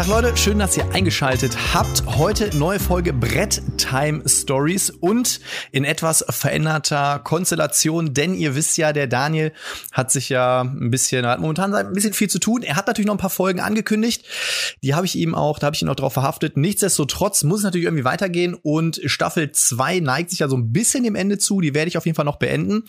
Tag Leute, schön, dass ihr eingeschaltet habt. Heute neue Folge Brett Time Stories und in etwas veränderter Konstellation, denn ihr wisst ja, der Daniel hat sich ja ein bisschen, hat momentan ein bisschen viel zu tun. Er hat natürlich noch ein paar Folgen angekündigt. Die habe ich ihm auch, da habe ich ihn auch drauf verhaftet. Nichtsdestotrotz muss es natürlich irgendwie weitergehen und Staffel 2 neigt sich ja so ein bisschen dem Ende zu. Die werde ich auf jeden Fall noch beenden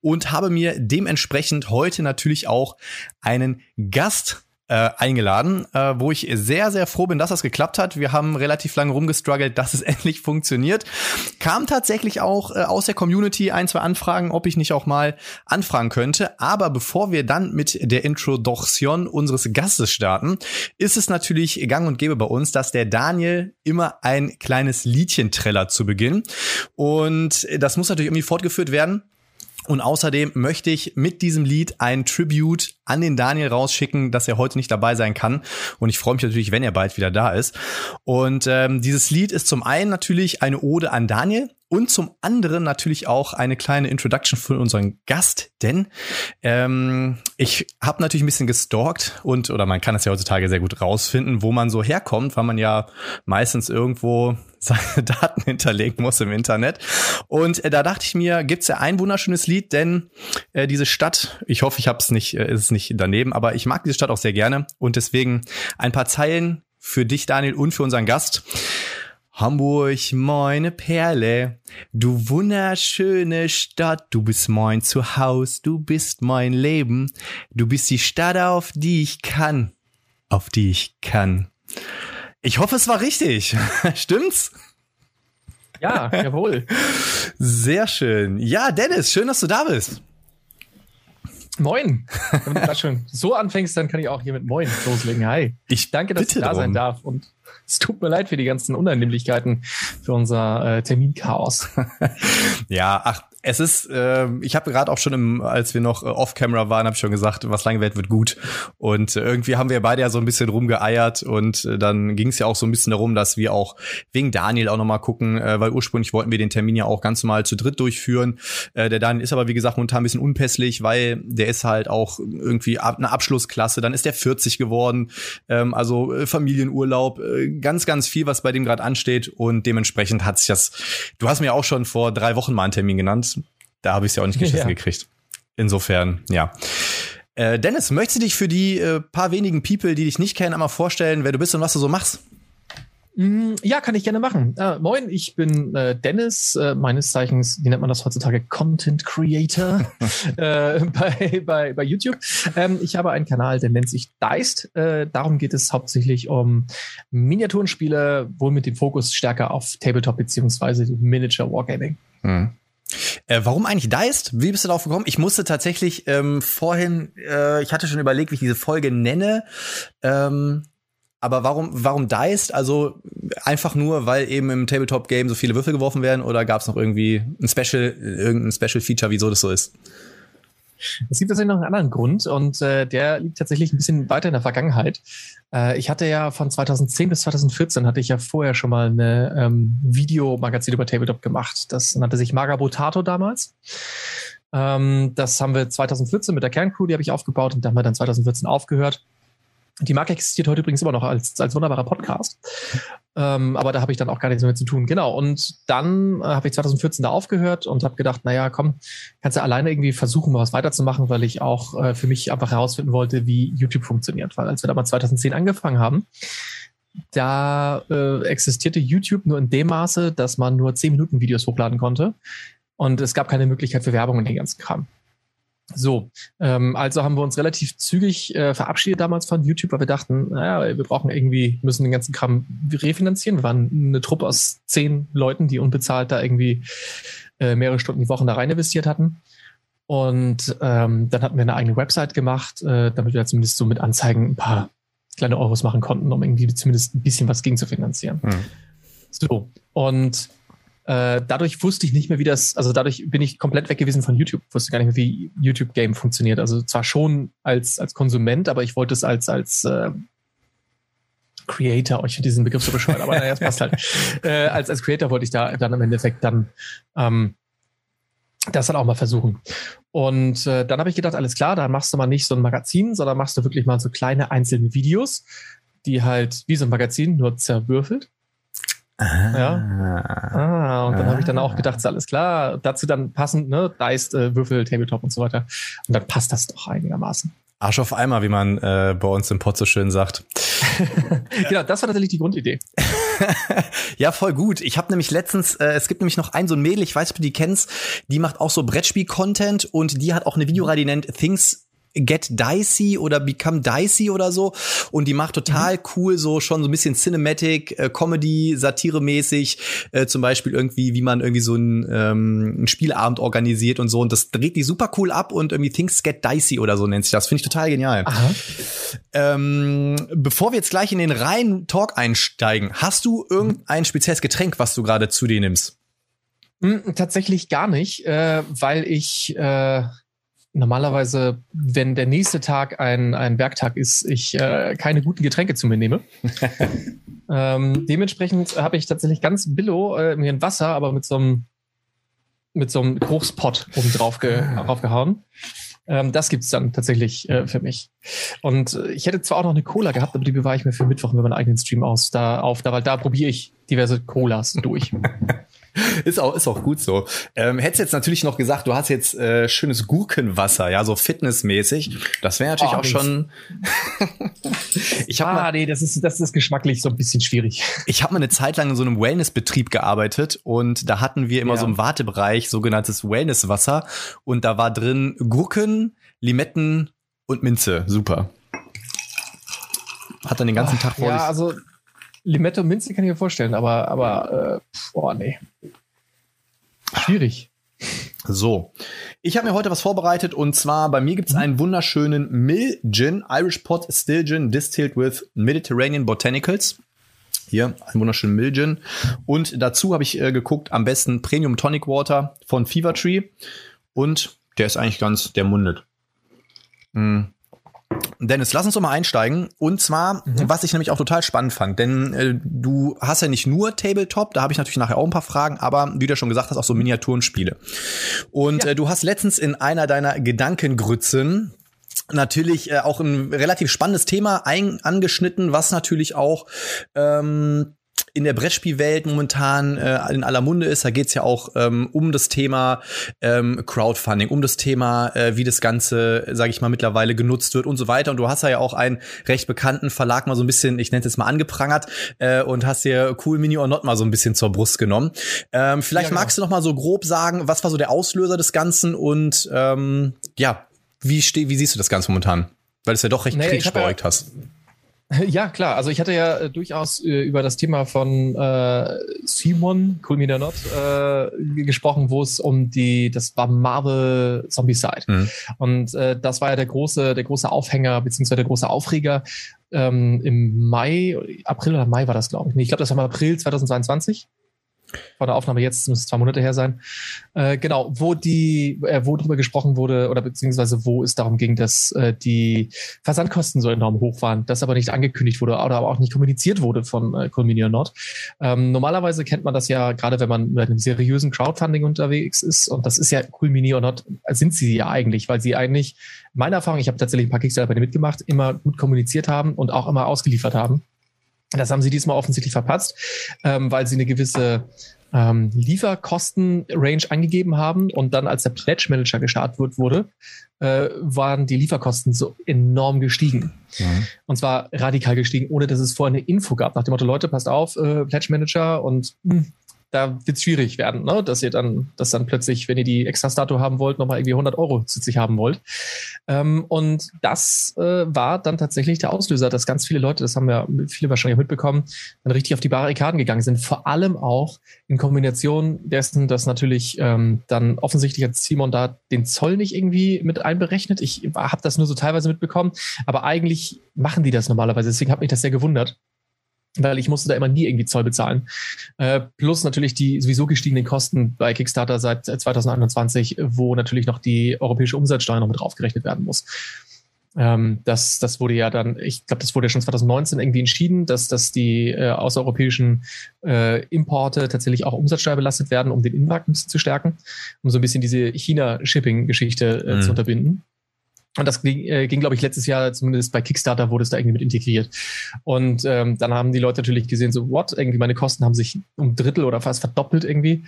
und habe mir dementsprechend heute natürlich auch einen Gast äh, eingeladen, äh, wo ich sehr, sehr froh bin, dass das geklappt hat. Wir haben relativ lange rumgestruggelt, dass es endlich funktioniert. Kam tatsächlich auch äh, aus der Community ein, zwei Anfragen, ob ich nicht auch mal anfragen könnte. Aber bevor wir dann mit der Introduction unseres Gastes starten, ist es natürlich gang und gäbe bei uns, dass der Daniel immer ein kleines Liedchen trällert zu Beginn. Und das muss natürlich irgendwie fortgeführt werden. Und außerdem möchte ich mit diesem Lied ein Tribute an den Daniel rausschicken, dass er heute nicht dabei sein kann. Und ich freue mich natürlich, wenn er bald wieder da ist. Und ähm, dieses Lied ist zum einen natürlich eine Ode an Daniel und zum anderen natürlich auch eine kleine Introduction für unseren Gast, denn ähm, ich habe natürlich ein bisschen gestalkt und oder man kann es ja heutzutage sehr gut rausfinden, wo man so herkommt, weil man ja meistens irgendwo seine Daten hinterlegen muss im Internet. Und äh, da dachte ich mir, gibt's ja ein wunderschönes Lied, denn äh, diese Stadt, ich hoffe, ich habe es nicht, äh, ist es nicht daneben, aber ich mag diese Stadt auch sehr gerne und deswegen ein paar Zeilen für dich, Daniel, und für unseren Gast. Hamburg, meine Perle, du wunderschöne Stadt, du bist mein Zuhause, du bist mein Leben, du bist die Stadt, auf die ich kann, auf die ich kann. Ich hoffe, es war richtig. Stimmt's? Ja, jawohl. Sehr schön. Ja, Dennis, schön, dass du da bist. Moin. Wenn du schon so anfängst, dann kann ich auch hier mit Moin loslegen. Hi. Ich danke, dass ich da drum. sein darf. Und es tut mir leid für die ganzen Unannehmlichkeiten für unser äh, Terminchaos. ja, ach, es ist, äh, ich habe gerade auch schon, im, als wir noch äh, off-camera waren, habe ich schon gesagt, was lange wird, wird gut. Und äh, irgendwie haben wir beide ja so ein bisschen rumgeeiert und äh, dann ging es ja auch so ein bisschen darum, dass wir auch wegen Daniel auch nochmal gucken, äh, weil ursprünglich wollten wir den Termin ja auch ganz normal zu dritt durchführen. Äh, der Daniel ist aber, wie gesagt, momentan ein bisschen unpässlich, weil der ist halt auch irgendwie ab, eine Abschlussklasse, dann ist der 40 geworden, ähm, also äh, Familienurlaub, äh, ganz, ganz viel, was bei dem gerade ansteht und dementsprechend hat sich das, du hast mir auch schon vor drei Wochen mal einen Termin genannt, da habe ich es ja auch nicht geschissen ja. gekriegt. Insofern, ja. Äh, Dennis, möchtest du dich für die äh, paar wenigen People, die dich nicht kennen, einmal vorstellen, wer du bist und was du so machst? Mm, ja, kann ich gerne machen. Äh, moin, ich bin äh, Dennis, äh, meines Zeichens, wie nennt man das heutzutage, Content Creator äh, bei, bei, bei YouTube. Ähm, ich habe einen Kanal, der nennt sich Deist. Äh, darum geht es hauptsächlich um Miniaturenspiele, wohl mit dem Fokus stärker auf Tabletop beziehungsweise Miniature Wargaming. Hm. Äh, warum eigentlich Deist? Wie bist du darauf gekommen? Ich musste tatsächlich ähm, vorhin, äh, ich hatte schon überlegt, wie ich diese Folge nenne. Ähm, aber warum, warum Deist? Also einfach nur, weil eben im Tabletop-Game so viele Würfel geworfen werden oder gab es noch irgendwie ein Special, irgendein Special-Feature, wieso das so ist? Es gibt tatsächlich noch einen anderen Grund und äh, der liegt tatsächlich ein bisschen weiter in der Vergangenheit. Äh, ich hatte ja von 2010 bis 2014 hatte ich ja vorher schon mal eine ähm, Videomagazin über Tabletop gemacht. Das nannte sich Magabotato damals. Ähm, das haben wir 2014 mit der Kerncrew, die habe ich aufgebaut und da haben wir dann 2014 aufgehört. Die Marke existiert heute übrigens immer noch als, als wunderbarer Podcast. Ähm, aber da habe ich dann auch gar nichts mehr zu tun. Genau. Und dann äh, habe ich 2014 da aufgehört und habe gedacht, naja, komm, kannst du alleine irgendwie versuchen, was weiterzumachen, weil ich auch äh, für mich einfach herausfinden wollte, wie YouTube funktioniert. Weil als wir da mal 2010 angefangen haben, da äh, existierte YouTube nur in dem Maße, dass man nur 10 Minuten Videos hochladen konnte. Und es gab keine Möglichkeit für Werbung in den ganzen Kram. So, ähm, also haben wir uns relativ zügig äh, verabschiedet damals von YouTube, weil wir dachten, naja, wir brauchen irgendwie, müssen den ganzen Kram refinanzieren. Wir waren eine Truppe aus zehn Leuten, die unbezahlt da irgendwie äh, mehrere Stunden die Woche da rein investiert hatten. Und ähm, dann hatten wir eine eigene Website gemacht, äh, damit wir zumindest so mit Anzeigen ein paar kleine Euros machen konnten, um irgendwie zumindest ein bisschen was gegen zu finanzieren. Hm. So, und Äh, dadurch wusste ich nicht mehr, wie das, also dadurch bin ich komplett weg gewesen von YouTube, wusste gar nicht mehr, wie YouTube-Game funktioniert. Also zwar schon als, als Konsument, aber ich wollte es als, als äh, Creator, ich finde diesen Begriff so bescheuert, aber naja, es passt halt. Äh, als, als Creator wollte ich da dann im Endeffekt dann ähm, das dann auch mal versuchen. Und äh, dann habe ich gedacht, alles klar, da machst du mal nicht so ein Magazin, sondern machst du wirklich mal so kleine einzelne Videos, die halt wie so ein Magazin nur zerwürfelt. Ah. Ja. Ah, und dann ah. habe ich dann auch gedacht, ist alles klar. Dazu dann passend, ne, Dice, äh, Würfel, Tabletop und so weiter. Und dann passt das doch einigermaßen. Arsch auf Eimer, wie man äh, bei uns im Pod so schön sagt. genau, das war tatsächlich die Grundidee. ja, voll gut. Ich habe nämlich letztens, äh, es gibt nämlich noch ein so ein Mädel, ich weiß, ob du die kennst, die macht auch so Brettspiel-Content und die hat auch eine Videoreihe, die nennt Things Get Dicey oder Become Dicey oder so. Und die macht total mhm. cool, so schon so ein bisschen Cinematic, äh, Comedy, Satire-mäßig, äh, zum Beispiel irgendwie, wie man irgendwie so ein, ähm, Spielabend organisiert und so. Und das dreht die super cool ab und irgendwie Things Get Dicey oder so nennt sich das. Finde ich total genial. Ähm, bevor wir jetzt gleich in den reinen Talk einsteigen, hast du irgendein spezielles Getränk, was du gerade zu dir nimmst? Hm, tatsächlich gar nicht, äh, weil ich äh, normalerweise, wenn der nächste Tag ein, ein Werktag ist, ich äh, keine guten Getränke zu mir nehme. ähm, dementsprechend habe ich tatsächlich ganz billo äh, mir ein Wasser, aber mit so einem mit so einem Kochspot oben drauf, ge ah. draufgehauen. Ähm, das gibt's dann tatsächlich äh, für mich. Und äh, ich hätte zwar auch noch eine Cola gehabt, aber die bewahre ich mir für Mittwoch mit meinem eigenen Stream aus, da auf, da, weil da probiere ich diverse Colas durch. ist auch ist auch gut so. Ähm, hättest jetzt natürlich noch gesagt, du hast jetzt äh, schönes Gurkenwasser, ja, so fitnessmäßig. Das wäre natürlich oh, auch schon. ich habe ah, mal, nee, das ist das ist geschmacklich so ein bisschen schwierig. Ich habe mal eine Zeit lang in so einem Wellnessbetrieb gearbeitet und da hatten wir immer ja. so im Wartebereich sogenanntes Wellnesswasser und da war drin Gurken, Limetten und Minze. Super. Hat dann den ganzen Ach, Tag vor. Ja, also Limette und Minze kann ich mir vorstellen, aber, aber, äh, oh nee. Schwierig. So, ich habe mir heute was vorbereitet und zwar bei mir gibt es mhm. einen wunderschönen Mill Gin, Irish Pot Still Gin, distilled with Mediterranean Botanicals. Hier, ein wunderschönen Mill Gin. Und dazu habe ich äh, geguckt, am besten Premium Tonic Water von Fever Tree. Und der ist eigentlich ganz, der mundet. Mm. Dennis, lass uns doch mal einsteigen. Und zwar, mhm. was ich nämlich auch total spannend fand, denn äh, du hast ja nicht nur Tabletop, da habe ich natürlich nachher auch ein paar Fragen, aber wie du ja schon gesagt hast, auch so Miniaturenspiele. Und ja. äh, du hast letztens in einer deiner Gedankengrützen natürlich äh, auch ein relativ spannendes Thema ein angeschnitten, was natürlich auch ähm, in der Brettspielwelt momentan äh, in aller Munde ist. Da geht's ja auch ähm, um das Thema ähm, Crowdfunding, um das Thema, äh, wie das Ganze, sage ich mal, mittlerweile genutzt wird und so weiter. Und du hast ja auch einen recht bekannten Verlag mal so ein bisschen, ich nenne es jetzt mal angeprangert äh, und hast dir Cool Mini or Not mal so ein bisschen zur Brust genommen. Ähm, vielleicht ja, genau. magst du noch mal so grob sagen, was war so der Auslöser des Ganzen und ähm, ja, wie, wie siehst du das Ganze momentan? Weil du es ja doch recht naja, kritisch beäugt hast. Ja, klar. Also ich hatte ja äh, durchaus äh, über das Thema von äh, Simon, Cool Me Not, äh, gesprochen, wo es um die, das war Marvel Zombicide. Mhm. Und äh, das war ja der große, der große Aufhänger, beziehungsweise der große Aufreger. Ähm, Im Mai, April oder Mai war das, glaube ich. Nee, ich glaube, das war im April 2022 von der Aufnahme jetzt, müsste zwei Monate her sein. Äh, genau, wo die, äh, wo darüber gesprochen wurde oder beziehungsweise wo es darum ging, dass äh, die Versandkosten so enorm hoch waren, das aber nicht angekündigt wurde oder aber auch nicht kommuniziert wurde von äh, Colminier Nord. Ähm, normalerweise kennt man das ja, gerade wenn man mit einem seriösen Crowdfunding unterwegs ist und das ist ja Culminier Nord, sind sie ja eigentlich, weil sie eigentlich, meiner Erfahrung, ich habe tatsächlich ein paar Kickstarter bei denen mitgemacht, immer gut kommuniziert haben und auch immer ausgeliefert haben. Das haben sie diesmal offensichtlich verpasst, ähm, weil sie eine gewisse ähm, Lieferkosten-Range angegeben haben und dann, als der Pledge Manager gestartet wurde, äh, waren die Lieferkosten so enorm gestiegen. Mhm. Und zwar radikal gestiegen, ohne dass es vorher eine Info gab. Nach dem Motto, Leute, passt auf, äh, Pledge Manager und mh, hm, da wird es schwierig werden, ne? dass ihr dann, dass dann plötzlich, wenn ihr die Extra-Statue haben wollt, nochmal irgendwie 100 Euro zu sich haben wollt. Ähm, und das äh, war dann tatsächlich der Auslöser, dass ganz viele Leute, das haben wir viele wahrscheinlich mitbekommen, dann richtig auf die Barrikaden gegangen sind. Vor allem auch in Kombination dessen, dass natürlich ähm, dann offensichtlich hat Simon da den Zoll nicht irgendwie mit einberechnet. Ich habe das nur so teilweise mitbekommen, aber eigentlich machen die das normalerweise. Deswegen hat mich das sehr gewundert. Weil ich musste da immer nie irgendwie Zoll bezahlen. Äh, plus natürlich die sowieso gestiegenen Kosten bei Kickstarter seit 2021, wo natürlich noch die europäische Umsatzsteuer noch mit draufgerechnet werden muss. Ähm, das, das wurde ja dann, ich glaube, das wurde ja schon 2019 irgendwie entschieden, dass, dass die äh, außereuropäischen äh, Importe tatsächlich auch Umsatzsteuer belastet werden, um den Innenmarkt ein bisschen zu stärken, um so ein bisschen diese China-Shipping-Geschichte äh, mhm. zu unterbinden. Und das ging, äh, ging glaube ich, letztes Jahr, zumindest bei Kickstarter, wurde es da irgendwie mit integriert. Und ähm, dann haben die Leute natürlich gesehen, so, what? Irgendwie meine Kosten haben sich um Drittel oder fast verdoppelt irgendwie.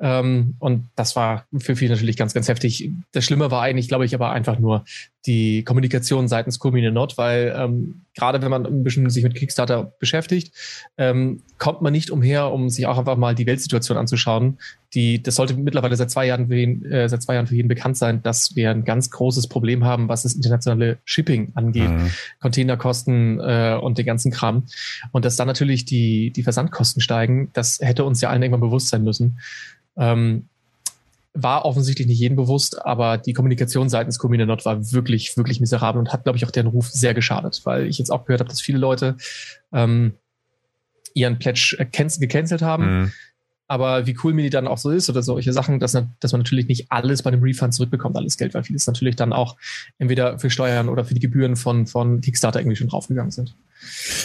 Ähm, und das war für viele natürlich ganz, ganz heftig. Das Schlimme war eigentlich, glaube ich, aber einfach nur die Kommunikation seitens Community Not, weil ähm, gerade wenn man ein bisschen sich mit Kickstarter beschäftigt, ähm, kommt man nicht umher, um sich auch einfach mal die Weltsituation anzuschauen. Die, das sollte mittlerweile seit zwei Jahren für jeden, äh, seit zwei Jahren für jeden bekannt sein, dass wir ein ganz großes Problem haben, was das internationale Shipping angeht, mhm. Containerkosten äh, und den ganzen Kram. Und dass dann natürlich die, die Versandkosten steigen, das hätte uns ja allen irgendwann bewusst sein müssen. Ähm, war offensichtlich nicht jedem bewusst, aber die Kommunikation seitens Comina Not war wirklich, wirklich miserabel und hat, glaube ich, auch deren Ruf sehr geschadet, weil ich jetzt auch gehört habe, dass viele Leute ähm, ihren Pledge gecancelt haben. Mhm. Aber wie cool Mini dann auch so ist oder solche Sachen, dass, dass man natürlich nicht alles bei dem Refund zurückbekommt, alles Geld, weil vieles natürlich dann auch entweder für Steuern oder für die Gebühren von, von Kickstarter irgendwie schon draufgegangen sind.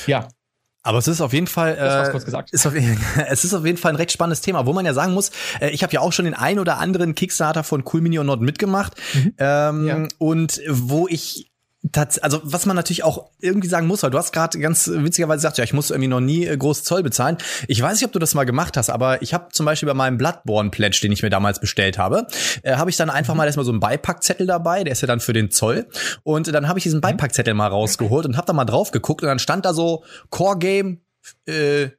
Ja, aber es ist auf jeden Fall, äh, ist auf, es ist auf jeden Fall ein recht spannendes Thema, wo man ja sagen muss, äh, ich habe ja auch schon den ein oder anderen Kickstarter von Cool Mini und Nord mitgemacht mhm. ähm, ja. und wo ich also was man natürlich auch irgendwie sagen muss, weil du hast gerade ganz witzigerweise gesagt, ja, ich muss irgendwie noch nie äh, groß Zoll bezahlen. Ich weiß nicht, ob du das mal gemacht hast, aber ich habe zum Beispiel bei meinem Bloodborne Pledge, den ich mir damals bestellt habe, äh, habe ich dann einfach mhm. mal erstmal so einen Beipackzettel dabei, der ist ja dann für den Zoll. Und dann habe ich diesen mhm. Beipackzettel mal rausgeholt und habe da mal drauf geguckt und dann stand da so Core Game äh,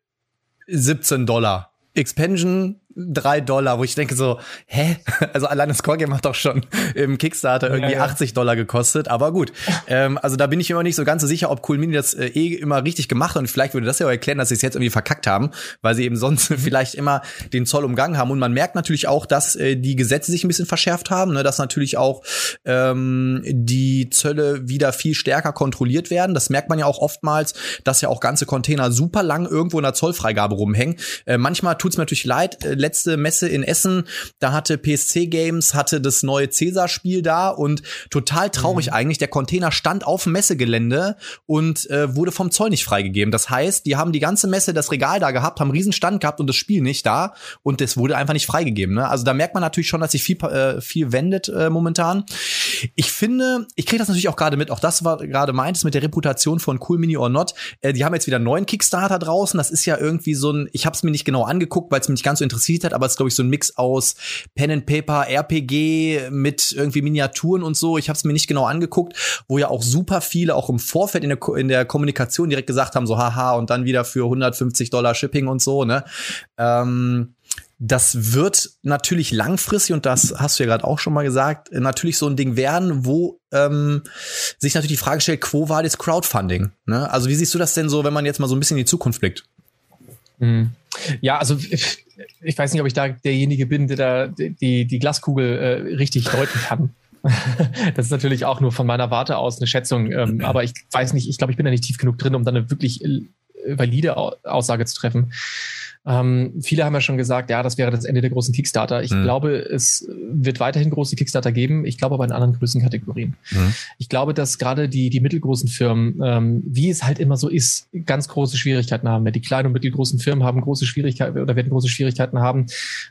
17 Dollar. Expansion drei Dollar, wo ich denke so, hä? Also allein das Core Game hat doch schon im Kickstarter irgendwie ja, ja. 80 Dollar gekostet. Aber gut, ähm, also da bin ich immer nicht so ganz so sicher, ob Cool Mini das äh, eh immer richtig gemacht hat. Und vielleicht würde das ja auch erklären, dass sie es jetzt irgendwie verkackt haben, weil sie eben sonst vielleicht immer den Zoll umgangen haben. Und man merkt natürlich auch, dass äh, die Gesetze sich ein bisschen verschärft haben, ne? dass natürlich auch ähm, die Zölle wieder viel stärker kontrolliert werden. Das merkt man ja auch oftmals, dass ja auch ganze Container super lang irgendwo in der Zollfreigabe rumhängen. Äh, manchmal tut's mir natürlich leid, äh, letzte Messe in Essen, da hatte PSC Games, hatte das neue Cäsar-Spiel da und total traurig mhm. eigentlich, der Container stand auf dem Messegelände und äh, wurde vom Zoll nicht freigegeben. Das heißt, die haben die ganze Messe das Regal da gehabt, haben einen Riesenstand gehabt und das Spiel nicht da und das wurde einfach nicht freigegeben. Ne? Also da merkt man natürlich schon, dass sich viel, äh, viel wendet äh, momentan. Ich finde, ich kriege das natürlich auch gerade mit, auch das war gerade meint, mit der Reputation von Cool Mini or Not. Äh, die haben jetzt wieder einen neuen Kickstarter draußen. Das ist ja irgendwie so ein, ich habe es mir nicht genau angeguckt, weil es mich nicht ganz so interessiert gespielt hat, aber es ist, glaube ich, so ein Mix aus Pen and Paper, RPG mit irgendwie Miniaturen und so. Ich habe es mir nicht genau angeguckt, wo ja auch super viele auch im Vorfeld in der, in der Kommunikation direkt gesagt haben, so haha, und dann wieder für 150 Dollar Shipping und so, ne? Ähm, das wird natürlich langfristig, und das hast du ja gerade auch schon mal gesagt, natürlich so ein Ding werden, wo ähm, sich natürlich die Frage stellt, quo war das Crowdfunding? Ne? Also wie siehst du das denn so, wenn man jetzt mal so ein bisschen in die Zukunft blickt? Mhm. Ja, also ich weiß nicht, ob ich da derjenige bin, der da die, die Glaskugel äh, richtig deuten kann. das ist natürlich auch nur von meiner Warte aus eine Schätzung, ähm, aber ich weiß nicht, ich glaube, ich bin da nicht tief genug drin, um da eine wirklich äh, valide Aussage zu treffen. Ähm, viele haben ja schon gesagt, ja, das wäre das Ende der großen Kickstarter. Ich mhm. glaube, es wird weiterhin große Kickstarter geben. Ich glaube aber in anderen Größenkategorien. Mhm. Ich glaube, dass gerade die, die mittelgroßen Firmen, ähm, wie es halt immer so ist, ganz große Schwierigkeiten haben. Die kleinen und mittelgroßen Firmen haben große Schwierigkeiten oder werden große Schwierigkeiten haben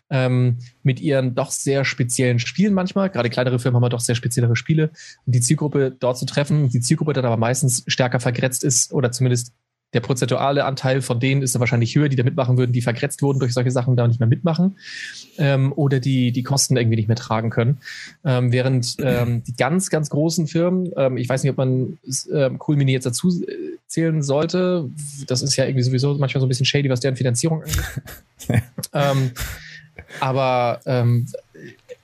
ähm, mit ihren doch sehr speziellen Spielen manchmal. Gerade kleinere Firmen haben ja doch sehr speziellere Spiele. Und die Zielgruppe dort zu treffen, die Zielgruppe dann aber meistens stärker vergrätzt ist oder zumindest der prozentuale Anteil von denen ist dann wahrscheinlich höher, die da mitmachen würden, die vergrätzt wurden durch solche Sachen, da nicht mehr mitmachen ähm, oder die die Kosten irgendwie nicht mehr tragen können. Ähm, während ähm, die ganz, ganz großen Firmen, ähm, ich weiß nicht, ob man ähm, Cool Mini jetzt dazu äh, zählen sollte, das ist ja irgendwie sowieso manchmal so ein bisschen shady, was deren Finanzierung angeht. ähm, aber ähm,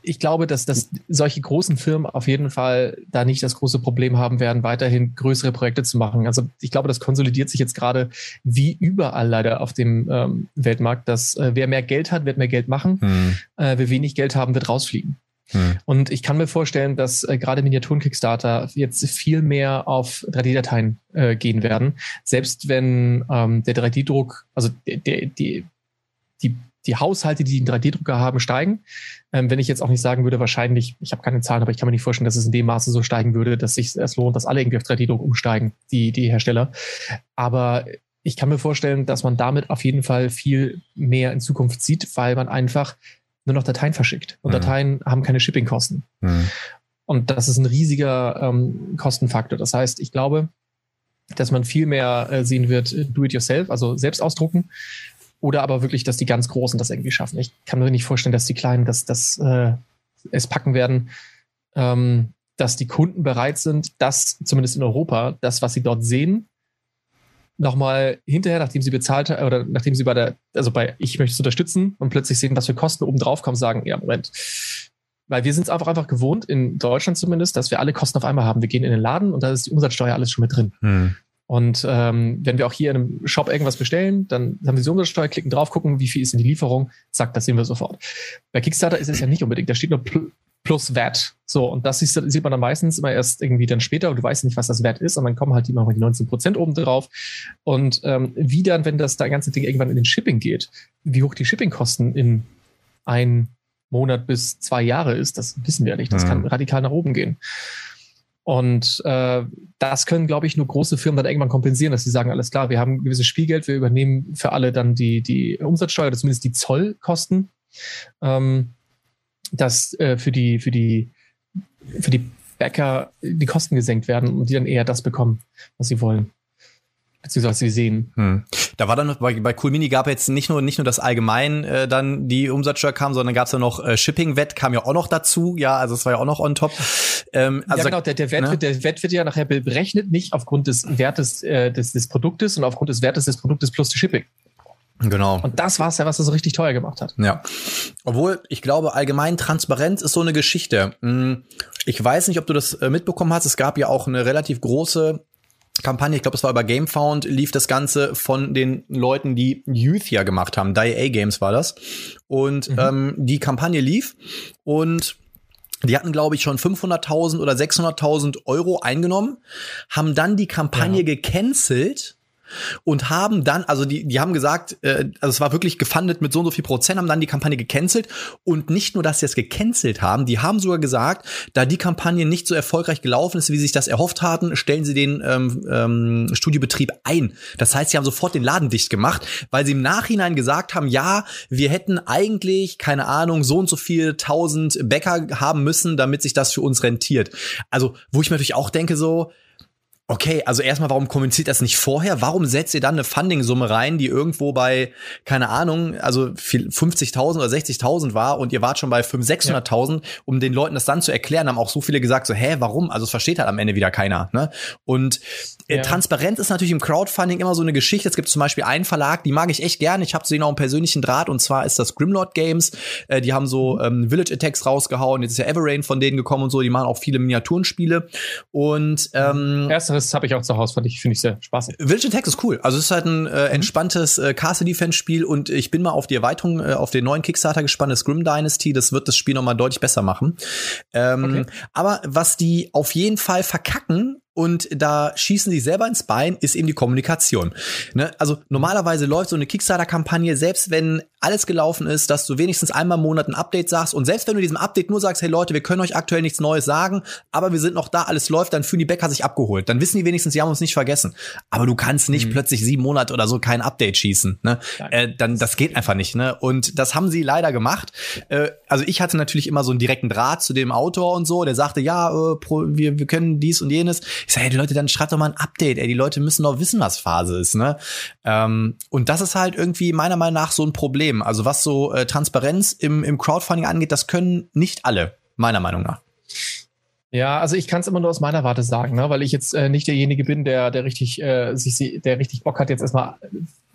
ich glaube, dass, dass solche großen Firmen auf jeden Fall da nicht das große Problem haben werden, weiterhin größere Projekte zu machen. Also ich glaube, das konsolidiert sich jetzt gerade wie überall leider auf dem ähm, Weltmarkt, dass äh, wer mehr Geld hat, wird mehr Geld machen. Hm. Äh, wer wenig Geld haben, wird rausfliegen. Hm. Und ich kann mir vorstellen, dass äh, gerade Miniaturen-Kickstarter jetzt viel mehr auf 3D-Dateien äh, gehen werden. Selbst wenn ähm, der 3D-Druck, also der, der, die, die, die Haushalte, die einen 3D-Drucker haben, steigen. Ähm, wenn ich jetzt auch nicht sagen würde, wahrscheinlich, ich habe keine Zahlen, aber ich kann mir nicht vorstellen, dass es in dem Maße so steigen würde, dass sich es lohnt, dass alle irgendwie auf 3D-Druck umsteigen, die, die Hersteller. Aber ich kann mir vorstellen, dass man damit auf jeden Fall viel mehr in Zukunft sieht, weil man einfach nur noch Dateien verschickt. Und mhm. Dateien haben keine Shippingkosten. Mhm. Und das ist ein riesiger ähm, Kostenfaktor. Das heißt, ich glaube, dass man viel mehr äh, sehen wird, äh, do it yourself, also selbst ausdrucken. Oder aber wirklich, dass die ganz Großen das irgendwie schaffen. Ich kann mir nicht vorstellen, dass die Kleinen das, das äh, es packen werden, ähm, dass die Kunden bereit sind, das zumindest in Europa, das, was sie dort sehen, nochmal hinterher, nachdem sie bezahlt haben, oder nachdem sie bei der, also bei ich möchte es unterstützen und plötzlich sehen, was für Kosten oben drauf kommen, sagen, ja, Moment. Weil wir sind es einfach einfach gewohnt, in Deutschland zumindest, dass wir alle Kosten auf einmal haben. Wir gehen in den Laden und da ist die Umsatzsteuer alles schon mit drin. Hm. Und ähm, wenn wir auch hier in einem Shop irgendwas bestellen, dann haben wir die Umsatzsteuer, klicken drauf, gucken, wie viel ist in die Lieferung, zack, das sehen wir sofort. Bei Kickstarter ist es ja nicht unbedingt, da steht nur plus VAT. So, und das sieht man dann meistens immer erst irgendwie dann später und du weißt nicht, was das Wert ist und dann kommen halt immer noch die 19 Prozent oben drauf. Und ähm, wie dann, wenn das da ganze Ding irgendwann in den Shipping geht, wie hoch die Shippingkosten in ein Monat bis zwei Jahre ist, das wissen wir nicht. Das mhm. kann radikal nach oben gehen. Und äh, das können, glaube ich, nur große Firmen dann irgendwann kompensieren, dass sie sagen, alles klar, wir haben gewisses Spielgeld, wir übernehmen für alle dann die, die Umsatzsteuer, zumindest die Zollkosten. Ähm, dass äh, für die, für die, für die Bäcker die Kosten gesenkt werden und die dann eher das bekommen, was sie wollen. Beziehungsweise sie sehen. Hm. Da war dann noch, bei, bei Cool Mini gab jetzt nicht nur, nicht nur das allgemein äh, dann die Umsatzsteuer kam, sondern gab es ja noch äh, Shipping-Wett kam ja auch noch dazu, ja, also es war ja auch noch on top. Ähm, also, ja genau, der, der, Wert ne? wird, der Wert wird ja nachher berechnet, nicht aufgrund des Wertes äh, des, des Produktes, sondern aufgrund des Wertes des Produktes plus die Shipping. Genau. Und das war es ja, was das so richtig teuer gemacht hat. Ja. Obwohl, ich glaube, allgemein Transparenz ist so eine Geschichte. Hm, ich weiß nicht, ob du das äh, mitbekommen hast. Es gab ja auch eine relativ große Kampagne, ich glaube, es war über GameFound, lief das Ganze von den Leuten, die Youth ja gemacht haben. DIA Games war das. Und mhm. ähm, die Kampagne lief und die hatten, glaube ich, schon 500.000 oder 600.000 Euro eingenommen, haben dann die Kampagne ja. gecancelt und haben dann, also die, die haben gesagt, äh, also es war wirklich gefundet mit so und so viel Prozent, haben dann die Kampagne gecancelt und nicht nur, dass sie es gecancelt haben, die haben sogar gesagt, da die Kampagne nicht so erfolgreich gelaufen ist, wie sie sich das erhofft hatten, stellen sie den ähm, ähm, Studiobetrieb ein. Das heißt, sie haben sofort den Laden dicht gemacht, weil sie im Nachhinein gesagt haben, ja, wir hätten eigentlich, keine Ahnung, so und so viel tausend Bäcker haben müssen, damit sich das für uns rentiert. Also, wo ich mir natürlich auch denke, so, Okay, also erstmal, warum kommuniziert das nicht vorher? Warum setzt ihr dann eine Funding-Summe rein, die irgendwo bei, keine Ahnung, also 50.000 oder 60.000 war und ihr wart schon bei 500.000, 600.000, ja. um den Leuten das dann zu erklären, haben auch so viele gesagt, so, hä, warum? Also es versteht halt am Ende wieder keiner. Ne? Und äh, ja. Transparenz ist natürlich im Crowdfunding immer so eine Geschichte. Es gibt zum Beispiel einen Verlag, die mag ich echt gerne. Ich habe zu denen auch einen persönlichen Draht und zwar ist das Grimlord Games. Äh, die haben so mhm. ähm, Village Attacks rausgehauen. Jetzt ist ja Everain von denen gekommen und so. Die machen auch viele Miniaturenspiele. Und ähm, Ersteres das habe ich auch zu Hause, fand ich, finde ich sehr spaßig. Village Attack ist cool. Also es ist halt ein äh, mhm. entspanntes äh, Castle Defense Spiel und ich bin mal auf die Erweiterung, äh, auf den neuen Kickstarter gespannt, das Grim Dynasty. Das wird das Spiel nochmal deutlich besser machen. Ähm, okay. Aber was die auf jeden Fall verkacken, und da schießen sie selber ins Bein, ist eben die Kommunikation. Ne? Also normalerweise läuft so eine Kickstarter-Kampagne, selbst wenn alles gelaufen ist, dass du wenigstens einmal im Monat ein Update sagst und selbst wenn du diesem Update nur sagst, hey Leute, wir können euch aktuell nichts Neues sagen, aber wir sind noch da, alles läuft, dann fühlen die Bäcker sich abgeholt. Dann wissen die wenigstens, sie haben uns nicht vergessen. Aber du kannst nicht mhm. plötzlich sieben Monate oder so kein Update schießen. Ne? Äh, dann das geht einfach nicht. Ne? Und das haben sie leider gemacht. Äh, also ich hatte natürlich immer so einen direkten Draht zu dem Autor und so, der sagte, ja, äh, wir, wir können dies und jenes. Ich sage, hey, die Leute, dann schreibt doch mal ein Update. Ey, die Leute müssen doch wissen, was Phase ist. Ne? Ähm, und das ist halt irgendwie meiner Meinung nach so ein Problem. Also was so äh, Transparenz im, im Crowdfunding angeht, das können nicht alle, meiner Meinung nach. Ja, also ich kann es immer nur aus meiner Warte sagen, ne? weil ich jetzt äh, nicht derjenige bin, der, der richtig, äh, sich, der richtig Bock hat, jetzt erstmal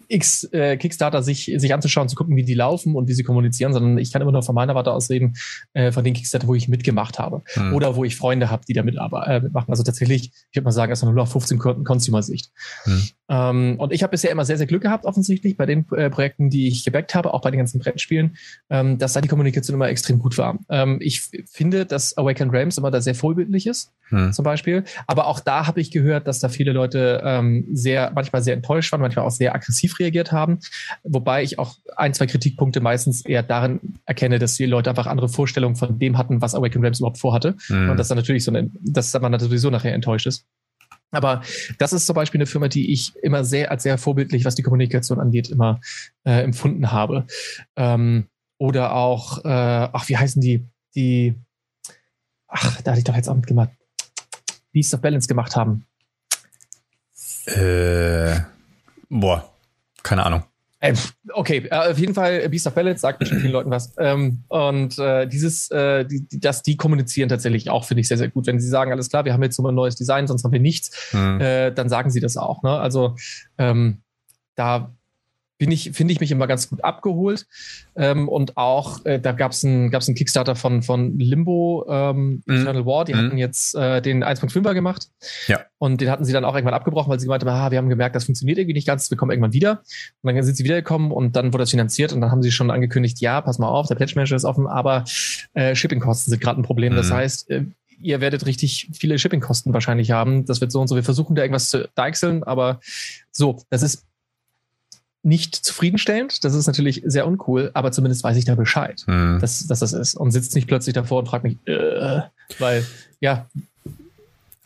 X äh, Kickstarter sich, sich anzuschauen, zu gucken, wie die laufen und wie sie kommunizieren, sondern ich kann immer nur von meiner Warte aus reden, äh, von den Kickstarter, wo ich mitgemacht habe. Hm. Oder wo ich Freunde habe, die da mit, äh, mitmachen. Also tatsächlich, ich würde mal sagen, erstmal nur auf 15 Consumer-Sicht. Hm. Ähm, und ich habe bisher immer sehr, sehr Glück gehabt, offensichtlich, bei den äh, Projekten, die ich gebackt habe, auch bei den ganzen Brettspielen, ähm, dass da die Kommunikation immer extrem gut war. Ähm, ich finde, dass Awakened Realms immer da sehr vorbildlich ist, hm. zum Beispiel. Aber auch da habe ich gehört, dass da viele Leute ähm, sehr, manchmal sehr enttäuscht waren, manchmal auch sehr aggressiv reagiert haben. Wobei ich auch ein, zwei Kritikpunkte meistens eher darin erkenne, dass die Leute einfach andere Vorstellungen von dem hatten, was Awakened Realms überhaupt vorhatte. Hm. Und dass dann natürlich so eine, dass man dann sowieso nachher enttäuscht ist. Aber das ist zum Beispiel eine Firma, die ich immer sehr als sehr vorbildlich, was die Kommunikation angeht, immer äh, empfunden habe. Ähm, oder auch, äh, ach, wie heißen die? Die, ach, da hatte ich doch jetzt auch mitgemacht. Beast of Balance gemacht haben. Äh, boah, keine Ahnung. Äh, okay, äh, auf jeden Fall Beast of Balance sagt bestimmt vielen Leuten was. Ähm, und äh, dieses, äh, die, dass die kommunizieren tatsächlich auch, finde ich sehr, sehr gut. Wenn sie sagen, alles klar, wir haben jetzt so ein neues Design, sonst haben wir nichts, mhm. äh, dann sagen sie das auch. Ne? Also ähm, da bin ich, finde ich mich immer ganz gut abgeholt. Ähm, und auch, äh, da gab es einen gab's einen Kickstarter von, von Limbo ähm, mhm. Eternal War, die mhm. hatten jetzt äh, den 1.5er gemacht. Ja. Und den hatten sie dann auch irgendwann abgebrochen, weil sie gemeint haben, ah, wir haben gemerkt, das funktioniert irgendwie nicht ganz, wir kommen irgendwann wieder. Und dann sind sie wiedergekommen und dann wurde das finanziert und dann haben sie schon angekündigt, ja, pass mal auf, der Pledge Manager ist offen, aber äh, Shippingkosten sind gerade ein Problem. Mhm. Das heißt, äh, ihr werdet richtig viele Shippingkosten wahrscheinlich haben. Das wird so und so. Wir versuchen da irgendwas zu deichseln, aber so, das ist nicht zufriedenstellend. Das ist natürlich sehr uncool, aber zumindest weiß ich da Bescheid, mhm. dass, dass das ist. Und sitzt nicht plötzlich davor und fragt mich, äh, weil, ja,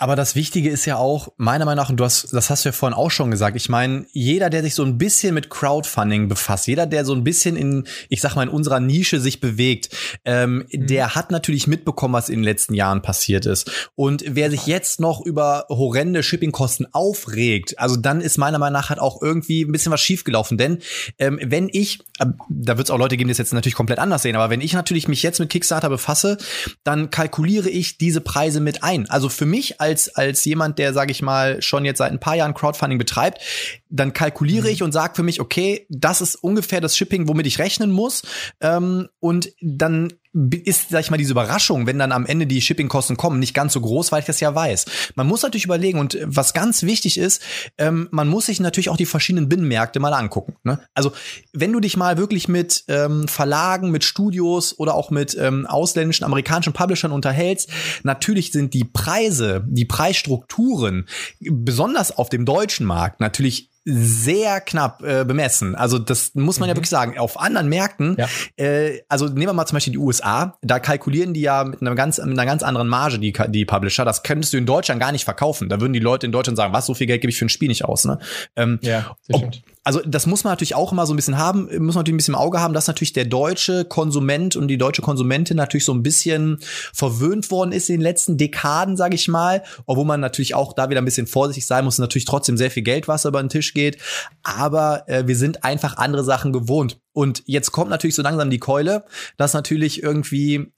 aber das Wichtige ist ja auch, meiner Meinung nach, und du hast, das hast du ja vorhin auch schon gesagt, ich meine, jeder, der sich so ein bisschen mit Crowdfunding befasst, jeder, der so ein bisschen in, ich sag mal, in unserer Nische sich bewegt, ähm, mhm. der hat natürlich mitbekommen, was in den letzten Jahren passiert ist. Und wer sich jetzt noch über horrende Shippingkosten aufregt, also dann ist meiner Meinung nach halt auch irgendwie ein bisschen was schiefgelaufen. Denn ähm, wenn ich, äh, da wird es auch Leute geben, die es jetzt natürlich komplett anders sehen, aber wenn ich natürlich mich jetzt mit Kickstarter befasse, dann kalkuliere ich diese Preise mit ein. Also für mich als als, als jemand, der, sage ich mal, schon jetzt seit ein paar Jahren Crowdfunding betreibt, dann kalkuliere mhm. ich und sage für mich, okay, das ist ungefähr das Shipping, womit ich rechnen muss. Ähm, und dann ist, sag ich mal, diese Überraschung, wenn dann am Ende die Shippingkosten kommen, nicht ganz so groß, weil ich das ja weiß. Man muss natürlich überlegen und was ganz wichtig ist, ähm, man muss sich natürlich auch die verschiedenen Binnenmärkte mal angucken. Ne? Also wenn du dich mal wirklich mit ähm, Verlagen, mit Studios oder auch mit ähm, ausländischen, amerikanischen Publishern unterhältst, natürlich sind die Preise, die Preisstrukturen, besonders auf dem deutschen Markt, natürlich sehr knapp äh, bemessen. Also das muss man mhm. ja wirklich sagen. Auf anderen Märkten, ja. äh, also nehmen wir mal zum Beispiel die USA, da kalkulieren die ja mit einer ganz, mit einer ganz anderen Marge, die, die Publisher. Das könntest du in Deutschland gar nicht verkaufen. Da würden die Leute in Deutschland sagen, was, so viel Geld gebe ich für ein Spiel nicht aus. Ne? Ähm, ja, ob, also das muss man natürlich auch immer so ein bisschen haben, muss man natürlich ein bisschen im Auge haben, dass natürlich der deutsche Konsument und die deutsche Konsumentin natürlich so ein bisschen verwöhnt worden ist in den letzten Dekaden, sage ich mal, obwohl man natürlich auch da wieder ein bisschen vorsichtig sein muss, natürlich trotzdem sehr viel Geld, was über den Tisch geht, aber äh, wir sind einfach andere Sachen gewohnt. Und jetzt kommt natürlich so langsam die Keule, dass natürlich irgendwie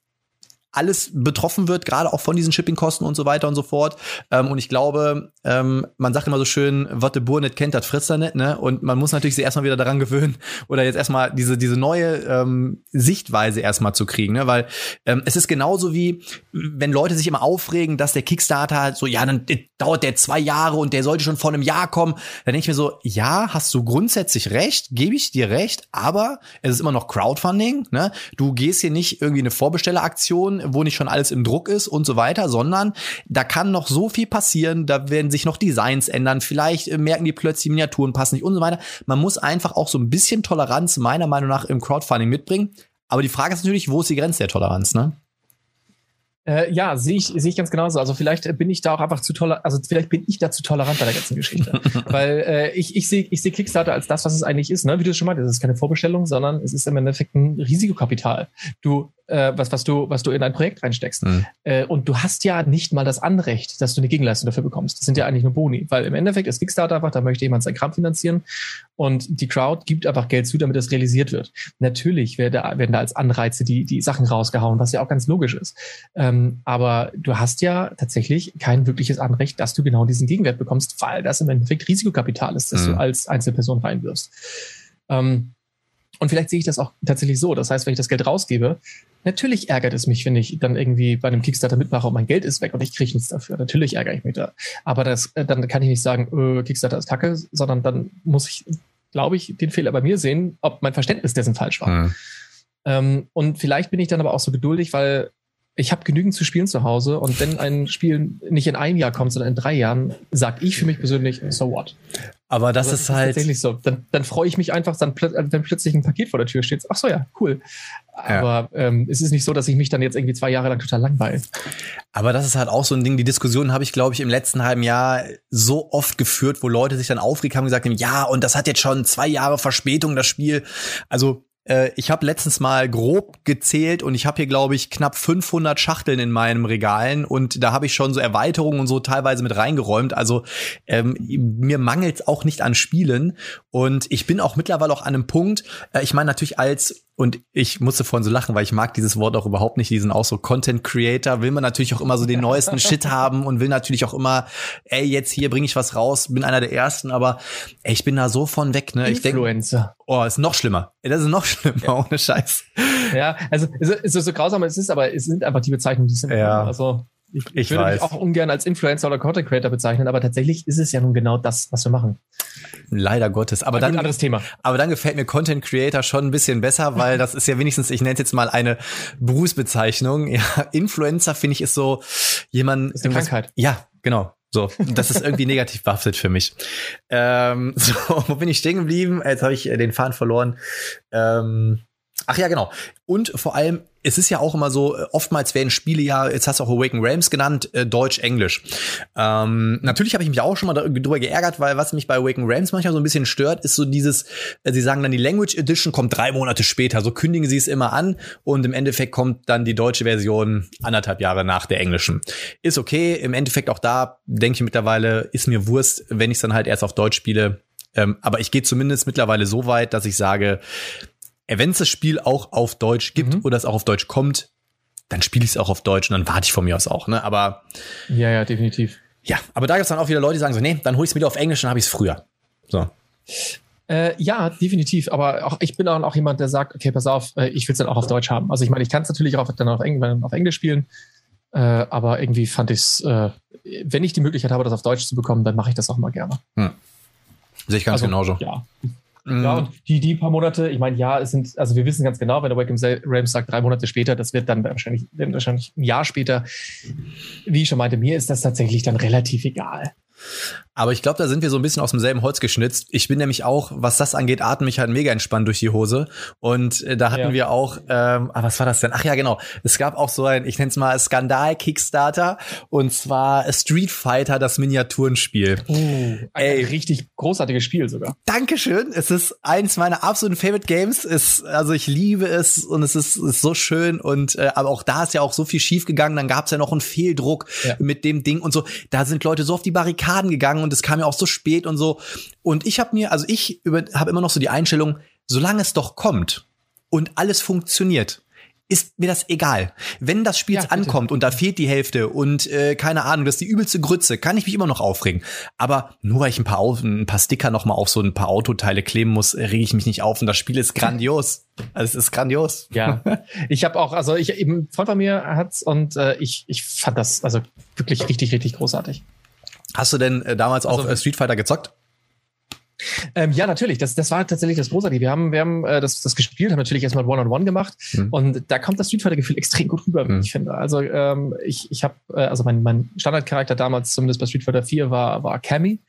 alles betroffen wird, gerade auch von diesen Shippingkosten und so weiter und so fort. Ähm, und ich glaube, ähm, man sagt immer so schön, was der Bur nicht kennt, das frisst er nicht, ne? Und man muss natürlich sich erstmal wieder daran gewöhnen oder jetzt erstmal diese, diese neue ähm, Sichtweise erstmal zu kriegen, ne? Weil ähm, es ist genauso wie, wenn Leute sich immer aufregen, dass der Kickstarter halt so, ja, dann dauert der zwei Jahre und der sollte schon vor einem Jahr kommen. Dann denke ich mir so, ja, hast du grundsätzlich recht, gebe ich dir recht, aber es ist immer noch Crowdfunding, ne? Du gehst hier nicht irgendwie eine Vorbestelleraktion wo nicht schon alles im Druck ist und so weiter, sondern da kann noch so viel passieren, da werden sich noch Designs ändern, vielleicht äh, merken die plötzlich, die Miniaturen passen nicht und so weiter. Man muss einfach auch so ein bisschen Toleranz meiner Meinung nach im Crowdfunding mitbringen. Aber die Frage ist natürlich, wo ist die Grenze der Toleranz, ne? Äh, ja, sehe ich, sehe ich ganz genauso. Also vielleicht bin ich da auch einfach zu tolerant, also vielleicht bin ich da zu tolerant bei der ganzen Geschichte. Weil äh, ich, ich sehe ich sehe Kickstarter als das, was es eigentlich ist. Ne? Wie du schon mal, das ist keine Vorbestellung, sondern es ist im Endeffekt ein Risikokapital. Du äh, was, was, du, was du in ein Projekt reinsteckst. Mhm. Äh, und du hast ja nicht mal das Anrecht, dass du eine Gegenleistung dafür bekommst. Das sind ja eigentlich nur Boni, weil im Endeffekt ist Kickstarter einfach, da möchte jemand sein Kram finanzieren und die Crowd gibt einfach Geld zu, damit es realisiert wird. Natürlich werden da, werden da als Anreize die, die Sachen rausgehauen, was ja auch ganz logisch ist. Ähm, aber du hast ja tatsächlich kein wirkliches Anrecht, dass du genau diesen Gegenwert bekommst, weil das im Endeffekt Risikokapital ist, das mhm. du als Einzelperson reinwirfst. Ähm, und vielleicht sehe ich das auch tatsächlich so. Das heißt, wenn ich das Geld rausgebe, natürlich ärgert es mich, wenn ich dann irgendwie bei einem Kickstarter mitmache und mein Geld ist weg und ich kriege nichts dafür. Natürlich ärgere ich mich da. Aber das, äh, dann kann ich nicht sagen, äh, Kickstarter ist kacke, sondern dann muss ich, glaube ich, den Fehler bei mir sehen, ob mein Verständnis dessen falsch war. Mhm. Ähm, und vielleicht bin ich dann aber auch so geduldig, weil ich habe genügend zu spielen zu Hause und wenn ein Spiel nicht in einem Jahr kommt, sondern in drei Jahren, sage ich für mich persönlich, so what? Aber das, also, das ist, halt tatsächlich so. Dann, dann freue ich mich einfach, dann, wenn plötzlich ein Paket vor der Tür steht. Ach so, ja, cool. Aber ja. ähm, es ist nicht so, dass ich mich dann jetzt irgendwie zwei Jahre lang total langweile. Aber das ist halt auch so ein Ding. Die Diskussion habe ich, glaube ich, im letzten halben Jahr so oft geführt, wo Leute sich dann aufregt haben und gesagt haben, ja, und das hat jetzt schon zwei Jahre Verspätung, das Spiel. Also äh, ich habe letztens mal grob gezählt und ich habe hier glaube ich knapp 500 Schachteln in meinem Regalen und da habe ich schon so Erweiterungen und so teilweise mit reingeräumt. Also ähm, mir mangelt auch nicht an Spielen und ich bin auch mittlerweile auch an einem Punkt. Äh, ich meine natürlich als und ich musste vorhin so lachen, weil ich mag dieses Wort auch überhaupt nicht. Diesen auch so Content Creator will man natürlich auch immer so den neuesten Shit haben und will natürlich auch immer, ey, jetzt hier bringe ich was raus, bin einer der ersten, aber ey, ich bin da so von weg, ne? Influencer. Ich denk, oh, ist noch schlimmer. Das ist noch schlimmer, ja. ohne Scheiß. Ja, also es ist so grausam es ist, aber es sind einfach die Bezeichnungen, die sind. Ja. Also ich, ich würde weiß. mich auch ungern als Influencer oder Content Creator bezeichnen, aber tatsächlich ist es ja nun genau das, was wir machen. Leider Gottes. Aber dann, anderes Thema. aber dann gefällt mir Content Creator schon ein bisschen besser, weil das ist ja wenigstens, ich nenne es jetzt mal eine Berufsbezeichnung. Ja, Influencer finde ich ist so jemand. ist eine Krankheit. Ja, genau. So, das ist irgendwie negativ behaftet für mich. Ähm, so, wo bin ich stehen geblieben? Jetzt habe ich äh, den Faden verloren. Ähm, ach ja, genau. Und vor allem, es ist ja auch immer so, äh, oftmals werden Spiele ja, jetzt hast du auch Awaken Realms genannt, äh, Deutsch, Englisch. Ähm, natürlich habe ich mich auch schon mal darüber geärgert, weil was mich bei Awaken Realms manchmal so ein bisschen stört, ist so dieses, äh, sie sagen dann, die Language Edition kommt drei Monate später, so kündigen sie es immer an und im Endeffekt kommt dann die deutsche Version anderthalb Jahre nach der englischen. Ist okay, im Endeffekt auch da denke ich mittlerweile, ist mir Wurst, wenn ich es dann halt erst auf Deutsch spiele. Ähm, aber ich gehe zumindest mittlerweile so weit, dass ich sage, wenn es das Spiel auch auf Deutsch gibt mhm. oder es auch auf Deutsch kommt, dann spiele ich es auch auf Deutsch und dann warte ich von mir aus auch, ne? Aber ja, ja, definitiv. Ja, aber da gibt es dann auch wieder Leute, die sagen so, nee, dann hol ich es wieder auf Englisch, dann habe ich es früher. So. Äh, ja, definitiv. Aber auch ich bin dann auch jemand, der sagt, okay, pass auf, äh, ich will es dann auch auf Deutsch haben. Also ich meine, ich kann es natürlich auch dann auf, Engl auf Englisch spielen, äh, aber irgendwie fand ich es, äh, wenn ich die Möglichkeit habe, das auf Deutsch zu bekommen, dann mache ich das auch mal gerne. Hm. Sehe ich ganz also, genauso. Ja. Mhm. Ja, und die, die paar Monate, ich meine, ja, es sind, also wir wissen ganz genau, wenn der Wacom Rams sagt, drei Monate später, das wird dann wahrscheinlich, wahrscheinlich ein Jahr später. Wie ich schon meinte, mir ist das tatsächlich dann relativ egal. Aber ich glaube, da sind wir so ein bisschen aus demselben Holz geschnitzt. Ich bin nämlich auch, was das angeht, atme ich halt mega entspannt durch die Hose. Und äh, da hatten ja. wir auch, ähm, ah, was war das denn? Ach ja, genau. Es gab auch so ein, ich nenne es mal Skandal-Kickstarter. Und zwar Street Fighter, das Miniaturenspiel. Uh, ein Ey, richtig großartiges Spiel sogar. Dankeschön. Es ist eins meiner absoluten Favorite Games. Es, also ich liebe es und es ist, ist so schön. Und äh, aber auch da ist ja auch so viel schief gegangen. Dann gab es ja noch einen Fehldruck ja. mit dem Ding und so. Da sind Leute so auf die Barrikaden gegangen und es kam ja auch so spät und so. Und ich habe mir, also ich habe immer noch so die Einstellung, solange es doch kommt und alles funktioniert, ist mir das egal. Wenn das Spiel ja, ankommt und da fehlt die Hälfte und äh, keine Ahnung, das ist die übelste Grütze, kann ich mich immer noch aufregen. Aber nur weil ich ein paar, ein paar Sticker noch mal auf so ein paar Autoteile kleben muss, rege ich mich nicht auf und das Spiel ist grandios. Also es ist grandios. Ja, ich habe auch, also ich eben Freund von mir hat's und äh, ich ich fand das also wirklich richtig richtig großartig. Hast du denn äh, damals also, auch äh, Street Fighter gezockt? Ähm, ja, natürlich. Das, das war tatsächlich das Großartige. Wir haben, wir haben äh, das, das gespielt, haben natürlich erstmal One-on-One -on -One gemacht mhm. und da kommt das Street Fighter-Gefühl extrem gut rüber, mhm. ich finde. Also ähm, ich, ich habe, äh, also mein, mein Standardcharakter damals, zumindest bei Street Fighter 4, war, war Cammy.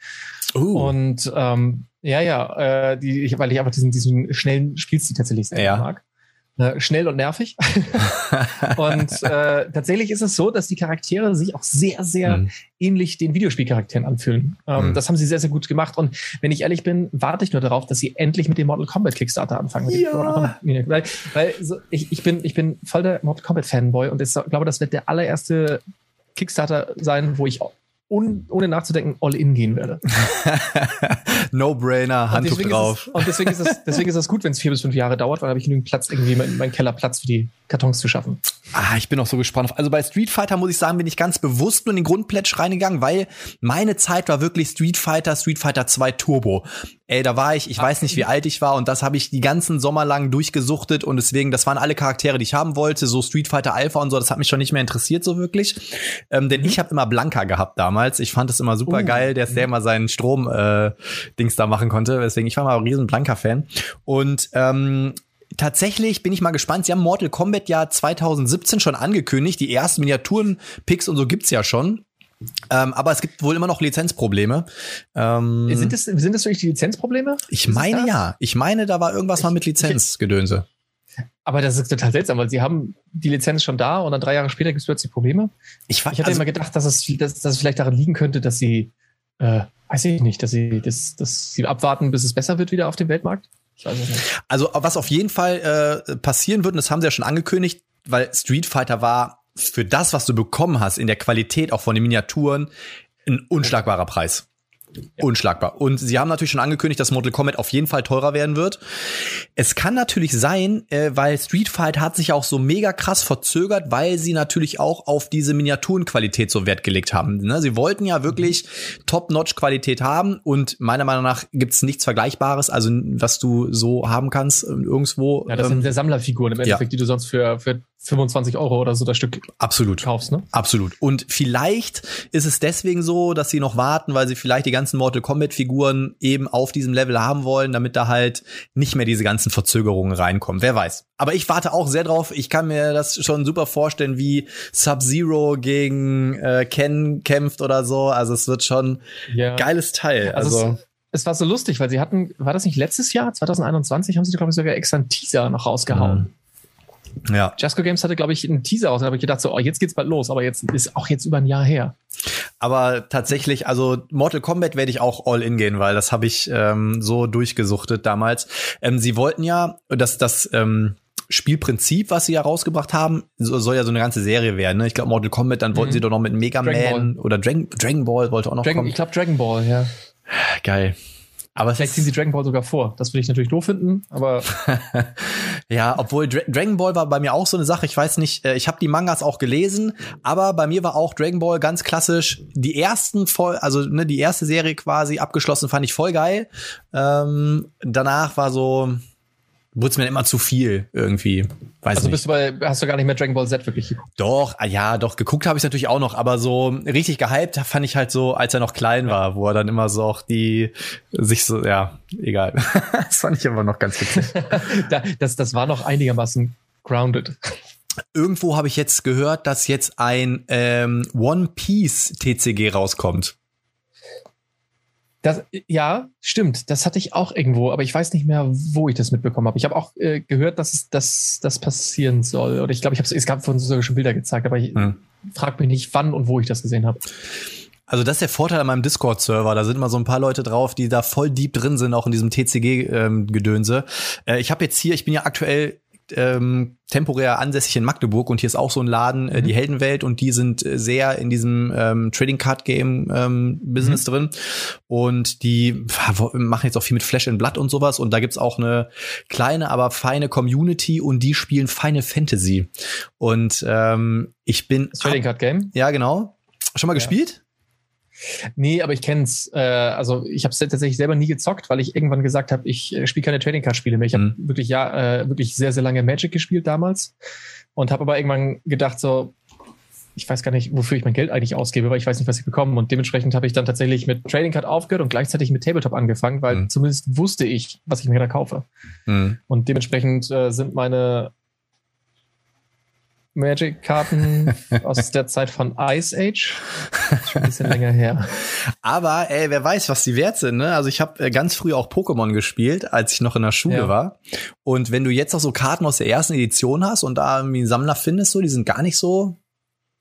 Uh. Und ähm, ja, ja, äh, die, ich, weil ich einfach diesen, diesen schnellen Spielstil tatsächlich sehr ja. mag. Äh, schnell und nervig. und äh, tatsächlich ist es so, dass die Charaktere sich auch sehr, sehr mhm. ähnlich den Videospielcharakteren anfühlen. Ähm, mhm. Das haben sie sehr, sehr gut gemacht. Und wenn ich ehrlich bin, warte ich nur darauf, dass sie endlich mit dem Mortal Kombat Kickstarter anfangen. Ja. Weil, weil so, ich, ich, bin, ich bin voll der Mortal Kombat Fanboy und ich glaube, das wird der allererste Kickstarter sein, wo ich un, ohne nachzudenken all in gehen werde. No-brainer, Handtuch drauf. Es, und deswegen ist, es, deswegen ist es gut, wenn es vier bis fünf Jahre dauert, weil habe ich genügend Platz, irgendwie in meinem Keller Platz für die Kartons zu schaffen. Ah, ich bin auch so gespannt. Also bei Street Fighter muss ich sagen, bin ich ganz bewusst nur in den Grundplätsch reingegangen, weil meine Zeit war wirklich Street Fighter, Street Fighter 2 Turbo. Ey, da war ich, ich weiß nicht, wie alt ich war und das habe ich die ganzen Sommer lang durchgesuchtet und deswegen, das waren alle Charaktere, die ich haben wollte, so Street Fighter Alpha und so, das hat mich schon nicht mehr interessiert so wirklich. Ähm, denn mhm. ich habe immer Blanka gehabt damals. Ich fand es immer super uh. geil, dass der immer seinen Strom äh, da machen konnte. Deswegen, ich war mal ein riesen Blanka-Fan. Und ähm, tatsächlich bin ich mal gespannt. Sie haben Mortal Kombat ja 2017 schon angekündigt. Die ersten Miniaturen-Picks und so gibt's ja schon. Ähm, aber es gibt wohl immer noch Lizenzprobleme. Ähm, sind, das, sind das wirklich die Lizenzprobleme? Ich meine ja. Ich meine, da war irgendwas ich, mal mit Lizenzgedönse. Aber das ist total seltsam, weil sie haben die Lizenz schon da und dann drei Jahre später gibt es plötzlich Probleme. Ich, ich hatte also, immer gedacht, dass es, dass, dass es vielleicht daran liegen könnte, dass sie, äh, weiß ich nicht, dass sie, dass, dass sie abwarten, bis es besser wird wieder auf dem Weltmarkt. Also was auf jeden Fall äh, passieren wird, und das haben sie ja schon angekündigt, weil Street Fighter war für das, was du bekommen hast, in der Qualität auch von den Miniaturen, ein unschlagbarer Preis. Ja. Unschlagbar. Und sie haben natürlich schon angekündigt, dass Mortal Kombat auf jeden Fall teurer werden wird. Es kann natürlich sein, äh, weil Street Fight hat sich auch so mega krass verzögert, weil sie natürlich auch auf diese Miniaturenqualität so Wert gelegt haben. Ne? Sie wollten ja wirklich Top-Notch-Qualität haben und meiner Meinung nach gibt's nichts Vergleichbares, also was du so haben kannst äh, irgendwo. Ja, das ähm, sind Sammlerfiguren im Endeffekt, ja. die du sonst für, für 25 Euro oder so das Stück Absolut. kaufst, ne? Absolut. Und vielleicht ist es deswegen so, dass sie noch warten, weil sie vielleicht die ganzen Mortal Kombat Figuren eben auf diesem Level haben wollen, damit da halt nicht mehr diese ganzen Verzögerungen reinkommen. Wer weiß. Aber ich warte auch sehr drauf. Ich kann mir das schon super vorstellen, wie Sub-Zero gegen äh, Ken kämpft oder so. Also es wird schon ja. geiles Teil. Also, also es, es, war so lustig, weil sie hatten, war das nicht letztes Jahr, 2021, haben sie, glaube ich, sogar extra einen Teaser noch rausgehauen. Mhm ja. Jasco Games hatte, glaube ich, einen Teaser aus. Da habe ich gedacht, so, oh, jetzt geht's bald los, aber jetzt ist auch jetzt über ein Jahr her. Aber tatsächlich, also Mortal Kombat werde ich auch all in gehen, weil das habe ich ähm, so durchgesuchtet damals. Ähm, sie wollten ja, dass das ähm, Spielprinzip, was sie ja rausgebracht haben, soll ja so eine ganze Serie werden. Ne? Ich glaube, Mortal Kombat, dann wollten mhm. sie doch noch mit Mega Man oder Dragon, Dragon Ball wollte auch noch Dragon, kommen. Ich glaube, Dragon Ball, ja. Geil. Aber vielleicht ziehen sie Dragon Ball sogar vor. Das würde ich natürlich doof finden, aber. ja, obwohl Dra Dragon Ball war bei mir auch so eine Sache. Ich weiß nicht, äh, ich habe die Mangas auch gelesen, aber bei mir war auch Dragon Ball ganz klassisch. Die ersten voll, also ne, die erste Serie quasi abgeschlossen, fand ich voll geil. Ähm, danach war so, wurde es mir immer zu viel irgendwie. Weiß also bist du bei, hast du gar nicht mehr Dragon Ball Z wirklich geguckt? Doch, ah ja, doch, geguckt habe ich natürlich auch noch, aber so richtig gehypt fand ich halt so, als er noch klein war, wo er dann immer so auch die sich so, ja, egal. das fand ich aber noch ganz witzig. das, das war noch einigermaßen grounded. Irgendwo habe ich jetzt gehört, dass jetzt ein ähm, One Piece TCG rauskommt. Das, ja, stimmt. Das hatte ich auch irgendwo, aber ich weiß nicht mehr, wo ich das mitbekommen habe. Ich habe auch äh, gehört, dass das dass passieren soll. Oder ich glaube, ich habe es gab von sogar schon Bilder gezeigt, aber ich hm. frage mich nicht, wann und wo ich das gesehen habe. Also das ist der Vorteil an meinem Discord-Server. Da sind immer so ein paar Leute drauf, die da voll deep drin sind, auch in diesem TCG-Gedönse. Ähm, äh, ich habe jetzt hier, ich bin ja aktuell ähm, temporär ansässig in Magdeburg und hier ist auch so ein Laden, äh, mhm. die Heldenwelt und die sind äh, sehr in diesem ähm, Trading Card Game ähm, Business mhm. drin und die machen jetzt auch viel mit Flash and Blood und sowas und da gibt's auch eine kleine, aber feine Community und die spielen Final Fantasy und ähm, ich bin das Trading Card Game? Ja, genau. Schon mal ja. gespielt? Nee, aber ich kenn's. Äh, also ich habe es tatsächlich selber nie gezockt, weil ich irgendwann gesagt habe, ich äh, spiele keine Trading Card Spiele mehr. Ich habe mhm. wirklich ja äh, wirklich sehr sehr lange Magic gespielt damals und habe aber irgendwann gedacht so ich weiß gar nicht, wofür ich mein Geld eigentlich ausgebe, weil ich weiß nicht, was ich bekomme. Und dementsprechend habe ich dann tatsächlich mit Trading Card aufgehört und gleichzeitig mit Tabletop angefangen, weil mhm. zumindest wusste ich, was ich mir da kaufe. Mhm. Und dementsprechend äh, sind meine Magic-Karten aus der Zeit von Ice Age. Schon ein bisschen länger her. Aber ey, wer weiß, was die wert sind, ne? Also ich habe äh, ganz früh auch Pokémon gespielt, als ich noch in der Schule ja. war. Und wenn du jetzt auch so Karten aus der ersten Edition hast und da irgendwie einen Sammler findest, so, die sind gar nicht so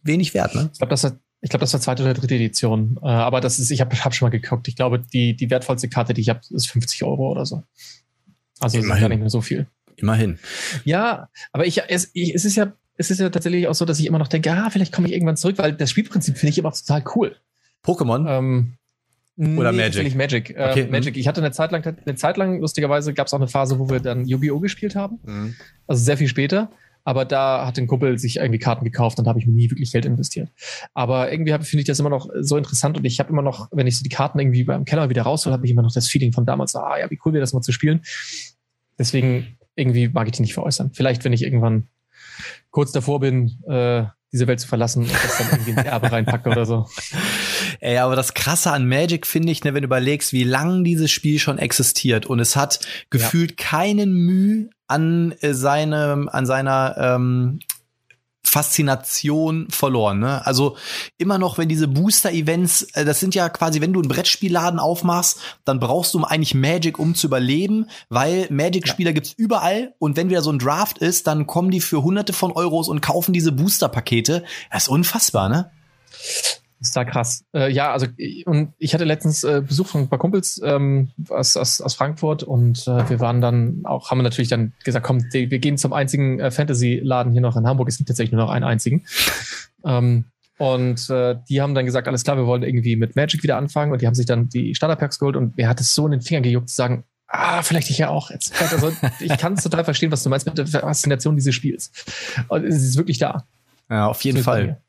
wenig wert, ne? Ich glaube, das ich glaube, das war zweite oder dritte Edition. Äh, aber das ist, ich habe hab schon mal geguckt. Ich glaube, die, die wertvollste Karte, die ich habe, ist 50 Euro oder so. Also Immerhin. ist gar nicht mehr so viel. Immerhin. Ja, aber ich, es, ich, es ist ja es ist ja tatsächlich auch so, dass ich immer noch denke, ah, vielleicht komme ich irgendwann zurück, weil das Spielprinzip finde ich immer total cool. Pokémon? Ähm, Oder nee, Magic? Magic. Äh, okay. Magic. Ich hatte eine Zeit lang, eine Zeit lang, lustigerweise, gab es auch eine Phase, wo wir dann Yu-Gi-Oh! gespielt haben. Mhm. Also sehr viel später. Aber da hat ein Kumpel sich irgendwie Karten gekauft und habe ich mir nie wirklich Geld investiert. Aber irgendwie finde ich das immer noch so interessant und ich habe immer noch, wenn ich so die Karten irgendwie beim Keller wieder raushole, habe ich immer noch das Feeling von damals, ah ja, wie cool wäre das mal zu spielen. Deswegen irgendwie mag ich die nicht veräußern. Vielleicht, wenn ich irgendwann kurz davor bin, äh, diese Welt zu verlassen und das dann irgendwie in Erbe reinpacke oder so. Ey, aber das Krasse an Magic finde ich, ne, wenn du überlegst, wie lang dieses Spiel schon existiert und es hat gefühlt ja. keinen Mühe an äh, seinem, an seiner ähm, Faszination verloren. Ne? Also immer noch, wenn diese Booster-Events, äh, das sind ja quasi, wenn du einen Brettspielladen aufmachst, dann brauchst du eigentlich Magic, um zu überleben, weil Magic-Spieler ja. gibt's überall und wenn wieder so ein Draft ist, dann kommen die für hunderte von Euros und kaufen diese Booster-Pakete. Das ist unfassbar, ne? Ist da krass. Äh, ja, also und ich hatte letztens äh, Besuch von ein paar Kumpels ähm, aus, aus, aus Frankfurt und äh, wir waren dann auch, haben wir natürlich dann gesagt, komm, wir gehen zum einzigen äh, Fantasy-Laden hier noch in Hamburg. Es gibt tatsächlich nur noch einen einzigen. Ähm, und äh, die haben dann gesagt, alles klar, wir wollen irgendwie mit Magic wieder anfangen. Und die haben sich dann die Starterpacks geholt und mir hat es so in den Fingern gejuckt zu sagen, ah, vielleicht ich ja auch jetzt. Also, ich kann es total verstehen, was du meinst mit der Faszination dieses Spiels. Und es ist wirklich da. Ja, auf jeden Fall.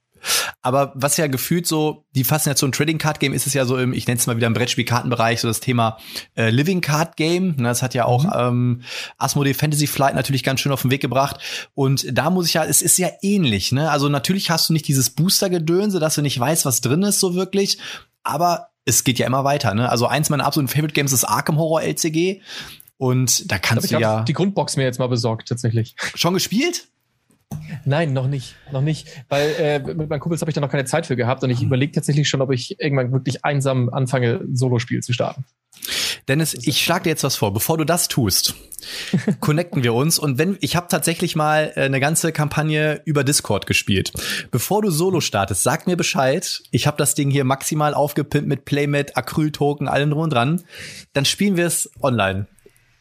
Aber was ja gefühlt so, die Faszination Trading Card Game ist es ja so im, ich nenne es mal wieder im Brettspiel-Kartenbereich, so das Thema äh, Living Card Game. Ne, das hat ja auch mhm. ähm, Asmodee Fantasy Flight natürlich ganz schön auf den Weg gebracht. Und da muss ich ja, es ist ja ähnlich. Ne? Also natürlich hast du nicht dieses Booster-Gedönse, dass du nicht weißt, was drin ist so wirklich. Aber es geht ja immer weiter. Ne? Also eins meiner absoluten Favorite Games ist Arkham Horror LCG. Und da kannst du ja. die Grundbox mir jetzt mal besorgt, tatsächlich. Schon gespielt? Nein, noch nicht, noch nicht, weil äh, mit meinen Kumpels habe ich da noch keine Zeit für gehabt und ich mhm. überlege tatsächlich schon, ob ich irgendwann wirklich einsam anfange, Solospiel zu starten. Dennis, ich schlage dir jetzt was vor. Bevor du das tust, connecten wir uns. Und wenn ich habe tatsächlich mal äh, eine ganze Kampagne über Discord gespielt. Bevor du Solo startest, sag mir Bescheid. Ich habe das Ding hier maximal aufgepimpt mit Playmat, Acryl-Token, allem drum und dran. Dann spielen wir es online.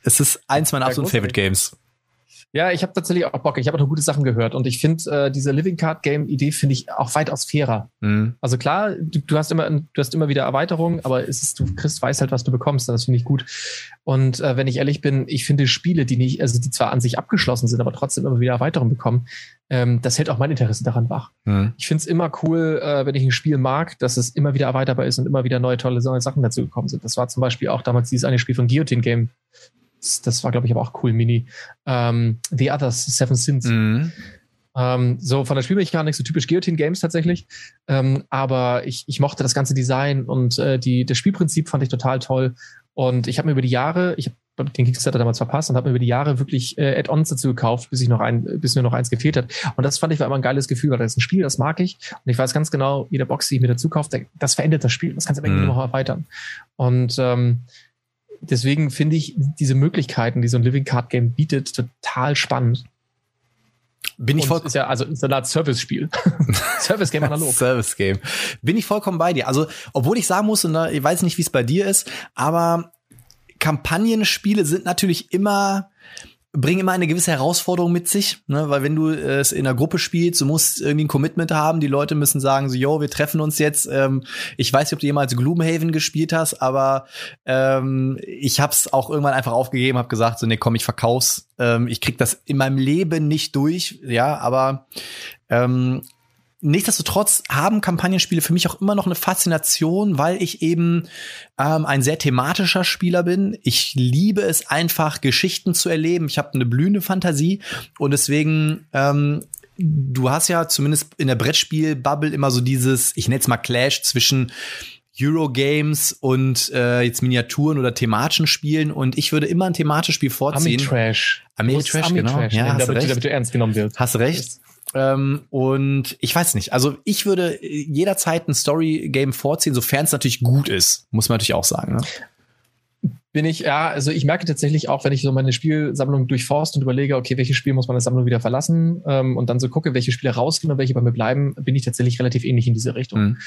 Es ist eins meiner absoluten Favorite Games. Ja, ich habe tatsächlich auch Bock. Ich habe auch noch gute Sachen gehört und ich finde äh, diese Living Card Game Idee finde ich auch weitaus fairer. Mhm. Also klar, du, du, hast immer du hast immer wieder Erweiterungen, aber es ist, du kriegst weiß halt, was du bekommst. Das finde ich gut. Und äh, wenn ich ehrlich bin, ich finde Spiele, die nicht, also die zwar an sich abgeschlossen sind, aber trotzdem immer wieder Erweiterungen bekommen, ähm, das hält auch mein Interesse daran wach. Mhm. Ich finde es immer cool, äh, wenn ich ein Spiel mag, dass es immer wieder erweiterbar ist und immer wieder neue tolle neue Sachen dazu gekommen sind. Das war zum Beispiel auch damals dieses eine Spiel von Guillotine Game das war, glaube ich, aber auch cool, Mini. Ähm, The Others, Seven Sins. Mhm. Ähm, so von der Spielmechanik so typisch Guillotine Games tatsächlich. Ähm, aber ich, ich mochte das ganze Design und äh, die, das Spielprinzip fand ich total toll. Und ich habe mir über die Jahre, ich habe den Kickstarter damals verpasst und habe mir über die Jahre wirklich äh, Add-ons dazu gekauft, bis ich noch ein, bis mir noch eins gefehlt hat. Und das fand ich war immer ein geiles Gefühl, weil das ist ein Spiel, das mag ich. Und ich weiß ganz genau, jede Box, die ich mir dazu kaufe, das verändert das Spiel. Das kannst du irgendwie mhm. noch erweitern. Und ähm, deswegen finde ich diese Möglichkeiten, die so ein Living Card Game bietet, total spannend. Bin ich voll ist ja also ist Art Service-Spiel. Service-Game analog. Service-Game. Bin ich vollkommen bei dir. Also, obwohl ich sagen muss, und ich weiß nicht, wie es bei dir ist, aber Kampagnenspiele sind natürlich immer bringen immer eine gewisse Herausforderung mit sich, ne? weil wenn du es in einer Gruppe spielst, du musst irgendwie ein Commitment haben, die Leute müssen sagen so, yo, wir treffen uns jetzt. Ähm, ich weiß nicht, ob du jemals Gloomhaven gespielt hast, aber ähm, ich hab's auch irgendwann einfach aufgegeben, habe gesagt so, nee, komm, ich verkauf's. Ähm, ich krieg das in meinem Leben nicht durch, ja, aber ähm, Nichtsdestotrotz haben Kampagnenspiele für mich auch immer noch eine Faszination, weil ich eben ähm, ein sehr thematischer Spieler bin. Ich liebe es einfach, Geschichten zu erleben. Ich habe eine blühende Fantasie und deswegen ähm, du hast ja zumindest in der Brettspiel-Bubble immer so dieses, ich nenne es mal Clash zwischen Eurogames und äh, jetzt Miniaturen oder thematischen Spielen und ich würde immer ein thematisches Spiel vorziehen. Ami-Trash. Ami-Trash, genau. Ja, damit, damit du ernst genommen wirst. Hast recht. Ähm, und ich weiß nicht, also ich würde jederzeit ein Story-Game vorziehen, sofern es natürlich gut ist, muss man natürlich auch sagen. Ne? Bin ich, ja, also ich merke tatsächlich auch, wenn ich so meine Spielsammlung durchforst und überlege, okay, welches Spiel muss meine Sammlung wieder verlassen ähm, und dann so gucke, welche Spiele rausgehen und welche bei mir bleiben, bin ich tatsächlich relativ ähnlich in diese Richtung. Mhm.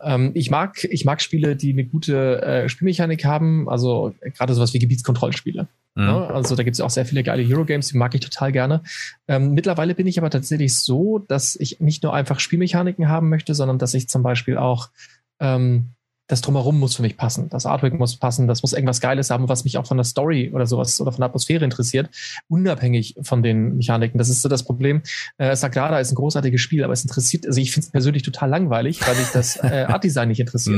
Ähm, ich mag, ich mag Spiele, die eine gute äh, Spielmechanik haben, also gerade sowas wie Gebietskontrollspiele. Mhm. Ne? also da gibt es auch sehr viele geile Hero-Games, die mag ich total gerne. Ähm, mittlerweile bin ich aber tatsächlich so, dass ich nicht nur einfach Spielmechaniken haben möchte, sondern dass ich zum Beispiel auch ähm, das drumherum muss für mich passen. Das Artwork muss passen, das muss irgendwas Geiles haben, was mich auch von der Story oder sowas oder von der Atmosphäre interessiert, unabhängig von den Mechaniken. Das ist so das Problem. Äh, Sagrada ist ein großartiges Spiel, aber es interessiert, also ich finde es persönlich total langweilig, weil mich das äh, Artdesign nicht interessiert.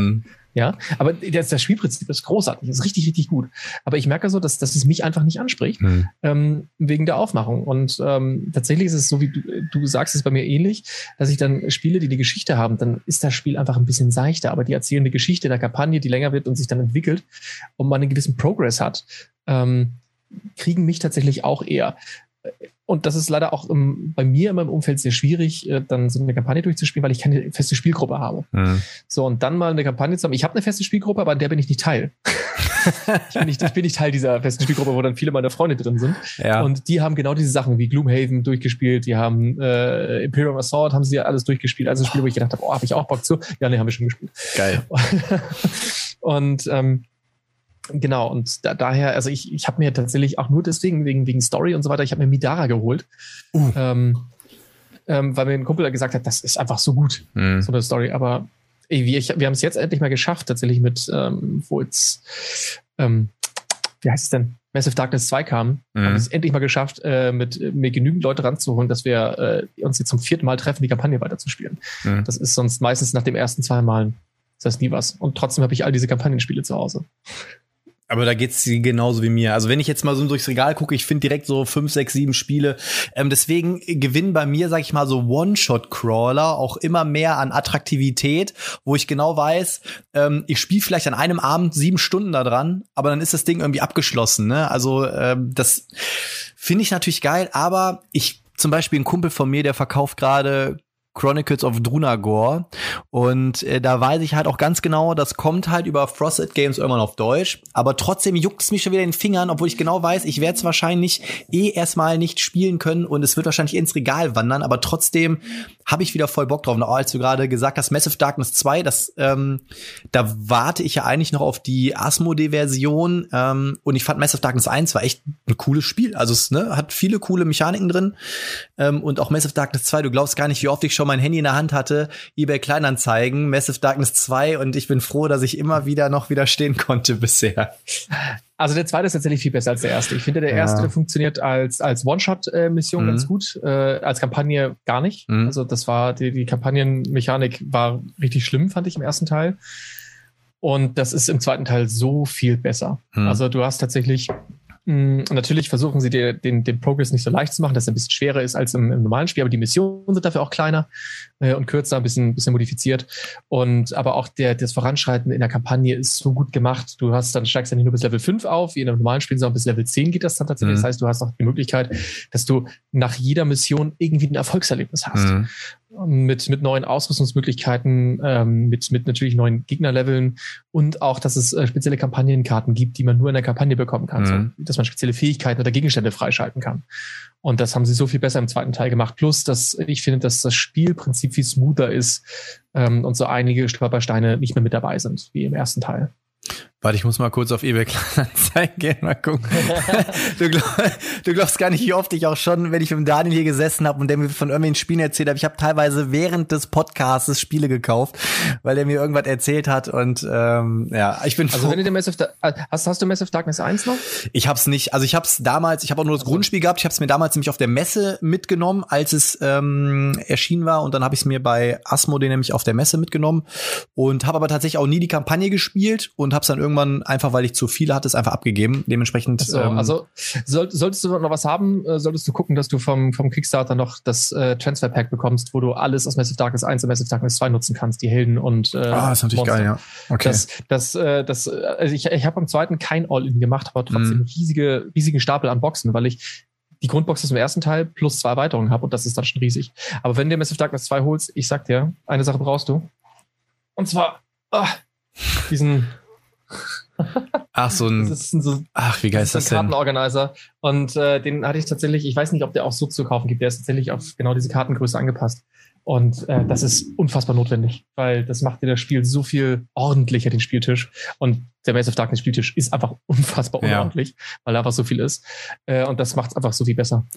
Ja, aber das, das Spielprinzip ist großartig, ist richtig, richtig gut. Aber ich merke so, dass, dass es mich einfach nicht anspricht, mhm. ähm, wegen der Aufmachung. Und ähm, tatsächlich ist es so, wie du, du sagst, es bei mir ähnlich, dass ich dann Spiele, die die Geschichte haben, dann ist das Spiel einfach ein bisschen seichter, aber die erzählen eine Geschichte der Kampagne, die länger wird und sich dann entwickelt und man einen gewissen Progress hat, ähm, kriegen mich tatsächlich auch eher. Und das ist leider auch im, bei mir in meinem Umfeld sehr schwierig, äh, dann so eine Kampagne durchzuspielen, weil ich keine feste Spielgruppe habe. Mhm. So, und dann mal eine Kampagne zu haben. Ich habe eine feste Spielgruppe, aber an der bin ich nicht Teil. ich, bin nicht, ich bin nicht Teil dieser festen Spielgruppe, wo dann viele meiner Freunde drin sind. Ja. Und die haben genau diese Sachen wie Gloomhaven durchgespielt, die haben äh, Imperial Assault, haben sie ja alles durchgespielt. Also ein Spiel, wo ich gedacht habe, oh, habe ich auch Bock zu. Ja, nee, haben wir schon gespielt. Geil. und ähm, Genau, und da, daher, also ich, ich habe mir tatsächlich auch nur deswegen, wegen, wegen Story und so weiter, ich habe mir Midara geholt. Uh. Ähm, ähm, weil mir ein Kumpel gesagt hat, das ist einfach so gut, mhm. so eine Story. Aber ey, wir, wir haben es jetzt endlich mal geschafft, tatsächlich mit, ähm, wo jetzt, ähm, wie heißt es denn? Massive Darkness 2 kam, mhm. haben es endlich mal geschafft, äh, mit mir genügend Leute ranzuholen, dass wir äh, uns jetzt zum vierten Mal treffen, die Kampagne weiterzuspielen. Mhm. Das ist sonst meistens nach dem ersten zwei Malen das heißt nie was. Und trotzdem habe ich all diese Kampagnenspiele zu Hause. Aber da geht's genauso wie mir. Also wenn ich jetzt mal so durchs Regal gucke, ich finde direkt so fünf, sechs, sieben Spiele. Ähm, deswegen gewinnen bei mir, sag ich mal, so One-Shot-Crawler auch immer mehr an Attraktivität, wo ich genau weiß, ähm, ich spiele vielleicht an einem Abend sieben Stunden da dran, aber dann ist das Ding irgendwie abgeschlossen. Ne? Also ähm, das finde ich natürlich geil, aber ich zum Beispiel ein Kumpel von mir, der verkauft gerade Chronicles of Drunagor. Und äh, da weiß ich halt auch ganz genau, das kommt halt über Frosted Games irgendwann auf Deutsch. Aber trotzdem juckt es mich schon wieder in den Fingern, obwohl ich genau weiß, ich werde es wahrscheinlich eh erstmal nicht spielen können und es wird wahrscheinlich ins Regal wandern. Aber trotzdem habe ich wieder voll Bock drauf. Und auch als du gerade gesagt hast, Massive Darkness 2, das, ähm, da warte ich ja eigentlich noch auf die Asmodee-Version. Ähm, und ich fand Massive Darkness 1 war echt ein cooles Spiel. Also es ne, hat viele coole Mechaniken drin. Ähm, und auch Massive Darkness 2, du glaubst gar nicht, wie oft ich schon mein Handy in der Hand hatte, eBay Kleinanzeigen, Massive Darkness 2 und ich bin froh, dass ich immer wieder noch widerstehen konnte bisher. Also der zweite ist tatsächlich viel besser als der erste. Ich finde, der erste ja. funktioniert als, als One-Shot-Mission mhm. ganz gut, äh, als Kampagne gar nicht. Mhm. Also das war, die, die Kampagnenmechanik war richtig schlimm, fand ich im ersten Teil. Und das ist im zweiten Teil so viel besser. Mhm. Also du hast tatsächlich Mm, natürlich versuchen sie dir den, den Progress nicht so leicht zu machen, dass er ein bisschen schwerer ist als im, im normalen Spiel, aber die Missionen sind dafür auch kleiner äh, und kürzer, ein bisschen, bisschen modifiziert. Und aber auch der, das Voranschreiten in der Kampagne ist so gut gemacht. Du hast dann steigst dann nicht nur bis Level 5 auf, wie in einem normalen Spiel, sondern bis Level 10 geht das dann tatsächlich. Mhm. Das heißt, du hast auch die Möglichkeit, dass du nach jeder Mission irgendwie ein Erfolgserlebnis hast. Mhm mit, mit neuen Ausrüstungsmöglichkeiten, ähm, mit, mit natürlich neuen Gegnerleveln und auch, dass es äh, spezielle Kampagnenkarten gibt, die man nur in der Kampagne bekommen kann, mhm. so, dass man spezielle Fähigkeiten oder Gegenstände freischalten kann. Und das haben sie so viel besser im zweiten Teil gemacht. Plus, dass ich finde, dass das Spielprinzip viel smoother ist ähm, und so einige Stolpersteine nicht mehr mit dabei sind, wie im ersten Teil. Warte, ich muss mal kurz auf eBay Kleinanzeigen gehen, mal gucken. du, glaub, du, glaubst gar nicht, wie oft ich auch schon, wenn ich mit Daniel hier gesessen habe und der mir von irgendwelchen Spielen erzählt hat, ich habe teilweise während des Podcasts Spiele gekauft, weil er mir irgendwas erzählt hat und ähm, ja, ich bin Also wenn du Massive äh, hast, hast du Massive Darkness 1 noch? Ich hab's nicht, also ich hab's damals, ich habe auch nur das also. Grundspiel gehabt, ich hab's mir damals nämlich auf der Messe mitgenommen, als es ähm, erschienen war und dann habe ich es mir bei Asmodee nämlich auf der Messe mitgenommen und habe aber tatsächlich auch nie die Kampagne gespielt und hab's dann irgendwann irgendwann einfach, weil ich zu viele hatte, es einfach abgegeben. Dementsprechend. So, ähm, also soll, solltest du noch was haben, äh, solltest du gucken, dass du vom, vom Kickstarter noch das äh, Transfer Pack bekommst, wo du alles aus Massive Darkness 1 und Massive Darkness 2 nutzen kannst, die Helden und äh, Ah, ist natürlich Monster. geil, ja. Okay. Das, das, äh, das, also ich, ich habe am zweiten kein All-In gemacht, aber trotzdem mhm. riesige, riesigen Stapel an Boxen, weil ich die Grundbox aus dem ersten Teil plus zwei Erweiterungen habe und das ist dann schon riesig. Aber wenn du Massive Darkness 2 holst, ich sag dir, eine Sache brauchst du. Und zwar oh, diesen Ach, so ein. Das ist ein so, ach, wie geil ist das, ist ein Kartenorganizer. Und äh, den hatte ich tatsächlich, ich weiß nicht, ob der auch so zu kaufen gibt. Der ist tatsächlich auf genau diese Kartengröße angepasst. Und äh, das ist unfassbar notwendig, weil das macht dir das Spiel so viel ordentlicher, den Spieltisch. Und der Maze of Darkness Spieltisch ist einfach unfassbar unordentlich, ja. weil da einfach so viel ist. Äh, und das macht es einfach so viel besser.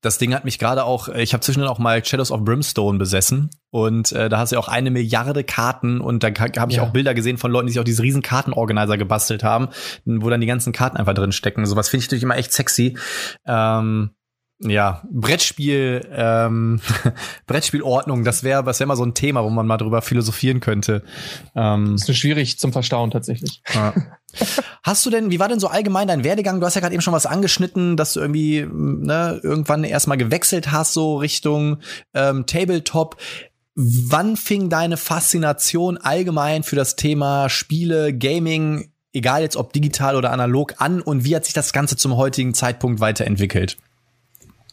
Das Ding hat mich gerade auch, ich habe zwischendurch auch mal Shadows of Brimstone besessen. Und äh, da hast du ja auch eine Milliarde Karten und da habe ich ja. auch Bilder gesehen von Leuten, die sich auch diese riesen Kartenorganizer gebastelt haben, wo dann die ganzen Karten einfach drin stecken. Sowas finde ich natürlich immer echt sexy. Ähm, ja, Brettspiel, ähm, Brettspielordnung, das wäre das wär mal so ein Thema, wo man mal drüber philosophieren könnte. Ähm, das ist schwierig zum Verstauen tatsächlich. Ja. Hast du denn, wie war denn so allgemein dein Werdegang? Du hast ja gerade eben schon was angeschnitten, dass du irgendwie ne, irgendwann erstmal gewechselt hast, so Richtung ähm, Tabletop. Wann fing deine Faszination allgemein für das Thema Spiele, Gaming, egal jetzt ob digital oder analog, an und wie hat sich das Ganze zum heutigen Zeitpunkt weiterentwickelt?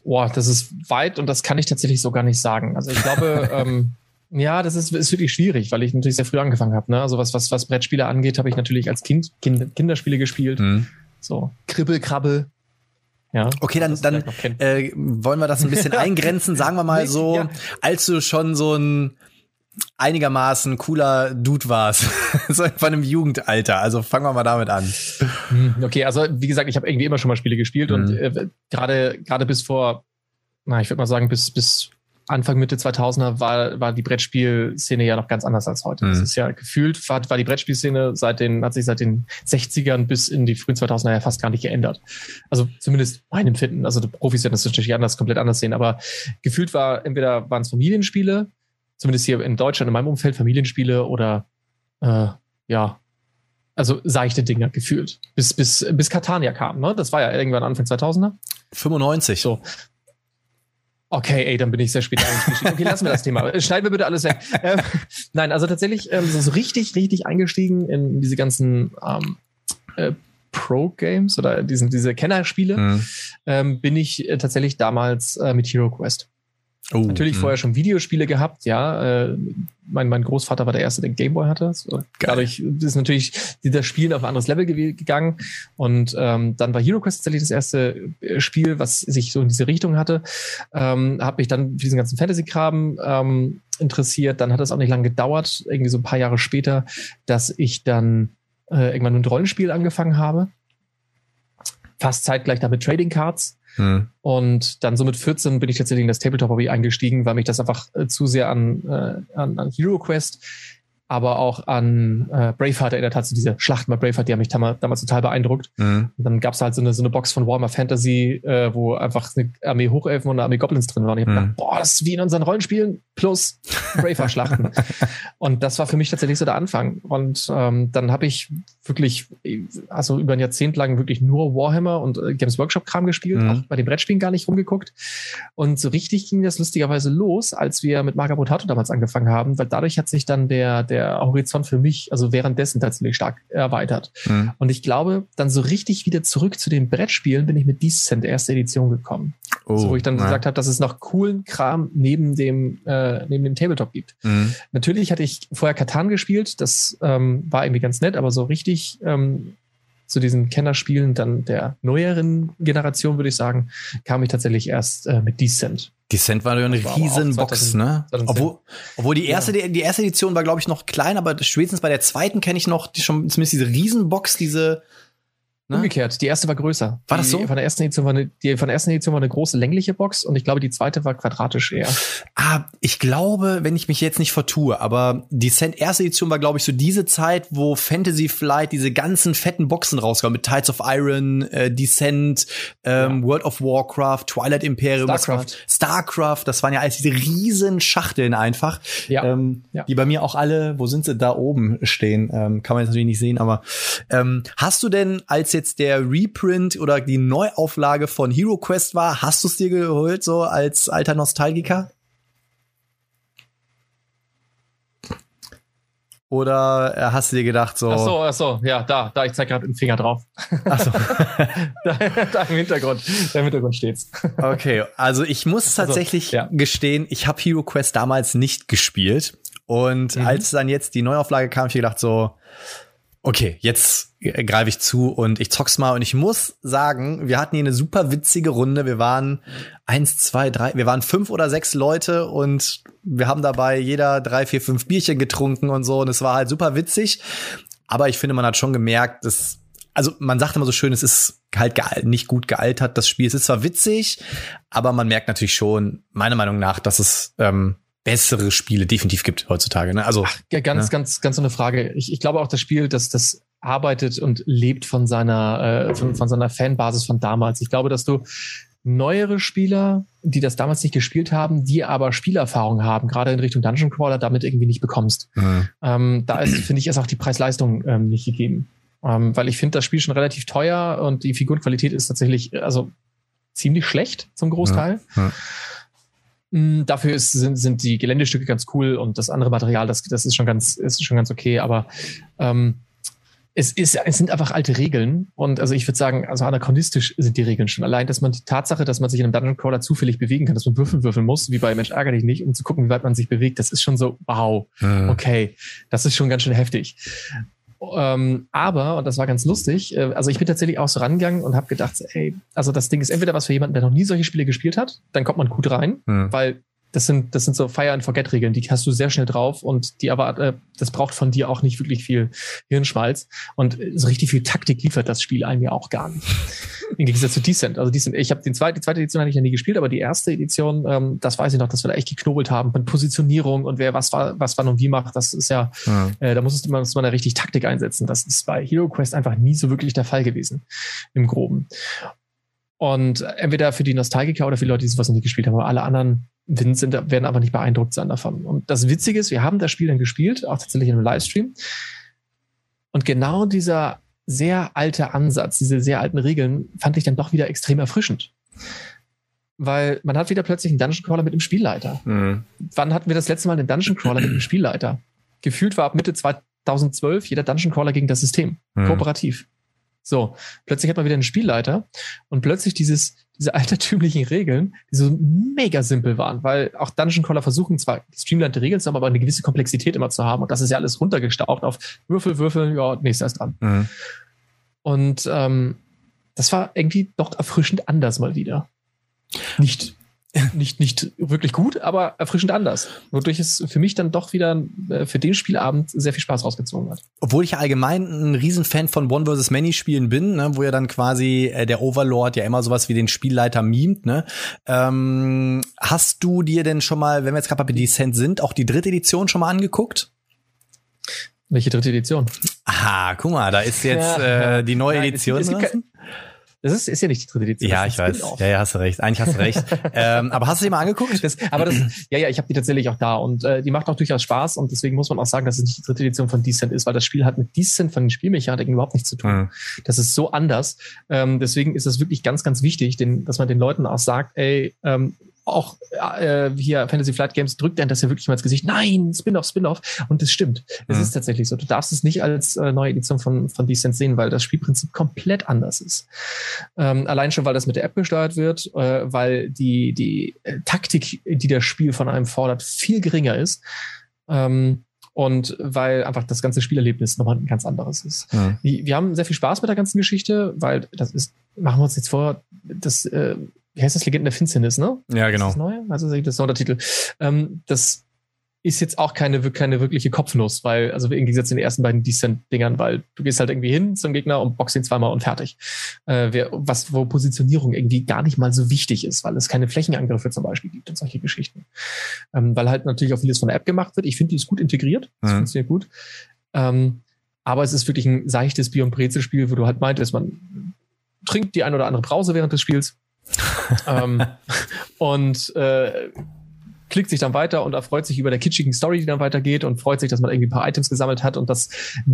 Boah, das ist weit und das kann ich tatsächlich so gar nicht sagen. Also ich glaube, ähm, ja, das ist, ist wirklich schwierig, weil ich natürlich sehr früh angefangen habe. Ne? Also was, was, was Brettspiele angeht, habe ich natürlich als Kind, kind Kinderspiele gespielt. Mhm. So, Kribbel, Krabbel. Ja, okay, dann, dann äh, wollen wir das ein bisschen eingrenzen. Sagen wir mal so, ja. als du schon so ein einigermaßen cooler Dude warst. so von einem Jugendalter. Also fangen wir mal damit an. Hm, okay, also wie gesagt, ich habe irgendwie immer schon mal Spiele gespielt mhm. und äh, gerade gerade bis vor, na, ich würde mal sagen, bis bis Anfang Mitte 2000er war war die Brettspielszene ja noch ganz anders als heute. Mhm. Das ist ja gefühlt war, war die Brettspielszene seit den hat sich seit den 60ern bis in die frühen 2000er ja fast gar nicht geändert. Also zumindest mein Empfinden. Also die Profis werden das natürlich anders komplett anders sehen, aber gefühlt war entweder waren es Familienspiele zumindest hier in Deutschland, in meinem Umfeld, Familienspiele oder äh, ja, also seichte Dinger gefühlt. Bis, bis, bis Catania kam, ne? Das war ja irgendwann Anfang 2000er. 95. So. Okay, ey, dann bin ich sehr spät eingestiegen. Okay, lassen wir das Thema. Schneiden wir bitte alles weg. Ähm, nein, also tatsächlich ähm, so richtig, richtig eingestiegen in diese ganzen ähm, äh, Pro-Games oder diesen, diese Kennerspiele mhm. ähm, bin ich äh, tatsächlich damals äh, mit Hero Quest. Oh, Natürlich mh. vorher schon Videospiele gehabt, ja. Äh, mein, mein Großvater war der Erste, der Gameboy hatte. So, dadurch ist natürlich das Spielen auf ein anderes Level gegangen. Und ähm, dann war Hero Quest tatsächlich das erste äh, Spiel, was sich so in diese Richtung hatte. Ähm, habe mich dann für diesen ganzen Fantasy-Kram ähm, interessiert. Dann hat es auch nicht lange gedauert, irgendwie so ein paar Jahre später, dass ich dann äh, irgendwann ein Rollenspiel angefangen habe. Fast zeitgleich damit Trading Cards. Mhm. Und dann so mit 14 bin ich tatsächlich in das Tabletop-Hobby eingestiegen, weil mich das einfach äh, zu sehr an, äh, an, an Hero Quest aber auch an äh, Braveheart erinnert hat, so diese Schlachten bei Braveheart, die haben mich damals, damals total beeindruckt. Mhm. Und dann gab es halt so eine, so eine Box von Warhammer Fantasy, äh, wo einfach eine Armee Hochelfen und eine Armee Goblins drin waren. Und ich mhm. hab gedacht, boah, das ist wie in unseren Rollenspielen plus Braveheart-Schlachten. und das war für mich tatsächlich so der Anfang. Und ähm, dann habe ich wirklich, also über ein Jahrzehnt lang wirklich nur Warhammer und äh, Games Workshop-Kram gespielt, mhm. auch bei den Brettspielen gar nicht rumgeguckt. Und so richtig ging das lustigerweise los, als wir mit Marga Potato damals angefangen haben, weil dadurch hat sich dann der, der der Horizont für mich, also währenddessen tatsächlich stark erweitert. Mhm. Und ich glaube, dann so richtig wieder zurück zu den Brettspielen bin ich mit Descent erste Edition gekommen. Oh, so, wo ich dann ja. gesagt habe, dass es noch coolen Kram neben dem, äh, neben dem Tabletop gibt. Mhm. Natürlich hatte ich vorher Katan gespielt, das ähm, war irgendwie ganz nett, aber so richtig ähm, zu diesen Kennerspielen dann der neueren Generation, würde ich sagen, kam ich tatsächlich erst äh, mit Descent. Descent war ja eine riesen Box, ne? Obwohl, obwohl die erste, ja. die, die erste Edition war, glaube ich, noch klein, aber spätestens bei der zweiten kenne ich noch die schon zumindest diese Riesenbox, diese Ne? Umgekehrt, die erste war größer. War das so? Die von der ersten Edition war eine, die von der ersten Edition war eine große längliche Box und ich glaube, die zweite war quadratisch eher. Ah, ich glaube, wenn ich mich jetzt nicht vertue, aber die erste Edition war, glaube ich, so diese Zeit, wo Fantasy Flight diese ganzen fetten Boxen rauskam mit Tides of Iron, äh, Descent, ähm, ja. World of Warcraft, Twilight Imperium, Starcraft. Starcraft, das waren ja alles diese riesen Schachteln einfach, ja. Ähm, ja. die bei mir auch alle, wo sind sie, da oben stehen, ähm, kann man jetzt natürlich nicht sehen, aber ähm, hast du denn als jetzt der Reprint oder die Neuauflage von Hero Quest war, hast du es dir geholt, so als alter Nostalgiker? Oder äh, hast du dir gedacht so? Ach so, ach so, ja, da, da, ich zeig gerade den Finger drauf. Ach so. da, da im Hintergrund, da im Hintergrund steht's. okay, also ich muss tatsächlich also, ja. gestehen, ich habe Hero Quest damals nicht gespielt. Und mhm. als dann jetzt die Neuauflage kam, ich gedacht so, okay, jetzt greife ich zu und ich zock's mal. Und ich muss sagen, wir hatten hier eine super witzige Runde. Wir waren eins, zwei, drei, wir waren fünf oder sechs Leute und wir haben dabei jeder drei, vier, fünf Bierchen getrunken und so. Und es war halt super witzig. Aber ich finde, man hat schon gemerkt, dass also man sagt immer so schön, es ist halt nicht gut gealtert, das Spiel. Es ist zwar witzig, aber man merkt natürlich schon, meiner Meinung nach, dass es ähm, bessere Spiele definitiv gibt heutzutage. Ne? Also Ach, ja, ganz, ne? ganz, ganz so eine Frage. Ich, ich glaube auch, das Spiel, dass das arbeitet und lebt von seiner, äh, von, von seiner Fanbasis von damals. Ich glaube, dass du neuere Spieler, die das damals nicht gespielt haben, die aber Spielerfahrung haben, gerade in Richtung Dungeon Crawler, damit irgendwie nicht bekommst. Mhm. Ähm, da ist, finde ich, ist auch die Preis-Leistung ähm, nicht gegeben. Ähm, weil ich finde das Spiel schon relativ teuer und die Figurenqualität ist tatsächlich also ziemlich schlecht zum Großteil. Ja. Ja. Mm, dafür ist, sind, sind die Geländestücke ganz cool und das andere Material, das, das ist schon ganz, ist schon ganz okay, aber ähm, es, ist, es sind einfach alte Regeln und also ich würde sagen, also anachronistisch sind die Regeln schon. Allein, dass man die Tatsache, dass man sich in einem Dungeon Crawler zufällig bewegen kann, dass man würfeln würfeln muss, wie bei Mensch ärger dich nicht, um zu gucken, wie weit man sich bewegt, das ist schon so, wow, okay, das ist schon ganz schön heftig. Ähm, aber, und das war ganz lustig, äh, also ich bin tatsächlich auch so rangegangen und habe gedacht, ey, also das Ding ist entweder was für jemanden, der noch nie solche Spiele gespielt hat, dann kommt man gut rein, mhm. weil das sind, das sind so Fire and Forget Regeln, die hast du sehr schnell drauf und die aber, äh, das braucht von dir auch nicht wirklich viel Hirnschmalz und so richtig viel Taktik liefert das Spiel einem ja auch gar nicht. Im Gegensatz zu Descent. Also Descent, ich habe den zweiten, die zweite Edition habe ich ja nie gespielt, aber die erste Edition, ähm, das weiß ich noch, dass wir da echt geknobelt haben mit Positionierung und wer was war, was wann und wie macht, das ist ja, ja. Äh, da muss man, muss man da richtig Taktik einsetzen. Das ist bei Hero Quest einfach nie so wirklich der Fall gewesen im Groben. Und entweder für die Nostalgiker oder für die Leute, die sowas noch nie gespielt haben, aber alle anderen sind, werden aber nicht beeindruckt sein davon. Und das Witzige ist, wir haben das Spiel dann gespielt, auch tatsächlich in einem Livestream. Und genau dieser sehr alte Ansatz, diese sehr alten Regeln, fand ich dann doch wieder extrem erfrischend. Weil man hat wieder plötzlich einen Dungeon Crawler mit dem Spielleiter. Mhm. Wann hatten wir das letzte Mal einen Dungeon Crawler mit dem Spielleiter? Gefühlt war ab Mitte 2012 jeder Dungeon Crawler gegen das System. Mhm. Kooperativ. So, plötzlich hat man wieder einen Spielleiter und plötzlich dieses, diese altertümlichen Regeln, die so mega simpel waren, weil auch Dungeon Crawler versuchen zwar streamlined Regeln zu haben, aber eine gewisse Komplexität immer zu haben und das ist ja alles runtergestaucht auf Würfel, Würfel, ja, nächster ist dran. Mhm. Und ähm, das war irgendwie doch erfrischend anders mal wieder. Nicht nicht, nicht wirklich gut, aber erfrischend anders. Wodurch es für mich dann doch wieder äh, für den Spielabend sehr viel Spaß rausgezogen hat. Obwohl ich ja allgemein ein Riesenfan von One vs. Many Spielen bin, ne, wo ja dann quasi äh, der Overlord ja immer sowas wie den Spielleiter mimt. Ne? Ähm, hast du dir denn schon mal, wenn wir jetzt gerade bei Descent sind, auch die dritte Edition schon mal angeguckt? Welche dritte Edition? Aha, guck mal, da ist jetzt ja, äh, die neue Nein, Edition. Es, es das ist, ist ja nicht die dritte Edition. Ja, ich weiß. Ja, ja, hast du recht. Eigentlich hast du recht. ähm, aber hast du die mal angeguckt? Das, aber das, ja, ja, ich habe die tatsächlich auch da und äh, die macht auch durchaus Spaß und deswegen muss man auch sagen, dass es nicht die dritte Edition von Descent ist, weil das Spiel hat mit Descent von den Spielmechaniken überhaupt nichts zu tun. Mhm. Das ist so anders. Ähm, deswegen ist es wirklich ganz, ganz wichtig, den, dass man den Leuten auch sagt, ey, ähm, auch äh, hier Fantasy Flight Games drückt dann das ja wirklich mal ins Gesicht. Nein, Spin-off, Spin-off. Und das stimmt. Es mhm. ist tatsächlich so. Du darfst es nicht als äh, neue Edition von, von Descent sehen, weil das Spielprinzip komplett anders ist. Ähm, allein schon, weil das mit der App gesteuert wird, äh, weil die, die äh, Taktik, die das Spiel von einem fordert, viel geringer ist. Ähm, und weil einfach das ganze Spielerlebnis nochmal ein ganz anderes ist. Ja. Wir, wir haben sehr viel Spaß mit der ganzen Geschichte, weil das ist, machen wir uns jetzt vor, das äh, wie heißt das, Legenden der Finsternis, ne? Ja, genau. Ist das neue? Also das ist der Untertitel. Ähm, das ist jetzt auch keine, keine wirkliche Kopfnuss, weil, also im Gegensatz zu den ersten beiden Decent-Dingern, weil du gehst halt irgendwie hin zum Gegner und boxst ihn zweimal und fertig. Äh, wer, was, wo Positionierung irgendwie gar nicht mal so wichtig ist, weil es keine Flächenangriffe zum Beispiel gibt und solche Geschichten. Ähm, weil halt natürlich auch vieles von der App gemacht wird. Ich finde, die ist gut integriert. Das mhm. funktioniert gut. Ähm, aber es ist wirklich ein seichtes Bier- und Brezelspiel, wo du halt meintest, man trinkt die ein oder andere Brause während des Spiels ähm, und äh, klickt sich dann weiter und erfreut sich über der kitschigen Story, die dann weitergeht und freut sich, dass man irgendwie ein paar Items gesammelt hat und dass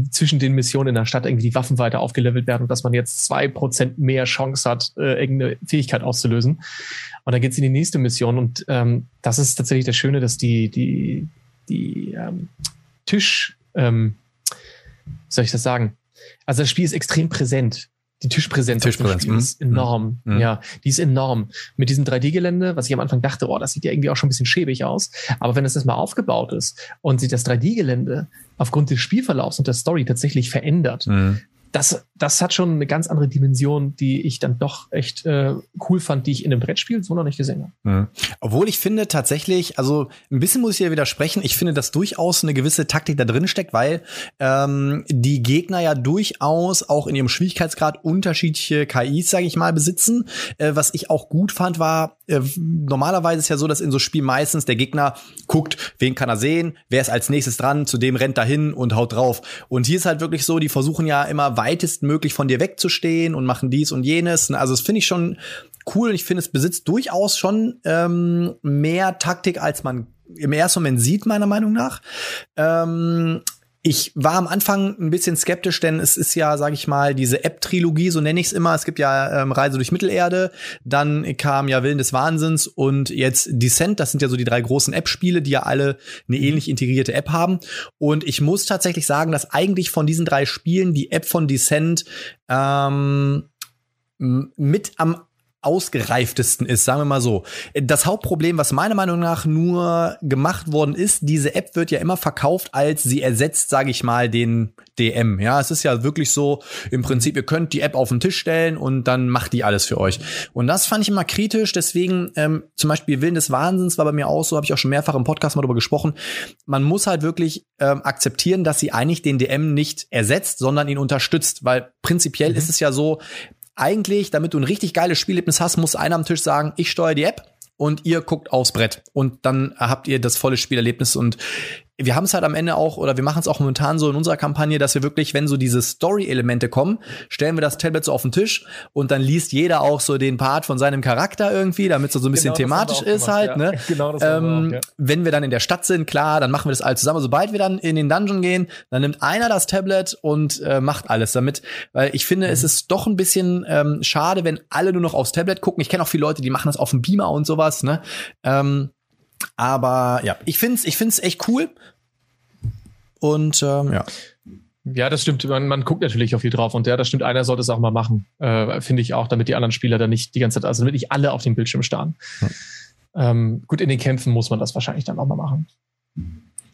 zwischen den Missionen in der Stadt irgendwie die Waffen weiter aufgelevelt werden und dass man jetzt zwei Prozent mehr Chance hat, äh, irgendeine Fähigkeit auszulösen. Und dann geht's in die nächste Mission und ähm, das ist tatsächlich das Schöne, dass die, die, die ähm, Tisch ähm, wie soll ich das sagen? Also das Spiel ist extrem präsent. Die Tischpräsenz, Tischpräsenz Spiel ist enorm. Mhm. Ja, die ist enorm. Mit diesem 3D-Gelände, was ich am Anfang dachte, oh, das sieht ja irgendwie auch schon ein bisschen schäbig aus. Aber wenn das mal aufgebaut ist und sich das 3D-Gelände aufgrund des Spielverlaufs und der Story tatsächlich verändert, Mhm. Das, das hat schon eine ganz andere Dimension, die ich dann doch echt äh, cool fand, die ich in einem Brettspiel so noch nicht gesehen habe. Mhm. Obwohl ich finde tatsächlich, also ein bisschen muss ich hier widersprechen, ich finde, dass durchaus eine gewisse Taktik da drin steckt, weil ähm, die Gegner ja durchaus auch in ihrem Schwierigkeitsgrad unterschiedliche KIs, sage ich mal, besitzen. Äh, was ich auch gut fand, war, äh, normalerweise ist ja so, dass in so Spielen meistens der Gegner guckt, wen kann er sehen, wer ist als nächstes dran, zu dem rennt er hin und haut drauf. Und hier ist halt wirklich so, die versuchen ja immer weitestmöglich von dir wegzustehen und machen dies und jenes. Also das finde ich schon cool ich finde, es besitzt durchaus schon ähm, mehr Taktik, als man im ersten Moment sieht, meiner Meinung nach. Ähm, ich war am Anfang ein bisschen skeptisch, denn es ist ja, sage ich mal, diese App-Trilogie, so nenne ich es immer. Es gibt ja ähm, Reise durch Mittelerde, dann kam ja Willen des Wahnsinns und jetzt Descent. Das sind ja so die drei großen App-Spiele, die ja alle eine ähnlich integrierte App haben. Und ich muss tatsächlich sagen, dass eigentlich von diesen drei Spielen die App von Descent ähm, mit am ausgereiftesten ist, sagen wir mal so. Das Hauptproblem, was meiner Meinung nach nur gemacht worden ist, diese App wird ja immer verkauft als sie ersetzt, sage ich mal, den DM. Ja, es ist ja wirklich so, im Prinzip, ihr könnt die App auf den Tisch stellen und dann macht die alles für euch. Und das fand ich immer kritisch, deswegen ähm, zum Beispiel Willen des Wahnsinns war bei mir auch so, habe ich auch schon mehrfach im Podcast mal darüber gesprochen. Man muss halt wirklich ähm, akzeptieren, dass sie eigentlich den DM nicht ersetzt, sondern ihn unterstützt, weil prinzipiell ist es ja so, eigentlich, damit du ein richtig geiles Spielerlebnis hast, muss einer am Tisch sagen, ich steuere die App und ihr guckt aufs Brett. Und dann habt ihr das volle Spielerlebnis und wir haben es halt am Ende auch oder wir machen es auch momentan so in unserer Kampagne, dass wir wirklich, wenn so diese Story-Elemente kommen, stellen wir das Tablet so auf den Tisch und dann liest jeder auch so den Part von seinem Charakter irgendwie, damit es so ein bisschen Genau, thematisch ist gemacht, halt, ja. ne? Genau, das haben wir ähm, auch, ja. Wenn wir dann in der Stadt sind, klar, dann machen wir das alles zusammen. Sobald wir dann in den Dungeon gehen, dann nimmt einer das Tablet und äh, macht alles damit, weil ich finde, Mhm. es ist doch ein bisschen ähm, schade, wenn alle nur noch aufs Tablet gucken. Ich kenne auch viele Leute, die machen das auf dem Beamer und sowas, ne? Ähm, aber ja, ich find's, ich find's echt cool. Und ähm, ja. Ja, das stimmt. Man, man guckt natürlich auch viel drauf und ja, das stimmt. Einer sollte es auch mal machen, äh, finde ich auch, damit die anderen Spieler dann nicht die ganze Zeit, also damit nicht alle auf dem Bildschirm starren. Ähm, gut, in den Kämpfen muss man das wahrscheinlich dann auch mal machen.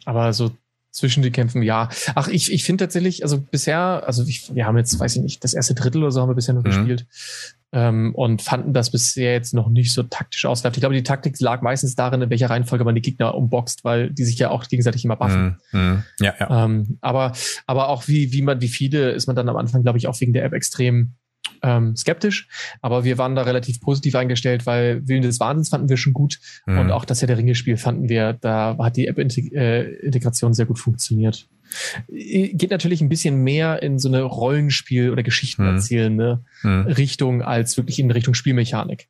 Aber so zwischen den Kämpfen, ja. Ach, ich, ich finde tatsächlich, also bisher, also ich, wir haben jetzt, weiß ich nicht, das erste Drittel oder so haben wir bisher noch Mhm. gespielt ähm, und fanden das bisher jetzt noch nicht so taktisch ausgereift. Ich glaube, die Taktik lag meistens darin, in welcher Reihenfolge man die Gegner umboxt, weil die sich ja auch gegenseitig immer buffen. Mhm. Mhm. Ja, ja. Ähm, aber, aber auch wie, wie man, wie viele ist man dann am Anfang, glaube ich, auch wegen der App extrem ähm, skeptisch. Aber wir waren da relativ positiv eingestellt, weil Willen des Wahnsinns fanden wir schon gut. Mhm. Und auch das Herr der Ringe-Spiel fanden wir, da hat die App-Integration sehr gut funktioniert. Äh, Geht natürlich ein bisschen mehr in so eine Rollenspiel- oder Geschichten Mhm. erzählende Mhm. Richtung als wirklich in Richtung Spielmechanik.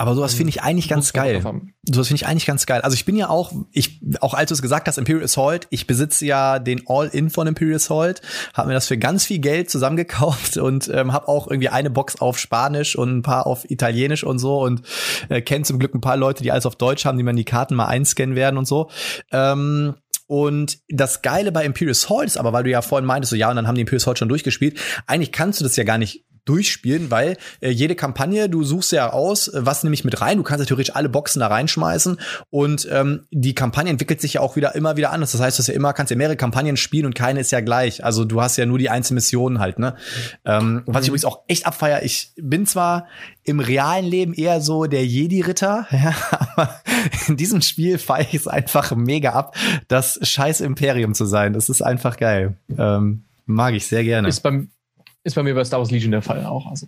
Aber sowas finde ich eigentlich ganz geil. Sowas finde ich eigentlich ganz geil. Also ich bin ja auch, ich, auch als du es gesagt hast, Imperial Assault, ich besitze ja den All-In von Imperial Assault, habe mir das für ganz viel Geld zusammengekauft und ähm, habe auch irgendwie eine Box auf Spanisch und ein paar auf Italienisch und so und äh, kenne zum Glück ein paar Leute, die alles auf Deutsch haben, die man die Karten mal einscannen werden und so. Ähm, und das Geile bei Imperial Assault ist aber, weil du ja vorhin meintest, so ja, und dann haben die Imperial Assault schon durchgespielt, eigentlich kannst du das ja gar nicht durchspielen, weil äh, jede Kampagne, du suchst ja aus, äh, was nämlich mit rein, du kannst ja theoretisch alle Boxen da reinschmeißen und ähm, die Kampagne entwickelt sich ja auch wieder immer wieder anders. Das heißt, du hast ja immer, kannst ja mehrere Kampagnen spielen und keine ist ja gleich. Also du hast ja nur die einzelnen Missionen halt, ne? Ähm, was ich übrigens auch echt abfeier, ich bin zwar im realen Leben eher so der Jedi-Ritter, ja, aber in diesem Spiel feiere ich es einfach mega ab, das scheiß Imperium zu sein. Das ist einfach geil. Ähm, mag ich sehr gerne. Ist beim, ist bei mir bei Star Wars Legion der Fall auch. Also,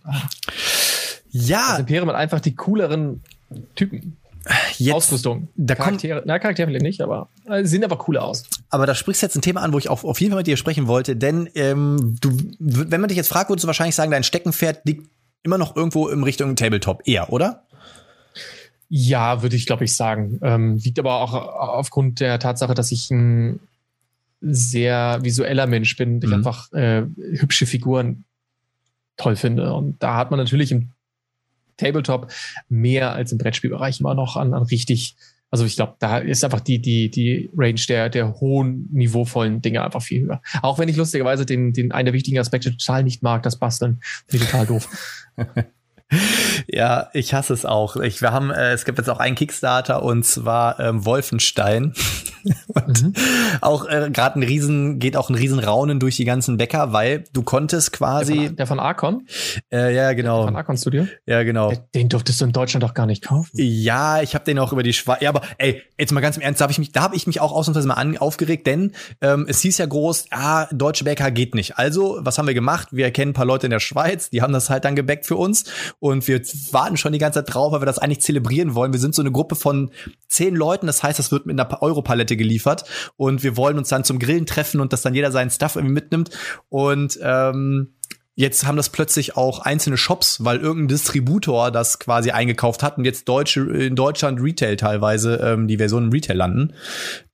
ja, das Imperium hat einfach die cooleren Typen. jetzt, Ausrüstung. da kommt, Charaktere, na, Charaktere vielleicht nicht, aber äh, sehen aber cooler aus. aber da sprichst du jetzt ein Thema an, wo ich auch auf jeden Fall mit dir sprechen wollte, denn ähm, du, wenn man dich jetzt fragt, würdest du wahrscheinlich sagen, dein Steckenpferd liegt immer noch irgendwo in Richtung Tabletop, eher, oder? Ja, würde ich, glaube ich, sagen. Ähm, liegt aber auch aufgrund der Tatsache, dass ich ein sehr visueller Mensch bin und ich Mhm. einfach äh, hübsche Figuren toll finde. Und da hat man natürlich im Tabletop mehr als im Brettspielbereich immer noch an, an richtig Also ich glaube, da ist einfach die, die, die Range der, der hohen, niveauvollen Dinge einfach viel höher. Auch wenn ich lustigerweise den, den einen der wichtigen Aspekte total nicht mag, das Basteln. Finde ich total doof. Ja, ich hasse es auch. Ich, wir haben, äh, es gibt jetzt auch einen Kickstarter und zwar ähm, Wolfenstein. und mhm. auch äh, gerade ein Riesen, geht auch ein Riesenraunen durch die ganzen Bäcker, weil du konntest quasi. Der von, der von Arcon? Äh, ja, genau. Der von Arcon Studio? Ja, genau. Den durftest du in Deutschland doch gar nicht kaufen. Ja, ich habe den auch über die Schweiz. Ja, aber ey, jetzt mal ganz im Ernst, da habe ich mich, da habe ich mich auch ausnahmsweise mal an, aufgeregt, denn ähm, es hieß ja groß, ah, deutsche Bäcker geht nicht. Also, was haben wir gemacht? Wir kennen ein paar Leute in der Schweiz, die haben das halt dann gebäckt für uns und wir warten schon die ganze Zeit drauf, weil wir das eigentlich zelebrieren wollen. Wir sind so eine Gruppe von zehn Leuten, das heißt, das wird mit einer Europalette geliefert. Und wir wollen uns dann zum Grillen treffen und dass dann jeder seinen Stuff irgendwie mitnimmt. Und ähm, Jetzt haben das plötzlich auch einzelne Shops, weil irgendein Distributor das quasi eingekauft hat und jetzt deutsche, in Deutschland Retail teilweise ähm, die Versionen Retail landen.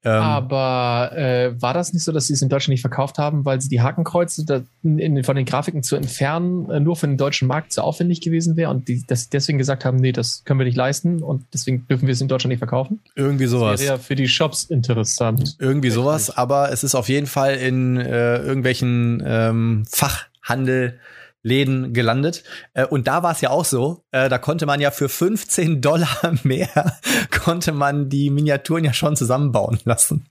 Ähm, Aber äh, war das nicht so, dass sie es in Deutschland nicht verkauft haben, weil sie die Hakenkreuze da, in, von den Grafiken zu entfernen äh, nur für den deutschen Markt zu aufwendig gewesen wäre und die das deswegen gesagt haben, nee, das können wir nicht leisten und deswegen dürfen wir es in Deutschland nicht verkaufen? Irgendwie sowas. Das wäre ja für die Shops interessant. Irgendwie sowas, aber es ist auf jeden Fall in äh, irgendwelchen ähm, Fach Handel Läden gelandet. Äh, und da war es ja auch so, äh, da konnte man ja für 15 Dollar mehr, konnte man die Miniaturen ja schon zusammenbauen lassen.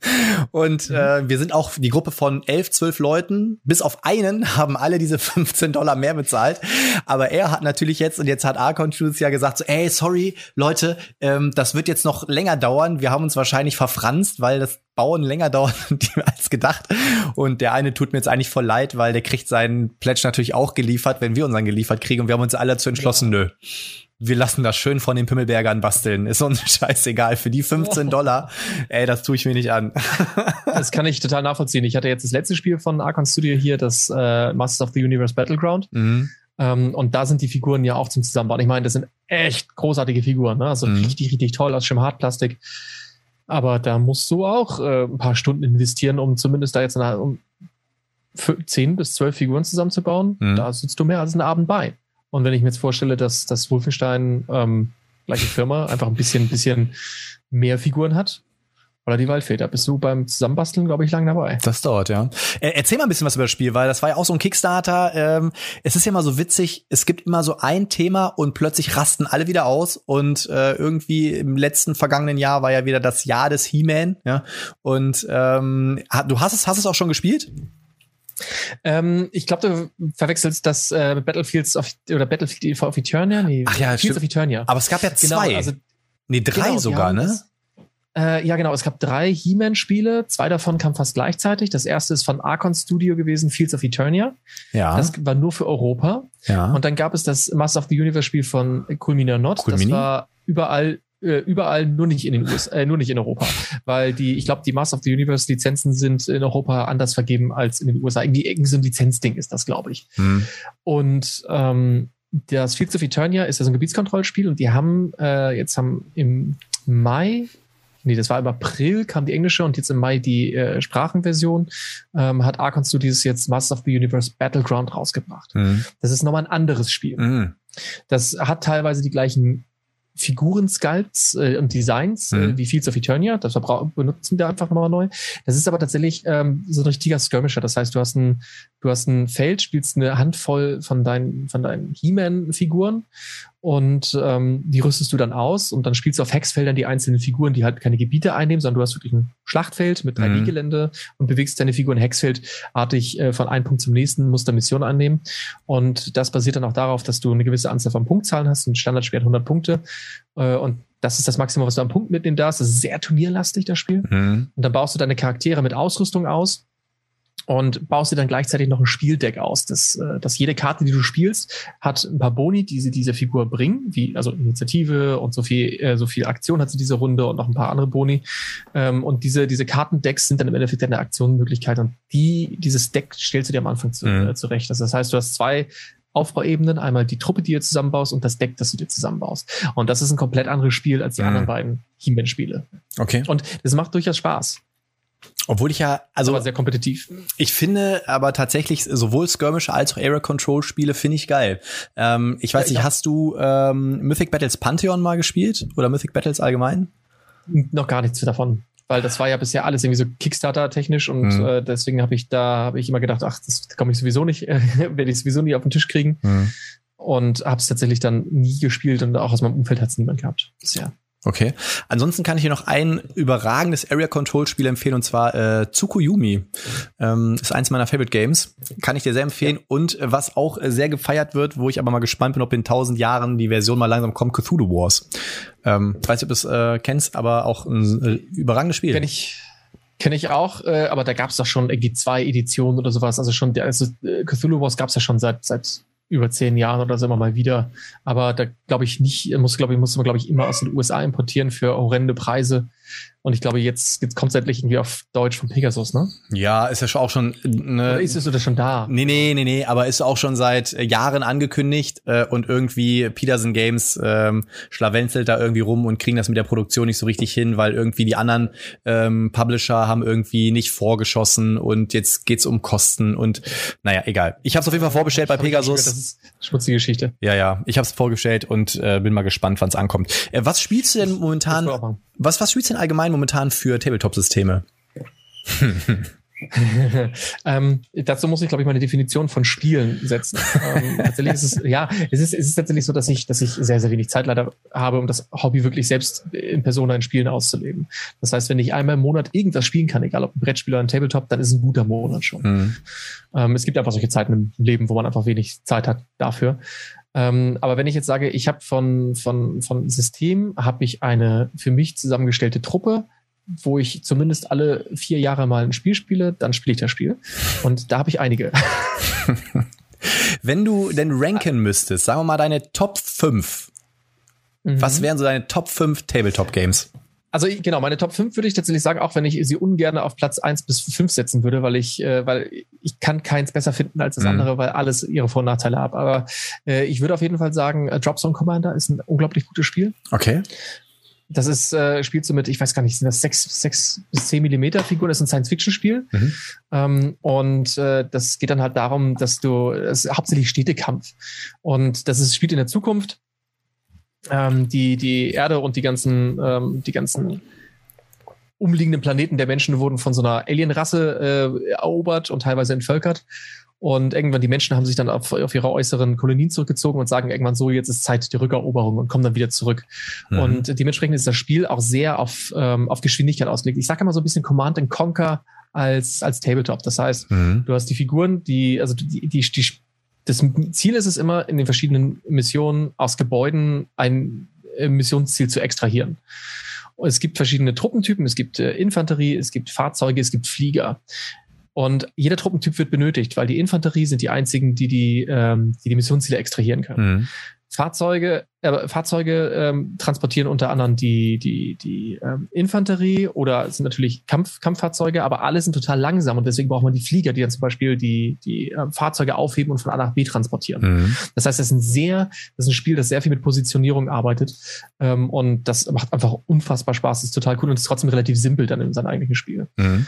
Und mhm. äh, wir sind auch die Gruppe von 11, 12 Leuten, bis auf einen haben alle diese 15 Dollar mehr bezahlt. Aber er hat natürlich jetzt, und jetzt hat Studios ja gesagt, so, ey, sorry, Leute, ähm, das wird jetzt noch länger dauern. Wir haben uns wahrscheinlich verfranst, weil das Bauen länger dauert als gedacht. Und der eine tut mir jetzt eigentlich voll leid, weil der kriegt seinen Pledge natürlich auch geliefert, wenn wir unseren geliefert kriegen. Und wir haben uns alle dazu entschlossen, ja. nö. Wir lassen das schön von den Pimmelbergern basteln. Ist uns scheißegal. Für die 15 Dollar, ey, das tue ich mir nicht an. das kann ich total nachvollziehen. Ich hatte jetzt das letzte Spiel von Archon Studio hier, das äh, Masters of the Universe Battleground. Mhm. Ähm, und da sind die Figuren ja auch zum Zusammenbauen. Ich meine, das sind echt großartige Figuren. Ne? Also mhm. richtig, richtig toll aus Schirmhartplastik. Aber da musst du auch äh, ein paar Stunden investieren, um zumindest da jetzt eine, um zehn bis zwölf Figuren zusammenzubauen. Mhm. Da sitzt du mehr als einen Abend bei. Und wenn ich mir jetzt vorstelle, dass das Wolfenstein, ähm, gleiche Firma, einfach ein bisschen, bisschen mehr Figuren hat, oder die Waldfeder. Bist du beim Zusammenbasteln, glaube ich, lang dabei. Das dauert, ja. Äh, erzähl mal ein bisschen was über das Spiel, weil das war ja auch so ein Kickstarter. Ähm, es ist ja immer so witzig, es gibt immer so ein Thema und plötzlich rasten alle wieder aus. Und äh, irgendwie im letzten vergangenen Jahr war ja wieder das Jahr des He-Man. Ja? Und ähm, du hast es, hast es auch schon gespielt? Ähm, ich glaube, du verwechselst das äh, Battlefields of, oder Battlefield of Eternia. Nee, Ach ja, Fields stimmt. of Eternia. Aber es gab ja genau, zwei. Genau, also, nee, drei genau, sogar, ne? Das, äh, ja, genau. Es gab drei He-Man-Spiele. Zwei davon kamen fast gleichzeitig. Das erste ist von Archon Studio gewesen, Fields of Eternia. Ja. Das war nur für Europa. Ja. Und dann gab es das Master of the Universe-Spiel von Culmina Not. Cool das war überall äh, überall nur nicht in den USA, äh, nur nicht in Europa, weil die, ich glaube, die Master of the Universe Lizenzen sind in Europa anders vergeben als in den USA. Irgendwie, irgendwie so ein Lizenzding ist das, glaube ich. Hm. Und ähm, das Fields of Eternia ist ja so ein Gebietskontrollspiel und die haben äh, jetzt haben im Mai nee, das war im April, kam die englische und jetzt im Mai die äh, Sprachenversion, ähm, hat Archon Studios jetzt Masters of the Universe Battleground rausgebracht. Mhm. Das ist nochmal ein anderes Spiel. Mhm. Das hat teilweise die gleichen Figuren-Sculpts äh, und Designs äh, mhm. äh, wie Fields of Eternia. Das benutzen wir einfach nochmal neu. Das ist aber tatsächlich ähm, so ein richtiger Skirmisher. Das heißt, du hast ein, du hast ein Feld, spielst eine Handvoll von deinen, von deinen He-Man-Figuren und ähm, die rüstest du dann aus und dann spielst du auf Hexfeldern die einzelnen Figuren, die halt keine Gebiete einnehmen, sondern du hast wirklich ein Schlachtfeld mit 3D-Gelände mhm. und bewegst deine Figuren hexfeldartig äh, von einem Punkt zum nächsten, musst da Mission annehmen. Und das basiert dann auch darauf, dass du eine gewisse Anzahl von Punktzahlen hast. Ein Standardspiel hat 100 Punkte äh, und das ist das Maximum, was du am Punkt mitnehmen darfst. Das ist sehr turnierlastig, das Spiel. Mhm. Und dann baust du deine Charaktere mit Ausrüstung aus und baust dir dann gleichzeitig noch ein Spieldeck aus. Das, äh, dass jede Karte, die du spielst, hat ein paar Boni, die sie dieser Figur bringen, wie also Initiative und so viel, äh, so viel Aktion hat sie diese Runde und noch ein paar andere Boni. Ähm, und diese, diese Kartendecks sind dann im Endeffekt deine Aktionenmöglichkeit und die, dieses Deck stellst du dir am Anfang zu, mhm. äh, zurecht. Also das heißt, du hast zwei Aufbauebenen, einmal die Truppe, die du zusammenbaust und das Deck, das du dir zusammenbaust. Und das ist ein komplett anderes Spiel als die mhm. anderen beiden He-Man-Spiele. Okay. Und das macht durchaus Spaß. Obwohl ich ja, also aber sehr kompetitiv. Ich finde aber tatsächlich sowohl Skirmisher als auch Area Control Spiele finde ich geil. Ähm, ich weiß ja, nicht, hast du ähm, Mythic Battles Pantheon mal gespielt oder Mythic Battles allgemein? noch gar nichts davon. Weil das war ja bisher alles irgendwie so Kickstarter-technisch und mhm. äh, deswegen habe ich da habe ich immer gedacht, ach, das komme ich sowieso nicht, äh, werde ich sowieso nie auf den Tisch kriegen. Mhm. Und habe es tatsächlich dann nie gespielt und auch aus meinem Umfeld hat es niemand gehabt bisher. Okay. Ansonsten kann ich hier noch ein überragendes Area Control Spiel empfehlen und zwar äh, Tsukuyomi. Ähm, ist eins meiner Favorite Games. Kann ich dir sehr empfehlen. Ja. Und äh, was auch äh, sehr gefeiert wird, wo ich aber mal gespannt bin, ob in tausend Jahren die Version mal langsam kommt, Cthulhu Wars. Ähm, weiß nicht, ob du es äh, kennst, aber auch ein äh, überragendes Spiel. Kenn ich. Kenne ich auch, äh, aber da gab es doch schon irgendwie zwei Editionen oder sowas. Also schon, also äh, Cthulhu Wars gab es ja schon seit, seit über zehn Jahren oder so immer mal wieder. Aber da glaube ich nicht, muss, glaube ich, muss man, glaube ich, immer aus den USA importieren für horrende Preise. Und ich glaube, jetzt, jetzt kommt es endlich irgendwie auf Deutsch von Pegasus, ne? Ja, ist ja schon auch schon. Ne, oder ist es oder schon da? Nee, nee, nee, nee, aber ist auch schon seit Jahren angekündigt äh, und irgendwie Peterson Games ähm, schlawenzelt da irgendwie rum und kriegen das mit der Produktion nicht so richtig hin, weil irgendwie die anderen ähm, Publisher haben irgendwie nicht vorgeschossen und jetzt geht's um Kosten und naja, egal. Ich habe es auf jeden Fall vorbestellt bei Pegasus. das ist schmutzige Geschichte. Ja, ja. Ich habe es vorgestellt und äh, bin mal gespannt, wann es ankommt. Äh, was spielst du denn momentan? Was, was spielst du denn allgemein momentan für Tabletop-Systeme? ähm, dazu muss ich, glaube ich, meine Definition von Spielen setzen. ähm, tatsächlich ist es, ja, es ist, es ist tatsächlich so, dass ich, dass ich sehr, sehr wenig Zeit leider habe, um das Hobby wirklich selbst in Persona in Spielen auszuleben. Das heißt, wenn ich einmal im Monat irgendwas spielen kann, egal ob ein Brettspiel oder ein Tabletop, dann ist ein guter Monat schon. Mhm. Ähm, es gibt einfach solche Zeiten im Leben, wo man einfach wenig Zeit hat dafür. Ähm, aber wenn ich jetzt sage, ich habe von, von, von System, habe ich eine für mich zusammengestellte Truppe, wo ich zumindest alle vier Jahre mal ein Spiel spiele, dann spiele ich das Spiel. Und da habe ich einige. Wenn du denn ranken müsstest, sagen wir mal deine Top 5. Mhm. Was wären so deine Top 5 Tabletop Games? Also genau, meine Top 5 würde ich tatsächlich sagen, auch wenn ich sie ungern auf Platz 1 bis 5 setzen würde, weil ich, äh, weil ich kann keins besser finden als das mhm. andere, weil alles ihre Vor- und Nachteile hat. Aber äh, ich würde auf jeden Fall sagen, äh, Dropzone Commander ist ein unglaublich gutes Spiel. Okay. Das ist, äh, spielst du mit, ich weiß gar nicht, sind das sechs, sechs bis zehn Millimeter Figuren, das ist ein Science-Fiction-Spiel. Mhm. Ähm, und äh, das geht dann halt darum, dass du, es ist hauptsächlich Städtekampf. Und das ist, spielt in der Zukunft ähm, die, die Erde und die ganzen, ähm, die ganzen umliegenden Planeten der Menschen wurden von so einer Alienrasse äh, erobert und teilweise entvölkert. Und irgendwann die Menschen haben sich dann auf, auf ihre äußeren Kolonien zurückgezogen und sagen irgendwann so, jetzt ist Zeit der Rückeroberung und kommen dann wieder zurück. Mhm. Und dementsprechend ist das Spiel auch sehr auf, ähm, auf Geschwindigkeit ausgelegt. Ich sage immer so ein bisschen Command and Conquer als, als Tabletop. Das heißt, mhm. du hast die Figuren, die, also die, die, die das Ziel ist es immer, in den verschiedenen Missionen aus Gebäuden ein äh, Missionsziel zu extrahieren. Es gibt verschiedene Truppentypen, es gibt äh, Infanterie, es gibt Fahrzeuge, es gibt Flieger. Und jeder Truppentyp wird benötigt, weil die Infanterie sind die einzigen, die die, ähm, die, die Missionsziele extrahieren können. Mhm. Fahrzeuge, äh, Fahrzeuge ähm, transportieren unter anderem die, die, die ähm, Infanterie oder sind natürlich Kampf, Kampffahrzeuge, aber alle sind total langsam und deswegen braucht man die Flieger, die dann zum Beispiel die, die äh, Fahrzeuge aufheben und von A nach B transportieren. Mhm. Das heißt, das ist ein sehr, das ist ein Spiel, das sehr viel mit Positionierung arbeitet ähm, und das macht einfach unfassbar Spaß, das ist total cool und ist trotzdem relativ simpel dann in seinem eigentlichen Spiel. Mhm.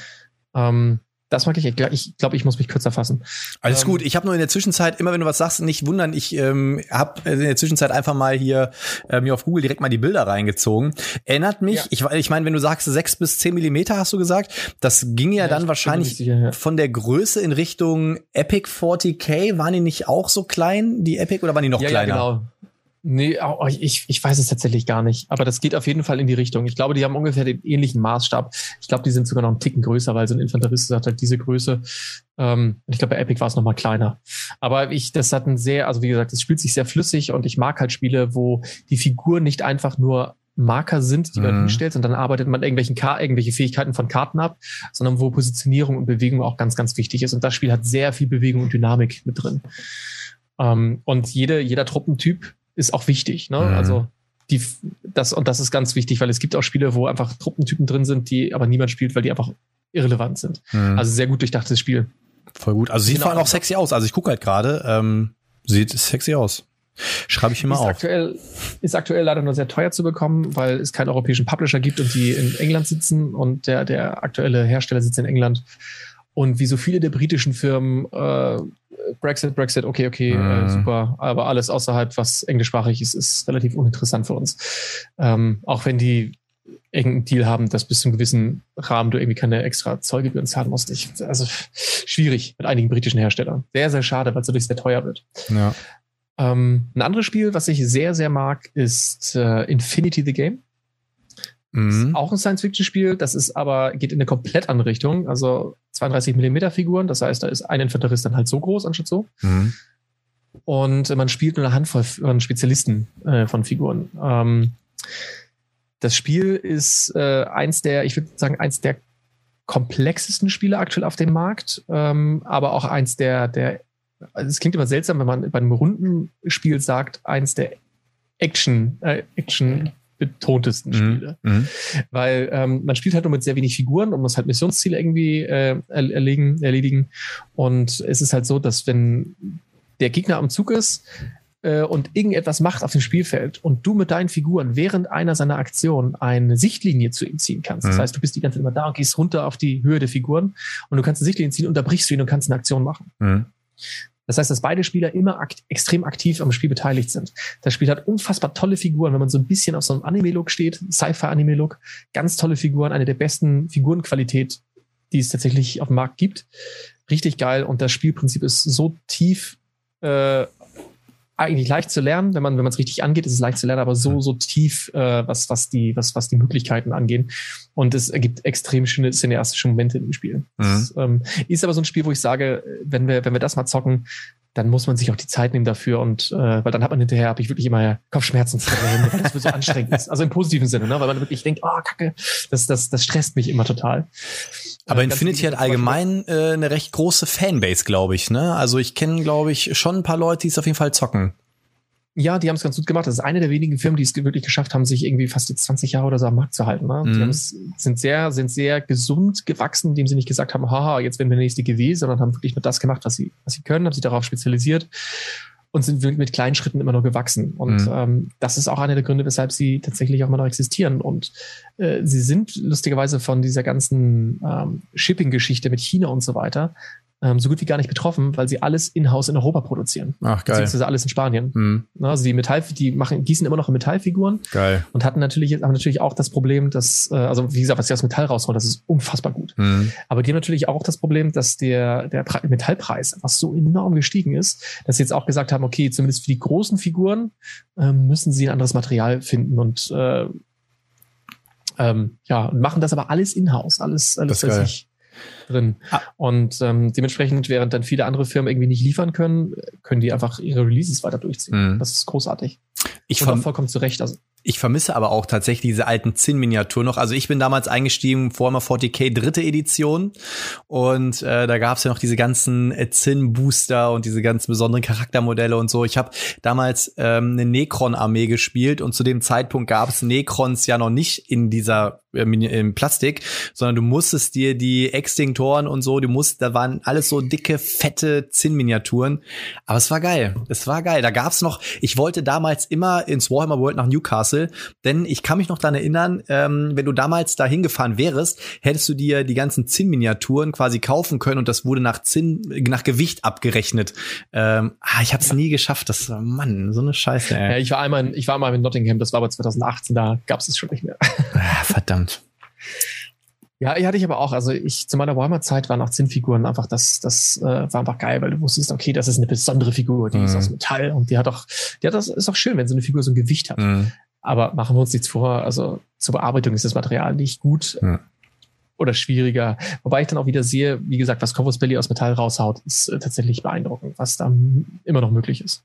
Ähm, das mag ich. Ich glaube, ich muss mich kürzer fassen. Alles ähm, gut. Ich habe nur in der Zwischenzeit, immer wenn du was sagst, nicht wundern, ich ähm, habe in der Zwischenzeit einfach mal hier äh, mir auf Google direkt mal die Bilder reingezogen. Erinnert mich, ja. ich, ich meine, wenn du sagst sechs bis zehn Millimeter, hast du gesagt, das ging ja, ja dann wahrscheinlich sicher, ja. von der Größe in Richtung Epic 40k. Waren die nicht auch so klein, die Epic, oder waren die noch kleiner? Ja, genau. Nee, ich, ich weiß es tatsächlich gar nicht. Aber das geht auf jeden Fall in die Richtung. Ich glaube, die haben ungefähr den ähnlichen Maßstab. Ich glaube, die sind sogar noch einen Ticken größer, weil so ein Infanterist hat halt diese Größe. Ähm, und ich glaube, bei Epic war es noch mal kleiner. Aber ich, das hat ein sehr, also wie gesagt, es spielt sich sehr flüssig und ich mag halt Spiele, wo die Figuren nicht einfach nur Marker sind, die man mhm. hinstellt und dann arbeitet man irgendwelchen Ka irgendwelche Fähigkeiten von Karten ab, sondern wo Positionierung und Bewegung auch ganz, ganz wichtig ist. Und das Spiel hat sehr viel Bewegung und Dynamik mit drin. Um, ähm, und jede, jeder Truppentyp ist auch wichtig. Ne? Mhm. Also die, das, und das ist ganz wichtig, weil es gibt auch Spiele, wo einfach Truppentypen drin sind, die aber niemand spielt, weil die einfach irrelevant sind. Mhm. Also sehr gut durchdachtes Spiel. Voll gut. Also sieht genau. vor allem auch sexy aus. Also ich gucke halt gerade, ähm, sieht sexy aus. Schreibe ich mal ist auf. Aktuell, ist aktuell leider nur sehr teuer zu bekommen, weil es keinen europäischen Publisher gibt und die in England sitzen und der, der aktuelle Hersteller sitzt in England. Und wie so viele der britischen Firmen äh, Brexit, Brexit, okay, okay, äh, mhm. äh, super. Aber alles außerhalb, was englischsprachig ist, ist relativ uninteressant für uns. Ähm, auch wenn die irgendeinen Deal haben, dass bis zu einem gewissen Rahmen du irgendwie keine extra Zollgebühren zahlen musst. Ich, also schwierig mit einigen britischen Herstellern. Sehr, sehr schade, weil es dadurch sehr teuer wird. Ja. Ähm, ein anderes Spiel, was ich sehr, sehr mag, ist äh, Infinity the Game. Mhm. Auch ein Science-Fiction-Spiel, das ist aber, geht in eine komplett andere Richtung. Also 32 Millimeter Figuren, das heißt, da ist ein Infanterist dann halt so groß anstatt so. Mhm. Und man spielt nur eine Handvoll von Spezialisten äh, von Figuren. Ähm, das Spiel ist äh, eins der, ich würde sagen, eins der komplexesten Spiele aktuell auf dem Markt, ähm, aber auch eins der, der, also es klingt immer seltsam, wenn man bei einem runden Spiel sagt, eins der Action, äh, Action betontesten Spiele. Mhm. Weil ähm, man spielt halt nur mit sehr wenig Figuren und muss halt Missionsziele irgendwie äh, erlegen, erledigen. Und es ist halt so, dass wenn der Gegner am Zug ist äh, und irgendetwas macht auf dem Spielfeld und du mit deinen Figuren während einer seiner Aktionen eine Sichtlinie zu ihm ziehen kannst. Das Mhm. heißt, du bist die ganze Zeit immer da und gehst runter auf die Höhe der Figuren und du kannst eine Sichtlinie ziehen, unterbrichst du ihn und kannst eine Aktion machen. Mhm. Das heißt, dass beide Spieler immer akt extrem aktiv am Spiel beteiligt sind. Das Spiel hat unfassbar tolle Figuren, wenn man so ein bisschen auf so einem Anime-Look steht, Sci-Fi-Anime-Look, ganz tolle Figuren, eine der besten Figurenqualität, die es tatsächlich auf dem Markt gibt. Richtig geil und das Spielprinzip ist so tief, äh, eigentlich leicht zu lernen, wenn man wenn man es richtig angeht, ist es leicht zu lernen, aber so so tief, äh, was was die was was die Möglichkeiten angehen. Und es ergibt extrem schöne cineastische Momente im Spiel. Das, ähm, ist aber so ein Spiel, wo ich sage, wenn wir wenn wir das mal zocken, dann muss man sich auch die Zeit nehmen dafür und äh, weil dann hat man hinterher habe ich wirklich immer Kopfschmerzen, weil das so anstrengend ist. Also im positiven Sinne, ne? weil man wirklich denkt, oh Kacke, das das das stresst mich immer total. Aber Äh, Infinity hat allgemein äh, eine recht große Fanbase, glaube ich. Ne? Also ich kenne, glaube ich, schon ein paar Leute, die es auf jeden Fall zocken. Ja, die haben es ganz gut gemacht. Das ist eine der wenigen Firmen, die es wirklich geschafft haben, sich irgendwie fast jetzt 20 Jahre oder so am Markt zu halten. Ne? Mhm. Die sind sehr, sind sehr gesund gewachsen, indem sie nicht gesagt haben, haha, jetzt werden wir der nächste GW, sondern haben wirklich nur das gemacht, was sie, was sie können, haben sich darauf spezialisiert und sind wirklich mit kleinen Schritten immer nur gewachsen. Und Mhm. ähm, das ist auch einer der Gründe, weshalb sie tatsächlich auch immer noch existieren. Und äh, sie sind lustigerweise von dieser ganzen ähm, Shipping-Geschichte mit China und so weiter ähm, so gut wie gar nicht betroffen, weil sie alles in-house in Europa produzieren. Ach, geil. Beziehungsweise alles in Spanien. Hm, Ne, Also die Metall, die machen, gießen immer noch in Metallfiguren geil. und hatten natürlich, haben natürlich auch das Problem, dass, äh, also wie gesagt, was sie aus Metall rausholen, das ist unfassbar gut. Hm, Aber die haben natürlich auch das Problem, dass der, der Pre Metallpreis einfach so enorm gestiegen ist, dass sie jetzt auch gesagt haben, okay, zumindest für die großen Figuren ähm, müssen sie ein anderes Material finden und äh, ähm, ja, und machen das aber alles in-house, alles, alles Das ist geil. sich drin. Ah. Und ähm, dementsprechend, während dann viele andere Firmen irgendwie nicht liefern können, können die einfach ihre Releases weiter durchziehen. hm. Das ist großartig. Ich, Und vollkommen zu Recht. Also, ich vermisse aber auch tatsächlich diese alten Zinn-Miniaturen noch. Also ich bin damals eingestiegen, Warhammer 40k dritte Edition. Und äh, da gab's ja noch diese ganzen äh, Zinn-Booster und diese ganzen besonderen Charaktermodelle und so. Ich habe damals ähm, eine Necron-Armee gespielt und zu dem Zeitpunkt gab's Necrons ja noch nicht in dieser äh, im Plastik, sondern du musstest dir die Extinktoren und so, du musst, da waren alles so dicke, fette Zinn-Miniaturen. Aber es war geil. Es war geil. Da gab's noch, ich wollte damals immer ins Warhammer World nach Newcastle, denn ich kann mich noch daran erinnern, ähm, wenn du damals da hingefahren wärst, hättest du dir die ganzen Zinn-Miniaturen quasi kaufen können und das wurde nach Zinn, nach Gewicht abgerechnet. Ähm, ah, ich habe es nie geschafft. Das war, Mann, so eine Scheiße, ja, ey. ich war einmal in, ich war einmal in Nottingham, das war aber 2018, da gab es es schon nicht mehr. Ah, verdammt. Ja, ich hatte ich aber auch. Also ich zu meiner Warhammer-Zeit waren auch Zinnfiguren einfach, das, das äh, war einfach geil, weil du wusstest, okay, das ist eine besondere Figur, die ist Mhm. aus Metall und die hat auch, die hat das ist auch schön, wenn so eine Figur so ein Gewicht hat. Mhm. Aber machen wir uns nichts vor, also zur Bearbeitung ist das Material nicht gut Ja. oder schwieriger. Wobei ich dann auch wieder sehe, wie gesagt, was Corvus Belli aus Metall raushaut, ist äh, tatsächlich beeindruckend, was da immer noch möglich ist.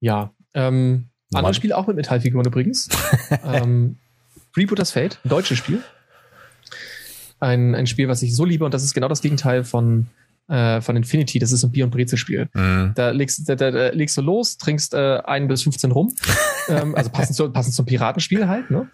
Ja, ähm, Mann. anderes Spiel auch mit Metallfiguren übrigens. ähm, Freebooters Fate, ein deutsches Spiel. Ein, ein Spiel, was ich so liebe und das ist genau das Gegenteil von, äh, von Infinity. Das ist ein Bier- und Brezel-Spiel. Mhm. Da legst, da, da, da legst du los, trinkst äh, ein bis 15 rum. ähm, also passend, zu, passend zum Piratenspiel halt, ne?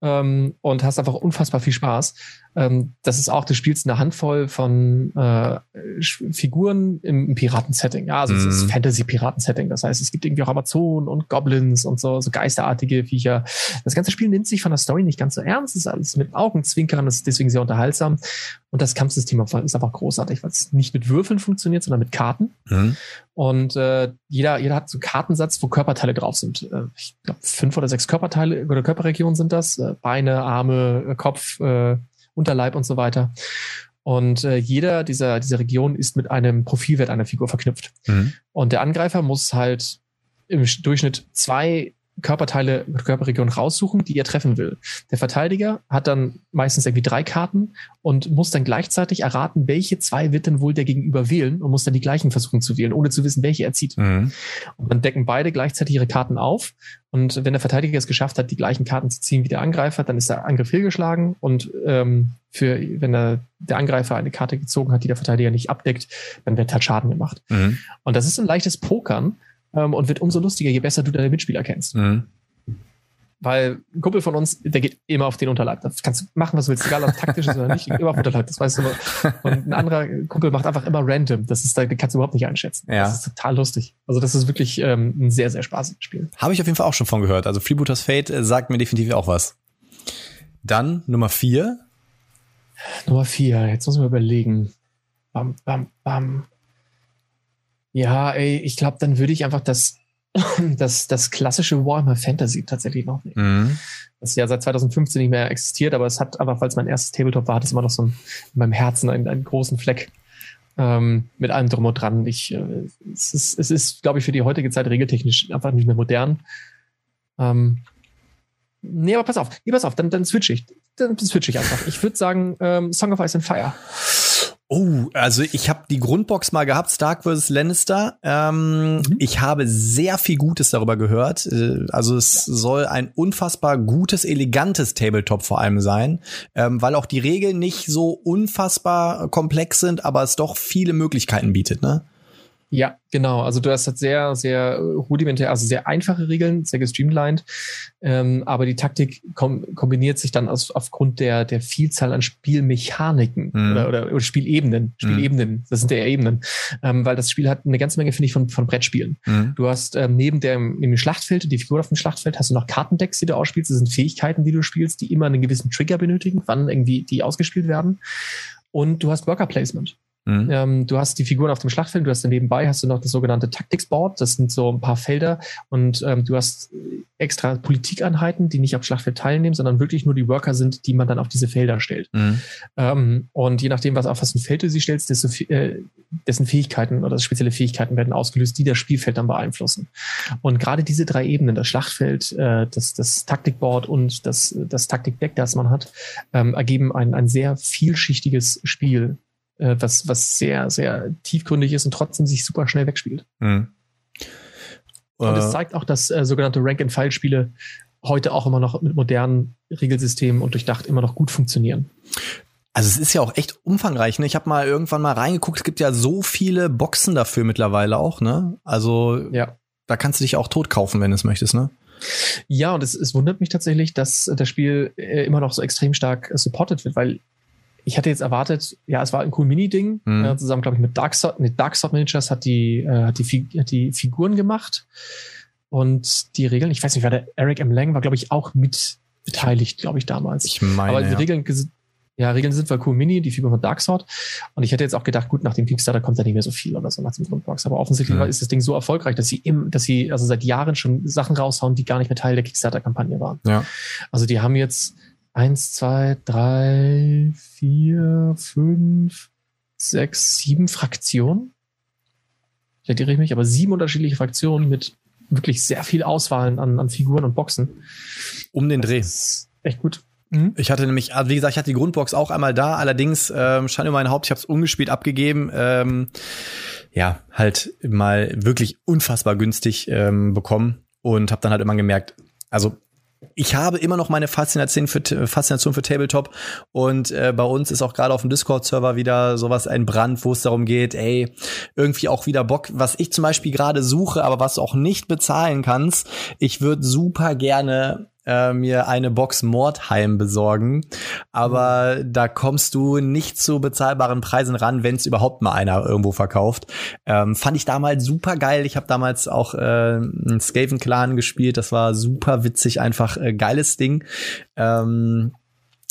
Ähm, und hast einfach unfassbar viel Spaß. Ähm, das ist auch, du spielst eine Handvoll von äh, Figuren im, im Piraten-Setting. Ja, also mm. es ist mhm. Fantasy-Piraten-Setting. Das heißt, es gibt irgendwie auch Amazonen und Goblins und so, so geisterartige Viecher. Das ganze Spiel nimmt sich von der Story nicht ganz so ernst. Es ist alles mit Augenzwinkern, das ist deswegen sehr unterhaltsam. Und das Kampfsystem ist einfach großartig, weil es nicht mit Würfeln funktioniert, sondern mit Karten. Mm. Und äh, jeder, jeder hat so einen Kartensatz, wo Körperteile drauf sind. Äh, ich glaube, fünf oder sechs Körperteile oder Körperregionen sind das. Äh, Beine, Arme, äh, Kopf, äh, Unterleib und so weiter. Und äh, jeder dieser, dieser Regionen ist mit einem Profilwert einer Figur verknüpft. Mhm. Und der Angreifer muss halt im Durchschnitt zwei Körperteile, Körperregion raussuchen, die er treffen will. Der Verteidiger hat dann meistens irgendwie drei Karten und muss dann gleichzeitig erraten, welche zwei wird denn wohl der Gegenüber wählen und muss dann die gleichen versuchen zu wählen, ohne zu wissen, welche er zieht. Mhm. Und dann decken beide gleichzeitig ihre Karten auf. Und wenn der Verteidiger es geschafft hat, die gleichen Karten zu ziehen wie der Angreifer, dann ist der Angriff fehlgeschlagen. Und ähm, für, wenn er, der Angreifer eine Karte gezogen hat, die der Verteidiger nicht abdeckt, dann wird halt Schaden gemacht. Mhm. Und das ist ein leichtes Pokern ähm, und wird umso lustiger, je besser du deine Mitspieler kennst. Mhm. Weil ein Kumpel von uns, der geht immer auf den Unterleib. Da kannst du machen, was du willst, egal ob taktisch ist oder nicht, immer auf Unterleib, das weißt du immer. Und ein anderer Kumpel macht einfach immer random. Das ist, da kannst du überhaupt nicht einschätzen. Ja. Das ist total lustig. Also das ist wirklich ähm, ein sehr, sehr spaßiges Spiel. Habe ich auf jeden Fall auch schon von gehört. Also Freebooters Fate äh, sagt mir definitiv auch was. Dann Nummer vier. Nummer vier, jetzt muss man überlegen. Bam, bam, bam. Ja, ey, ich glaube, dann würde ich einfach das, das, das klassische Warhammer Fantasy tatsächlich noch nehmen. Mhm. Das ja seit 2015 nicht mehr existiert, aber es hat aber, falls mein erstes Tabletop war, hat es immer noch so ein, in meinem Herzen einen, einen großen Fleck ähm, mit allem drum und dran. Ich, äh, es ist, es ist glaube ich, für die heutige Zeit regeltechnisch einfach nicht mehr modern. Ähm, nee, aber pass auf, nee, pass auf, dann, dann switch ich. Dann switch ich einfach. Ich würde sagen, ähm, Song of Ice and Fire. Oh, also ich habe die Grundbox mal gehabt, Stark vs. Lannister. Ähm, mhm. Ich habe sehr viel Gutes darüber gehört. Äh, also es soll ein unfassbar gutes, elegantes Tabletop vor allem sein, ähm, weil auch die Regeln nicht so unfassbar komplex sind, aber es doch viele Möglichkeiten bietet. Ne? Ja, genau. Also du hast halt sehr, sehr rudimentär, also sehr einfache Regeln, sehr gestreamlined. Ähm, aber die Taktik kom kombiniert sich dann aus, aufgrund der, der Vielzahl an Spielmechaniken mhm. oder, oder, oder, Spielebenen. Spielebenen, mhm. das sind ja Ebenen. Ähm, weil das Spiel hat eine ganze Menge, finde ich, von, von Brettspielen. Mhm. Du hast ähm, neben dem, Schlachtfeld, die Figur auf dem Schlachtfeld, hast du noch Kartendecks, die du ausspielst. Das sind Fähigkeiten, die du spielst, die immer einen gewissen Trigger benötigen, wann irgendwie die ausgespielt werden. Und du hast Worker Placement. Mhm. Ähm, du hast die Figuren auf dem Schlachtfeld, du hast nebenbei hast du noch das sogenannte Taktiksboard, das sind so ein paar Felder und ähm, du hast extra Politikeinheiten, die nicht am Schlachtfeld teilnehmen, sondern wirklich nur die Worker sind, die man dann auf diese Felder stellt. Mhm. Ähm, und je nachdem, was auf was ein Feld du sie stellst, desto, äh, dessen Fähigkeiten oder spezielle Fähigkeiten werden ausgelöst, die das Spielfeld dann beeinflussen. Und gerade diese drei Ebenen, das Schlachtfeld, äh, das, das Taktikboard und das, das Taktikdeck, das man hat, ähm, ergeben ein, ein sehr vielschichtiges Spiel äh, was, was sehr, sehr tiefgründig ist und trotzdem sich super schnell wegspielt. Mhm. Und es äh. zeigt auch, dass äh, sogenannte Rank-and-File-Spiele heute auch immer noch mit modernen Regelsystemen und durchdacht immer noch gut funktionieren. Also es ist ja auch echt umfangreich. Ne? Ich habe mal irgendwann mal reingeguckt. Es gibt ja so viele Boxen dafür mittlerweile auch. Ne? Also ja. da kannst du dich auch tot kaufen, wenn du es möchtest. Ne? Ja, und es, es wundert mich tatsächlich, dass das Spiel äh, immer noch so extrem stark supported wird, weil ich hatte jetzt erwartet, ja, es war ein cool Mini-Ding, mhm. äh, zusammen, glaube ich, mit Dark Sword, mit Dark Sword Managers hat die, äh, hat die, hat die Figuren gemacht und die Regeln, ich weiß nicht, war der Eric M. Lang war, glaube ich, auch mit beteiligt, glaube ich, damals. Ich meine, Aber die ja. Regeln, ja, Regeln sind voll cool Mini, die Figur von Dark Sword. Und ich hätte jetzt auch gedacht, gut, nach dem Kickstarter kommt da nicht mehr so viel oder so nach dem Grundbox. Aber offensichtlich mhm. ist das Ding so erfolgreich, dass sie im, dass sie also seit Jahren schon Sachen raushauen, die gar nicht mehr Teil der Kickstarter-Kampagne waren. Ja. Also die haben jetzt eins, zwei, drei, vier, fünf, sechs, sieben Fraktionen. Vielleicht irre ich mich, aber sieben unterschiedliche Fraktionen mit wirklich sehr viel Auswahl an, an Figuren und Boxen. Um den Dreh. echt gut. Mhm. Ich hatte nämlich, also wie gesagt, ich hatte die Grundbox auch einmal da, allerdings ähm, stand über mein Haupt, ich habe es ungespielt abgegeben. Ähm, ja, halt mal wirklich unfassbar günstig ähm, bekommen und habe dann halt immer gemerkt, also ich habe immer noch meine Faszination für, Faszination für Tabletop und äh, bei uns ist auch gerade auf dem Discord-Server wieder sowas ein Brand, wo es darum geht, ey, irgendwie auch wieder Bock, was ich zum Beispiel gerade suche, aber was du auch nicht bezahlen kannst. Ich würde super gerne äh, mir eine Box Mordheim besorgen. Aber mhm. da kommst du nicht zu bezahlbaren Preisen ran, wenn es überhaupt mal einer irgendwo verkauft. Ähm, fand ich damals super geil. Ich habe damals auch äh, einen Skaven Clan gespielt. Das war super witzig, einfach äh, geiles Ding. Ähm,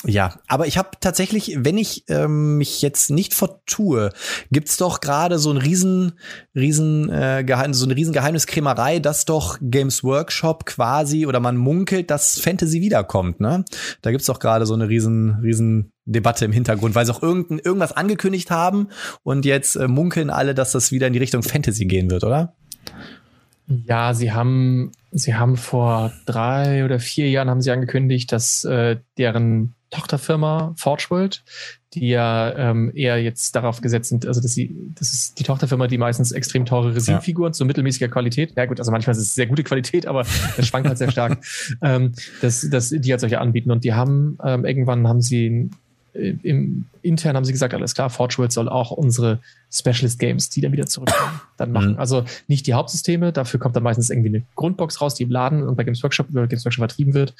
ja, aber ich habe tatsächlich, wenn ich ähm, mich jetzt nicht vertue, gibt's doch gerade so ein riesen, riesen äh, Geheim, so eine riesen Geheimniskrämerei, dass doch Games Workshop quasi oder man munkelt, dass Fantasy wiederkommt. Ne, da gibt's doch gerade so eine riesen, riesen Debatte im Hintergrund, weil sie auch irgendein, irgendwas angekündigt haben und jetzt äh, munkeln alle, dass das wieder in die Richtung Fantasy gehen wird, oder? Ja, sie haben, sie haben vor drei oder vier Jahren haben sie angekündigt, dass äh, deren Tochterfirma ForgeWorld, die ja ähm, eher jetzt darauf gesetzt sind, also dass sie, das ist die Tochterfirma, die meistens extrem teure Resinfiguren ja. zu mittelmäßiger Qualität, ja gut, also manchmal ist es sehr gute Qualität, aber das schwankt halt sehr stark, ähm, dass, dass die halt solche anbieten. Und die haben, ähm, irgendwann haben sie im intern haben sie gesagt, alles klar, ForgeWorld soll auch unsere Specialist Games, die dann wieder zurückkommen, dann machen. Mhm. Also nicht die Hauptsysteme, dafür kommt dann meistens irgendwie eine Grundbox raus, die im Laden und bei Games Workshop über Games Workshop vertrieben wird.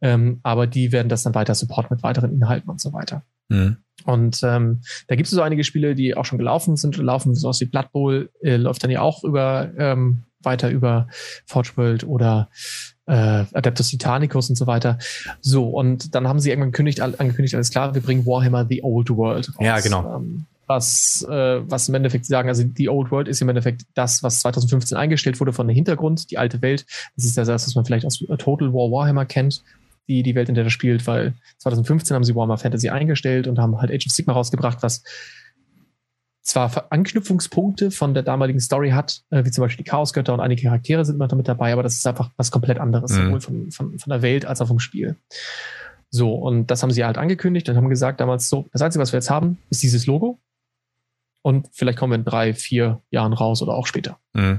Ähm, aber die werden das dann weiter supporten mit weiteren Inhalten und so weiter. Mhm. Und ähm, da gibt es so einige Spiele, die auch schon gelaufen sind, laufen so aus wie Blood Bowl, äh, läuft dann ja auch über ähm, weiter über ForgeWorld oder äh, Adeptus Titanicus und so weiter. So, und dann haben sie irgendwann gekündigt, angekündigt, alles klar, wir bringen Warhammer The Old World raus. Ja, genau. Ähm, was, äh, was im Endeffekt sagen, also die Old World ist im Endeffekt das, was 2015 eingestellt wurde von der Hintergrund, die alte Welt. Das ist das, was man vielleicht aus Total War Warhammer kennt, die, die Welt, in der das spielt, weil 2015 haben sie Warhammer Fantasy eingestellt und haben halt Age of Sigma rausgebracht, was zwar Anknüpfungspunkte von der damaligen Story hat, äh, wie zum Beispiel die Chaosgötter und einige Charaktere sind noch damit dabei, aber das ist einfach was komplett anderes, mhm. sowohl von, von, von der Welt als auch vom Spiel. So, und das haben sie halt angekündigt und haben gesagt damals so, das Einzige, was wir jetzt haben, ist dieses Logo. Und vielleicht kommen wir in drei, vier Jahren raus oder auch später. Mhm.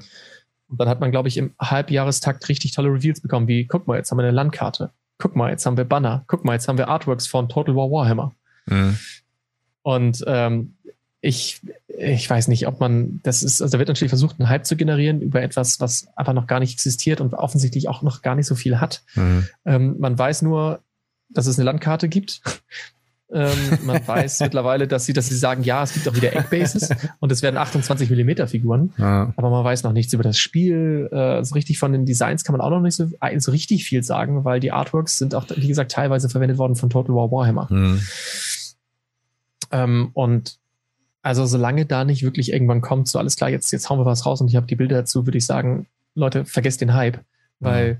Und dann hat man, glaube ich, im Halbjahrestakt richtig tolle Reveals bekommen, wie, guck mal, jetzt haben wir eine Landkarte. Guck mal, jetzt haben wir Banner. Guck mal, jetzt haben wir Artworks von Total War Warhammer. Mhm. Und ähm, ich, ich weiß nicht, ob man, das ist, also da wird natürlich versucht, einen Hype zu generieren über etwas, was einfach noch gar nicht existiert und offensichtlich auch noch gar nicht so viel hat. Mhm. Ähm, man weiß nur, dass es eine Landkarte gibt. ähm, man weiß mittlerweile, dass sie, dass sie sagen, ja, es gibt auch wieder Eggbases und es werden 28 Millimeter Figuren, ja. aber man weiß noch nichts über das Spiel. Äh, so richtig von den Designs kann man auch noch nicht so, äh, so richtig viel sagen, weil die Artworks sind auch, wie gesagt, teilweise verwendet worden von Total War Warhammer. Mhm. Ähm, und also solange da nicht wirklich irgendwann kommt, so alles klar, jetzt, jetzt hauen wir was raus und ich habe die Bilder dazu, würde ich sagen, Leute, vergesst den Hype, weil mhm.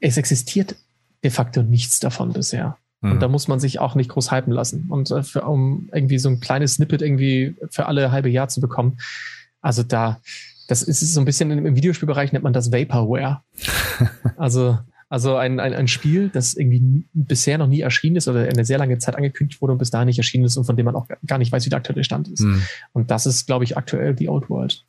es existiert de facto nichts davon bisher. Mhm. Und da muss man sich auch nicht groß hypen lassen. Und äh, für, um irgendwie so ein kleines Snippet irgendwie für alle halbe Jahr zu bekommen, also da, das ist so ein bisschen im Videospielbereich nennt man das Vaporware. also also ein, ein, ein Spiel, das irgendwie bisher noch nie erschienen ist oder eine sehr lange Zeit angekündigt wurde und bis dahin nicht erschienen ist und von dem man auch gar nicht weiß, wie der aktuelle Stand ist. Hm. Und das ist, glaube ich, aktuell die Old World.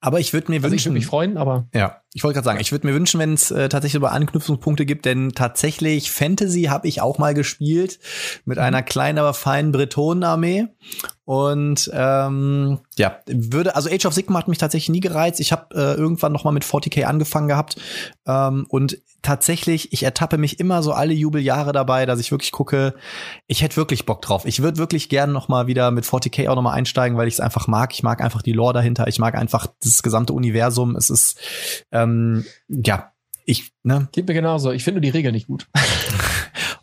Aber ich würde mir also wünschen. Ich würde mich freuen, aber. Ja, ich wollte gerade sagen, ich würde mir wünschen, wenn es äh, tatsächlich über Anknüpfungspunkte gibt, denn tatsächlich Fantasy habe ich auch mal gespielt mit mhm. einer kleinen, aber feinen Bretonenarmee. Und ähm, ja, würde, also Age of Sigma hat mich tatsächlich nie gereizt. Ich habe äh, irgendwann noch mal mit 40k angefangen gehabt. Ähm, und tatsächlich, ich ertappe mich immer so alle Jubeljahre dabei, dass ich wirklich gucke, ich hätte wirklich Bock drauf. Ich würde wirklich gerne noch mal wieder mit 40k auch noch mal einsteigen, weil ich es einfach mag. Ich mag einfach die Lore dahinter. Ich mag einfach das gesamte Universum. Es ist, ähm, ja, ich, ne? Geht mir genauso. Ich finde die Regeln nicht gut.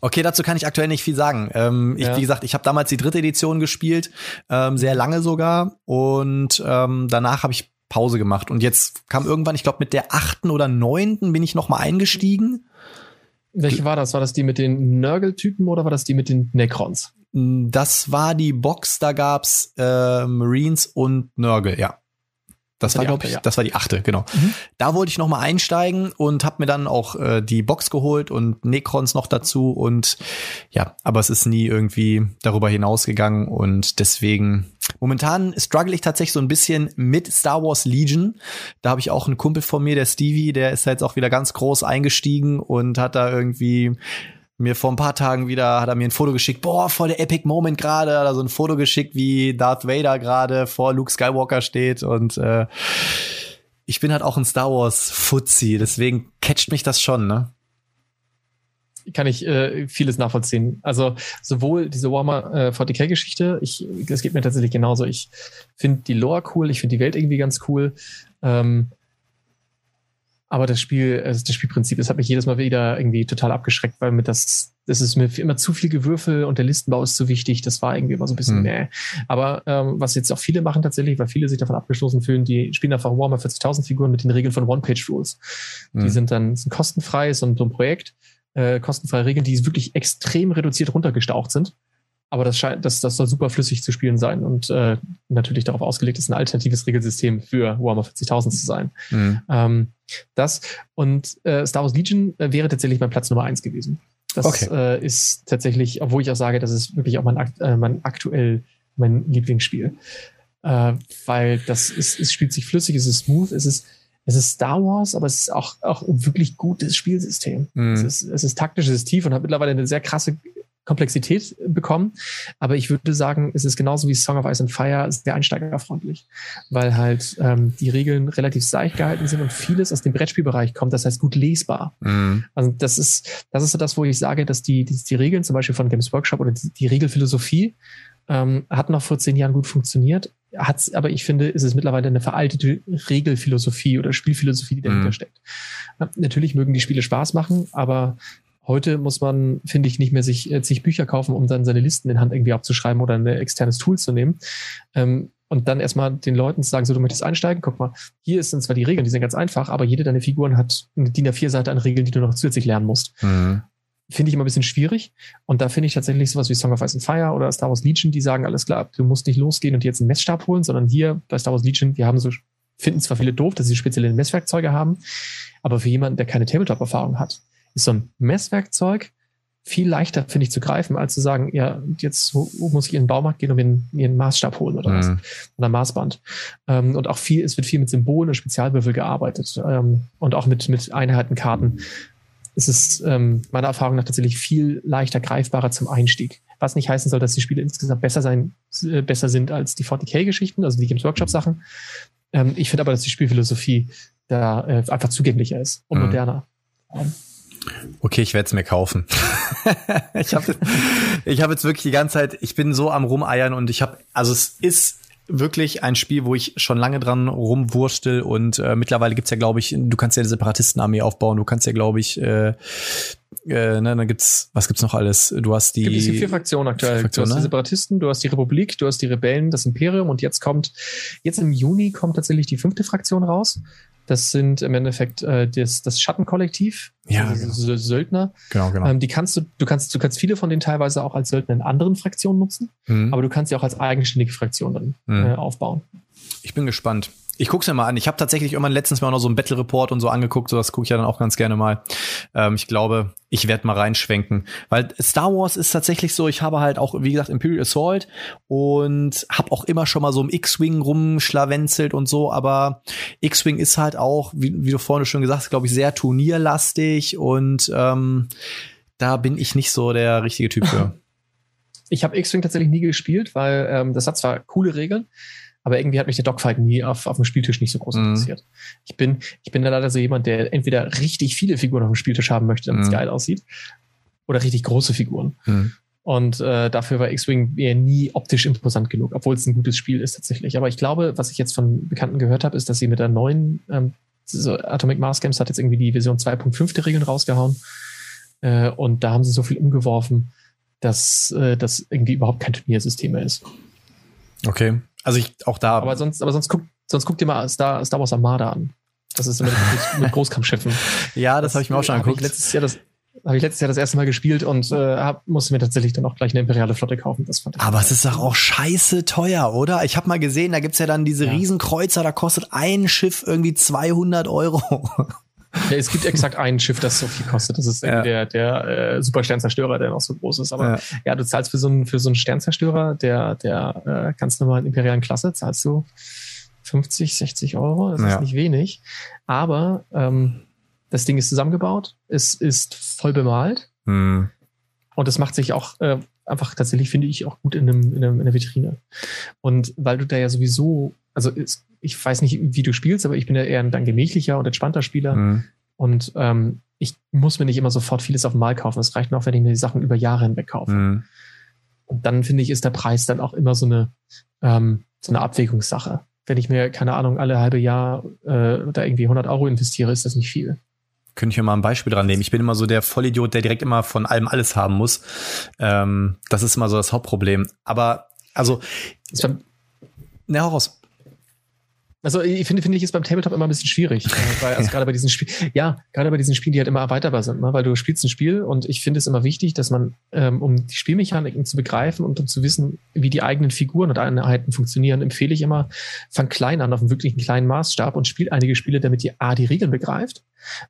Okay, dazu kann ich aktuell nicht viel sagen. Ähm, ich, ja. Wie gesagt, ich habe damals die dritte Edition gespielt, ähm, sehr lange sogar. Und ähm, danach habe ich Pause gemacht. Und jetzt kam irgendwann, ich glaube, mit der achten oder neunten bin ich noch mal eingestiegen. Welche war das? War das die mit den Nörgel-Typen oder war das die mit den Necrons? Das war die Box, da gab's äh, Marines und Nörgel, ja. Das, das war, glaube ich, ja. das war die achte, genau. Mhm. Da wollte ich noch mal einsteigen und habe mir dann auch äh, die Box geholt und Necrons noch dazu und ja, aber es ist nie irgendwie darüber hinausgegangen und deswegen momentan struggle ich tatsächlich so ein bisschen mit Star Wars Legion. Da habe ich auch einen Kumpel von mir, der Stevie, der ist jetzt auch wieder ganz groß eingestiegen und hat da irgendwie mir vor ein paar Tagen wieder hat er mir ein Foto geschickt, boah, voll der Epic Moment gerade, hat er so ein Foto geschickt, wie Darth Vader gerade vor Luke Skywalker steht und äh, ich bin halt auch ein Star Wars Fuzzi, deswegen catcht mich das schon, ne? kann ich äh, vieles nachvollziehen. Also sowohl diese Warhammer äh, 40k-Geschichte, ich, das geht mir tatsächlich genauso. Ich finde die Lore cool, ich finde die Welt irgendwie ganz cool. Ähm, aber das Spiel, also das Spielprinzip, das hat mich jedes Mal wieder irgendwie total abgeschreckt, weil mir das, das ist mir immer zu viel Gewürfel und der Listenbau ist zu wichtig. Das war irgendwie immer so ein bisschen, mhm. nee. Aber ähm, was jetzt auch viele machen tatsächlich, weil viele sich davon abgestoßen fühlen, die spielen einfach Warhammer 40.000 Figuren mit den Regeln von One-Page-Rules. Mhm. Die sind dann sind kostenfrei, so ein, so ein Projekt, äh, kostenfreie Regeln, die wirklich extrem reduziert runtergestaucht sind. Aber das scheint, das, das soll super flüssig zu spielen sein und äh, natürlich darauf ausgelegt ist, ein alternatives Regelsystem für Warhammer 40.000 zu sein. Mhm. Ähm, das und äh, Star Wars Legion äh, wäre tatsächlich mein Platz Nummer eins gewesen. Das okay. äh, ist tatsächlich, obwohl ich auch sage, das ist wirklich auch mein, äh, mein aktuell mein Lieblingsspiel. Äh, weil das ist, es spielt sich flüssig, es ist smooth, es ist, es ist Star Wars, aber es ist auch, auch ein wirklich gutes Spielsystem. Mhm. Es, ist, es ist taktisch, es ist tief und hat mittlerweile eine sehr krasse Komplexität bekommen. Aber ich würde sagen, es ist genauso wie Song of Ice and Fire sehr einsteigerfreundlich, weil halt ähm, die Regeln relativ seicht gehalten sind und vieles aus dem Brettspielbereich kommt. Das heißt gut lesbar. Mhm. Also das ist das ist so das, wo ich sage, dass die die, die Regeln zum Beispiel von Games Workshop oder die, die Regelphilosophie ähm, hat noch vor zehn Jahren gut funktioniert. Hat's, aber ich finde, ist es mittlerweile eine veraltete Regelphilosophie oder Spielphilosophie, die dahinter mhm. steckt. Natürlich mögen die Spiele Spaß machen, aber Heute muss man, finde ich, nicht mehr sich äh, zig Bücher kaufen, um dann seine Listen in Hand irgendwie abzuschreiben oder ein externes Tool zu nehmen. Ähm, und dann erstmal den Leuten zu sagen, so du möchtest einsteigen, guck mal, hier sind zwar die Regeln, die sind ganz einfach, aber jede deiner Figuren hat eine DIN A4-Seite an Regeln, die du noch zusätzlich lernen musst. Mhm. Finde ich immer ein bisschen schwierig. Und da finde ich tatsächlich sowas wie Song of Ice and Fire oder Star Wars Legion, die sagen, alles klar, du musst nicht losgehen und jetzt einen Messstab holen, sondern hier bei Star Wars Legion, wir haben so, finden zwar viele doof, dass sie spezielle Messwerkzeuge haben, aber für jemanden, der keine Tabletop-Erfahrung hat, ist so ein Messwerkzeug viel leichter, finde ich, zu greifen, als zu sagen, ja, jetzt muss ich in den Baumarkt gehen und mir einen, Maßstab holen oder mhm. was. Oder Maßband. Ähm, und auch viel, es wird viel mit Symbolen und Spezialwürfel gearbeitet. Ähm, und auch mit, mit Einheitenkarten. Es ist ähm, meiner Erfahrung nach tatsächlich viel leichter greifbarer zum Einstieg. Was nicht heißen soll, dass die Spiele insgesamt besser sein, äh, besser sind als die 40k-Geschichten, also die Games Workshop-Sachen. Ähm, ich finde aber, dass die Spielphilosophie da äh, einfach zugänglicher ist und mhm. moderner. Okay, ich werde es mir kaufen. ich habe ich hab jetzt wirklich die ganze Zeit, ich bin so am Rumeiern und ich habe, also es ist wirklich ein Spiel, wo ich schon lange dran rumwurstel und äh, mittlerweile gibt's ja, glaube ich, du kannst ja eine Separatistenarmee aufbauen, du kannst ja, glaube ich, äh, äh, ne, dann gibt's, was gibt's noch alles? Du hast die. Gibt es vier Fraktionen aktuell. Fraktion, du hast die ne? Separatisten, du hast die Republik, du hast die Rebellen, das Imperium und jetzt kommt, jetzt im Juni kommt tatsächlich die fünfte Fraktion raus. Das sind im Endeffekt äh, das, das Schattenkollektiv, ja, also genau. Söldner. Genau, genau. Ähm, die kannst du, du kannst, du kannst viele von denen teilweise auch als Söldner in anderen Fraktionen nutzen, mhm. aber du kannst sie auch als eigenständige Fraktion dann mhm. äh, aufbauen. Ich bin gespannt. Ich guck's mir mal an. Ich habe tatsächlich immer letztens mal noch so einen Battle Report und so angeguckt. So das gucke ich ja dann auch ganz gerne mal. Ähm, ich glaube, ich werde mal reinschwenken, weil Star Wars ist tatsächlich so. Ich habe halt auch, wie gesagt, Imperial Assault und habe auch immer schon mal so im X-Wing rumschlawenzelt und so. Aber X-Wing ist halt auch, wie, wie du vorhin schon gesagt hast, glaube ich, sehr turnierlastig und ähm, da bin ich nicht so der richtige Typ für. Ich habe X-Wing tatsächlich nie gespielt, weil ähm, das hat zwar coole Regeln, aber irgendwie hat mich der Dogfight nie auf, auf dem Spieltisch nicht so groß mhm. interessiert. Ich bin, ich bin da leider so jemand, der entweder richtig viele Figuren auf dem Spieltisch haben möchte, damit es mhm. geil aussieht, oder richtig große Figuren. Mhm. Und äh, dafür war X-Wing mir nie optisch imposant genug, obwohl es ein gutes Spiel ist tatsächlich. Aber ich glaube, was ich jetzt von Bekannten gehört habe, ist, dass sie mit der neuen ähm, so Atomic Mars Games hat jetzt irgendwie die Version 2.5 der Regeln rausgehauen. Äh, und da haben sie so viel umgeworfen, dass äh, das irgendwie überhaupt kein Turniersystem mehr ist. Okay. Also ich auch da. Aber sonst, aber sonst guck, sonst guck dir mal Star, Star Wars Armada an. Das ist mit, mit Großkampfschiffen. Ja, das, das habe ich mir auch schon angeguckt. letztes Jahr das habe ich letztes Jahr das erste Mal gespielt und äh, hab, musste mir tatsächlich dann auch gleich eine imperiale Flotte kaufen. Das fand ich Aber es ist doch auch scheiße teuer, oder? Ich habe mal gesehen, da gibt's ja dann diese ja. Riesenkreuzer, da kostet ein Schiff irgendwie 200 Euro. Ja, es gibt exakt ein Schiff, das so viel kostet. Das ist ja. der, der äh, Supersternzerstörer, der noch so groß ist. Aber ja, ja du zahlst für so einen, für so einen Sternzerstörer, der, der äh, ganz normalen imperialen Klasse, zahlst du 50, 60 Euro. Das ist nicht wenig. Aber ähm, das Ding ist zusammengebaut, es ist voll bemalt. Mhm. Und es macht sich auch äh, einfach tatsächlich, finde ich, auch gut in, einem, in, einem, in einer Vitrine. Und weil du da ja sowieso, also es, ich weiß nicht, wie du spielst, aber ich bin ja eher ein dann gemächlicher und entspannter Spieler. Mhm. Und ähm, ich muss mir nicht immer sofort vieles auf Mal kaufen. Es reicht noch, wenn ich mir die Sachen über Jahre hinweg kaufe. Mhm. Und dann finde ich, ist der Preis dann auch immer so eine, ähm, so eine Abwägungssache. Wenn ich mir, keine Ahnung, alle halbe Jahr äh, da irgendwie 100 Euro investiere, ist das nicht viel. Könnte ich mir mal ein Beispiel dran nehmen. Ich bin immer so der Vollidiot, der direkt immer von allem alles haben muss. Ähm, das ist immer so das Hauptproblem. Aber, also, na, heraus. Also ich finde, finde ich, ist beim Tabletop immer ein bisschen schwierig, äh, weil also gerade bei diesen Spielen, ja, gerade bei diesen Spielen, die halt immer erweiterbar sind, ne? weil du spielst ein Spiel und ich finde es immer wichtig, dass man, ähm, um die Spielmechaniken zu begreifen und um zu wissen, wie die eigenen Figuren und Einheiten funktionieren, empfehle ich immer, fang klein an auf einen wirklichen kleinen Maßstab und spiel einige Spiele, damit ihr A, die Regeln begreift,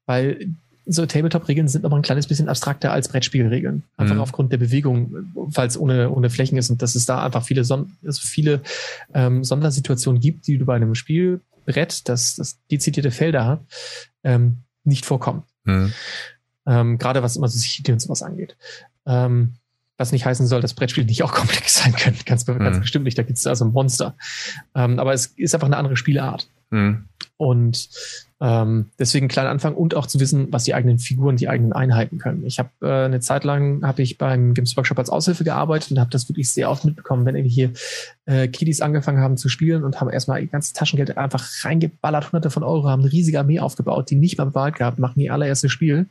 weil so Tabletop-Regeln sind aber ein kleines bisschen abstrakter als Brettspielregeln. Einfach mhm. aufgrund der Bewegung, weil es ohne, ohne Flächen ist und dass es da einfach viele, Son also viele ähm, Sondersituationen gibt, die du bei einem Spielbrett, das, das dezidierte Felder hat, ähm, nicht vorkommen. Mhm. Ähm, Gerade was immer so Sicherheit und sowas angeht. Ähm, was nicht heißen soll, dass Brettspiele nicht auch komplex sein können. Ganz, mhm. ganz bestimmt nicht. Da gibt es also Monster. Ähm, aber es ist einfach eine andere Spielart. Mhm. Und ähm, deswegen kleiner Anfang und auch zu wissen, was die eigenen Figuren, die eigenen Einheiten können. Ich habe äh, eine Zeit lang habe ich beim Games Workshop als Aushilfe gearbeitet und habe das wirklich sehr oft mitbekommen, wenn irgendwie hier äh, Kiddies angefangen haben zu spielen und haben erstmal ihr ganzes Taschengeld einfach reingeballert, hunderte von Euro, haben eine riesige Armee aufgebaut, die nicht mal bewahrt gehabt, machen ihr allererstes Spiel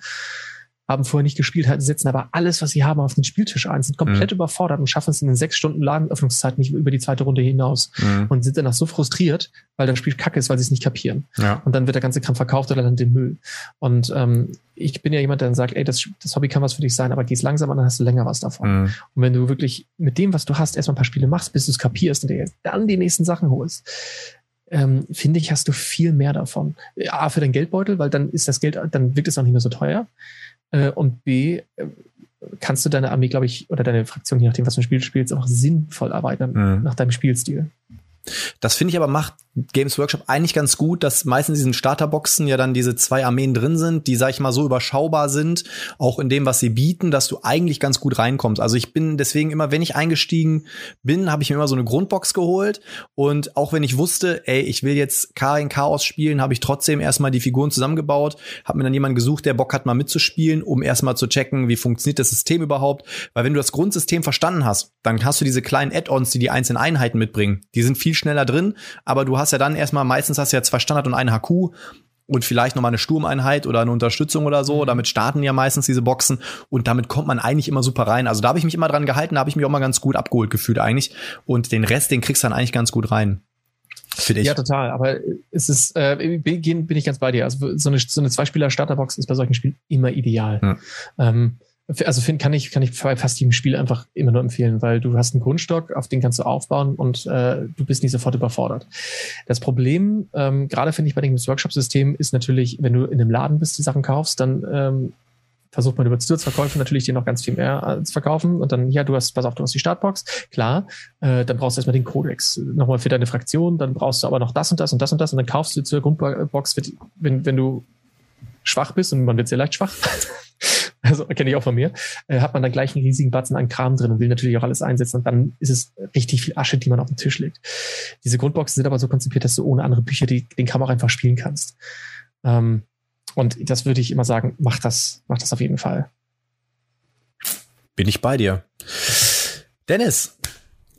haben vorher nicht gespielt, setzen aber alles, was sie haben, auf den Spieltisch ein, sind komplett mhm. überfordert und schaffen es in den sechs Stunden Ladenöffnungszeit nicht über die zweite Runde hinaus mhm. und sind danach so frustriert, weil das Spiel kacke ist, weil sie es nicht kapieren. Ja. Und dann wird der ganze Kram verkauft oder landet im Müll. Und ähm, ich bin ja jemand, der dann sagt, ey, das, das Hobby kann was für dich sein, aber geh's langsam an, dann hast du länger was davon. Mhm. Und wenn du wirklich mit dem, was du hast, erstmal ein paar Spiele machst, bis du es kapierst und dir dann die nächsten Sachen holst, ähm, finde ich, hast du viel mehr davon. A, für dein Geldbeutel, weil dann ist das Geld, dann wirkt es auch nicht mehr so teuer. Äh, und B, äh, kannst du deine Armee, glaube ich, oder deine Fraktion, je nachdem, was du ein Spiel spielst, auch sinnvoll erweitern mhm. nach deinem Spielstil. Das finde ich aber macht Games Workshop eigentlich ganz gut, dass meistens in diesen Starterboxen ja dann diese zwei Armeen drin sind, die, sag ich mal, so überschaubar sind, auch in dem, was sie bieten, dass du eigentlich ganz gut reinkommst. Also ich bin deswegen immer, wenn ich eingestiegen bin, habe ich mir immer so eine Grundbox geholt und auch wenn ich wusste, ey, ich will jetzt Karin Chaos spielen, habe ich trotzdem erstmal die Figuren zusammengebaut, habe mir dann jemanden gesucht, der Bock hat, mal mitzuspielen, um erstmal zu checken, wie funktioniert das System überhaupt. Weil wenn du das Grundsystem verstanden hast, dann hast du diese kleinen Add-ons, die die einzelnen Einheiten mitbringen. Die sind viel schneller drin, aber du hast ja dann erstmal, meistens hast du ja zwei Standard und einen HQ und vielleicht nochmal eine Sturmeinheit oder eine Unterstützung oder so. Mhm. Damit starten ja meistens diese Boxen und damit kommt man eigentlich immer super rein. Also da habe ich mich immer dran gehalten, da habe ich mich auch mal ganz gut abgeholt gefühlt eigentlich. Und den Rest, den kriegst du dann eigentlich ganz gut rein. Finde ich. Ja, total. Aber es ist, äh, bin, bin ich ganz bei dir. Also so eine, so eine Zweispieler-Starterbox ist bei solchen Spielen immer ideal. Ja. Ähm, also find, kann ich kann ich fast jedem Spiel einfach immer nur empfehlen, weil du hast einen Grundstock, auf den kannst du aufbauen und äh, du bist nicht sofort überfordert. Das Problem, ähm, gerade finde ich bei dem Workshop-System, ist natürlich, wenn du in einem Laden bist, die Sachen kaufst, dann ähm, versucht man über Zusatzverkäufe natürlich dir noch ganz viel mehr zu verkaufen und dann, ja, du hast, pass auf, du hast die Startbox, klar, äh, dann brauchst du erstmal den Codex nochmal für deine Fraktion, dann brauchst du aber noch das und das und das und das und dann kaufst du zur Grundbox, wenn, wenn du schwach bist und man wird sehr leicht schwach, also kenne ich auch von mir, äh, hat man dann gleich einen riesigen Batzen an Kram drin und will natürlich auch alles einsetzen und dann ist es richtig viel Asche, die man auf den Tisch legt. Diese Grundboxen sind aber so konzipiert, dass du ohne andere Bücher die, den Kram auch einfach spielen kannst. Ähm, und das würde ich immer sagen, mach das, mach das auf jeden Fall. Bin ich bei dir. Dennis,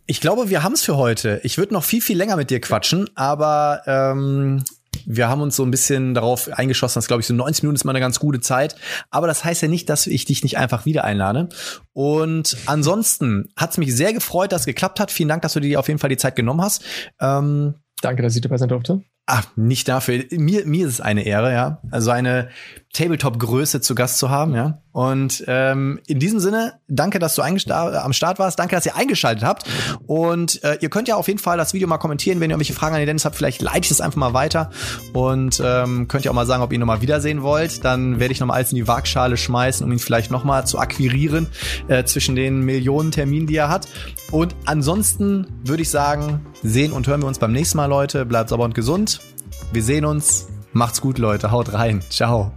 ich glaube, wir haben es für heute. Ich würde noch viel, viel länger mit dir quatschen, aber ähm, wir haben uns so ein bisschen darauf eingeschossen, dass glaube ich so 90 Minuten ist mal eine ganz gute Zeit. Aber das heißt ja nicht, dass ich dich nicht einfach wieder einlade. Und ansonsten hat es mich sehr gefreut, dass es geklappt hat. Vielen Dank, dass du dir auf jeden Fall die Zeit genommen hast. Ähm, Danke, dass ich dabei sein durfte. Ach, nicht dafür. Mir, mir ist es eine Ehre, ja. Also eine Tabletop-Größe zu Gast zu haben, ja. Und ähm, in diesem Sinne, danke, dass du am Start warst. Danke, dass ihr eingeschaltet habt. Und äh, ihr könnt ja auf jeden Fall das Video mal kommentieren, wenn ihr irgendwelche Fragen an den Dennis habt. Vielleicht leite ich das einfach mal weiter. Und ähm, könnt ihr auch mal sagen, ob ihr ihn nochmal wiedersehen wollt. Dann werde ich nochmal alles in die Waagschale schmeißen, um ihn vielleicht nochmal zu akquirieren äh, zwischen den Millionen Terminen, die er hat. Und ansonsten würde ich sagen, sehen und hören wir uns beim nächsten Mal, Leute. Bleibt sauber und gesund. Wir sehen uns. Macht's gut, Leute. Haut rein. Ciao.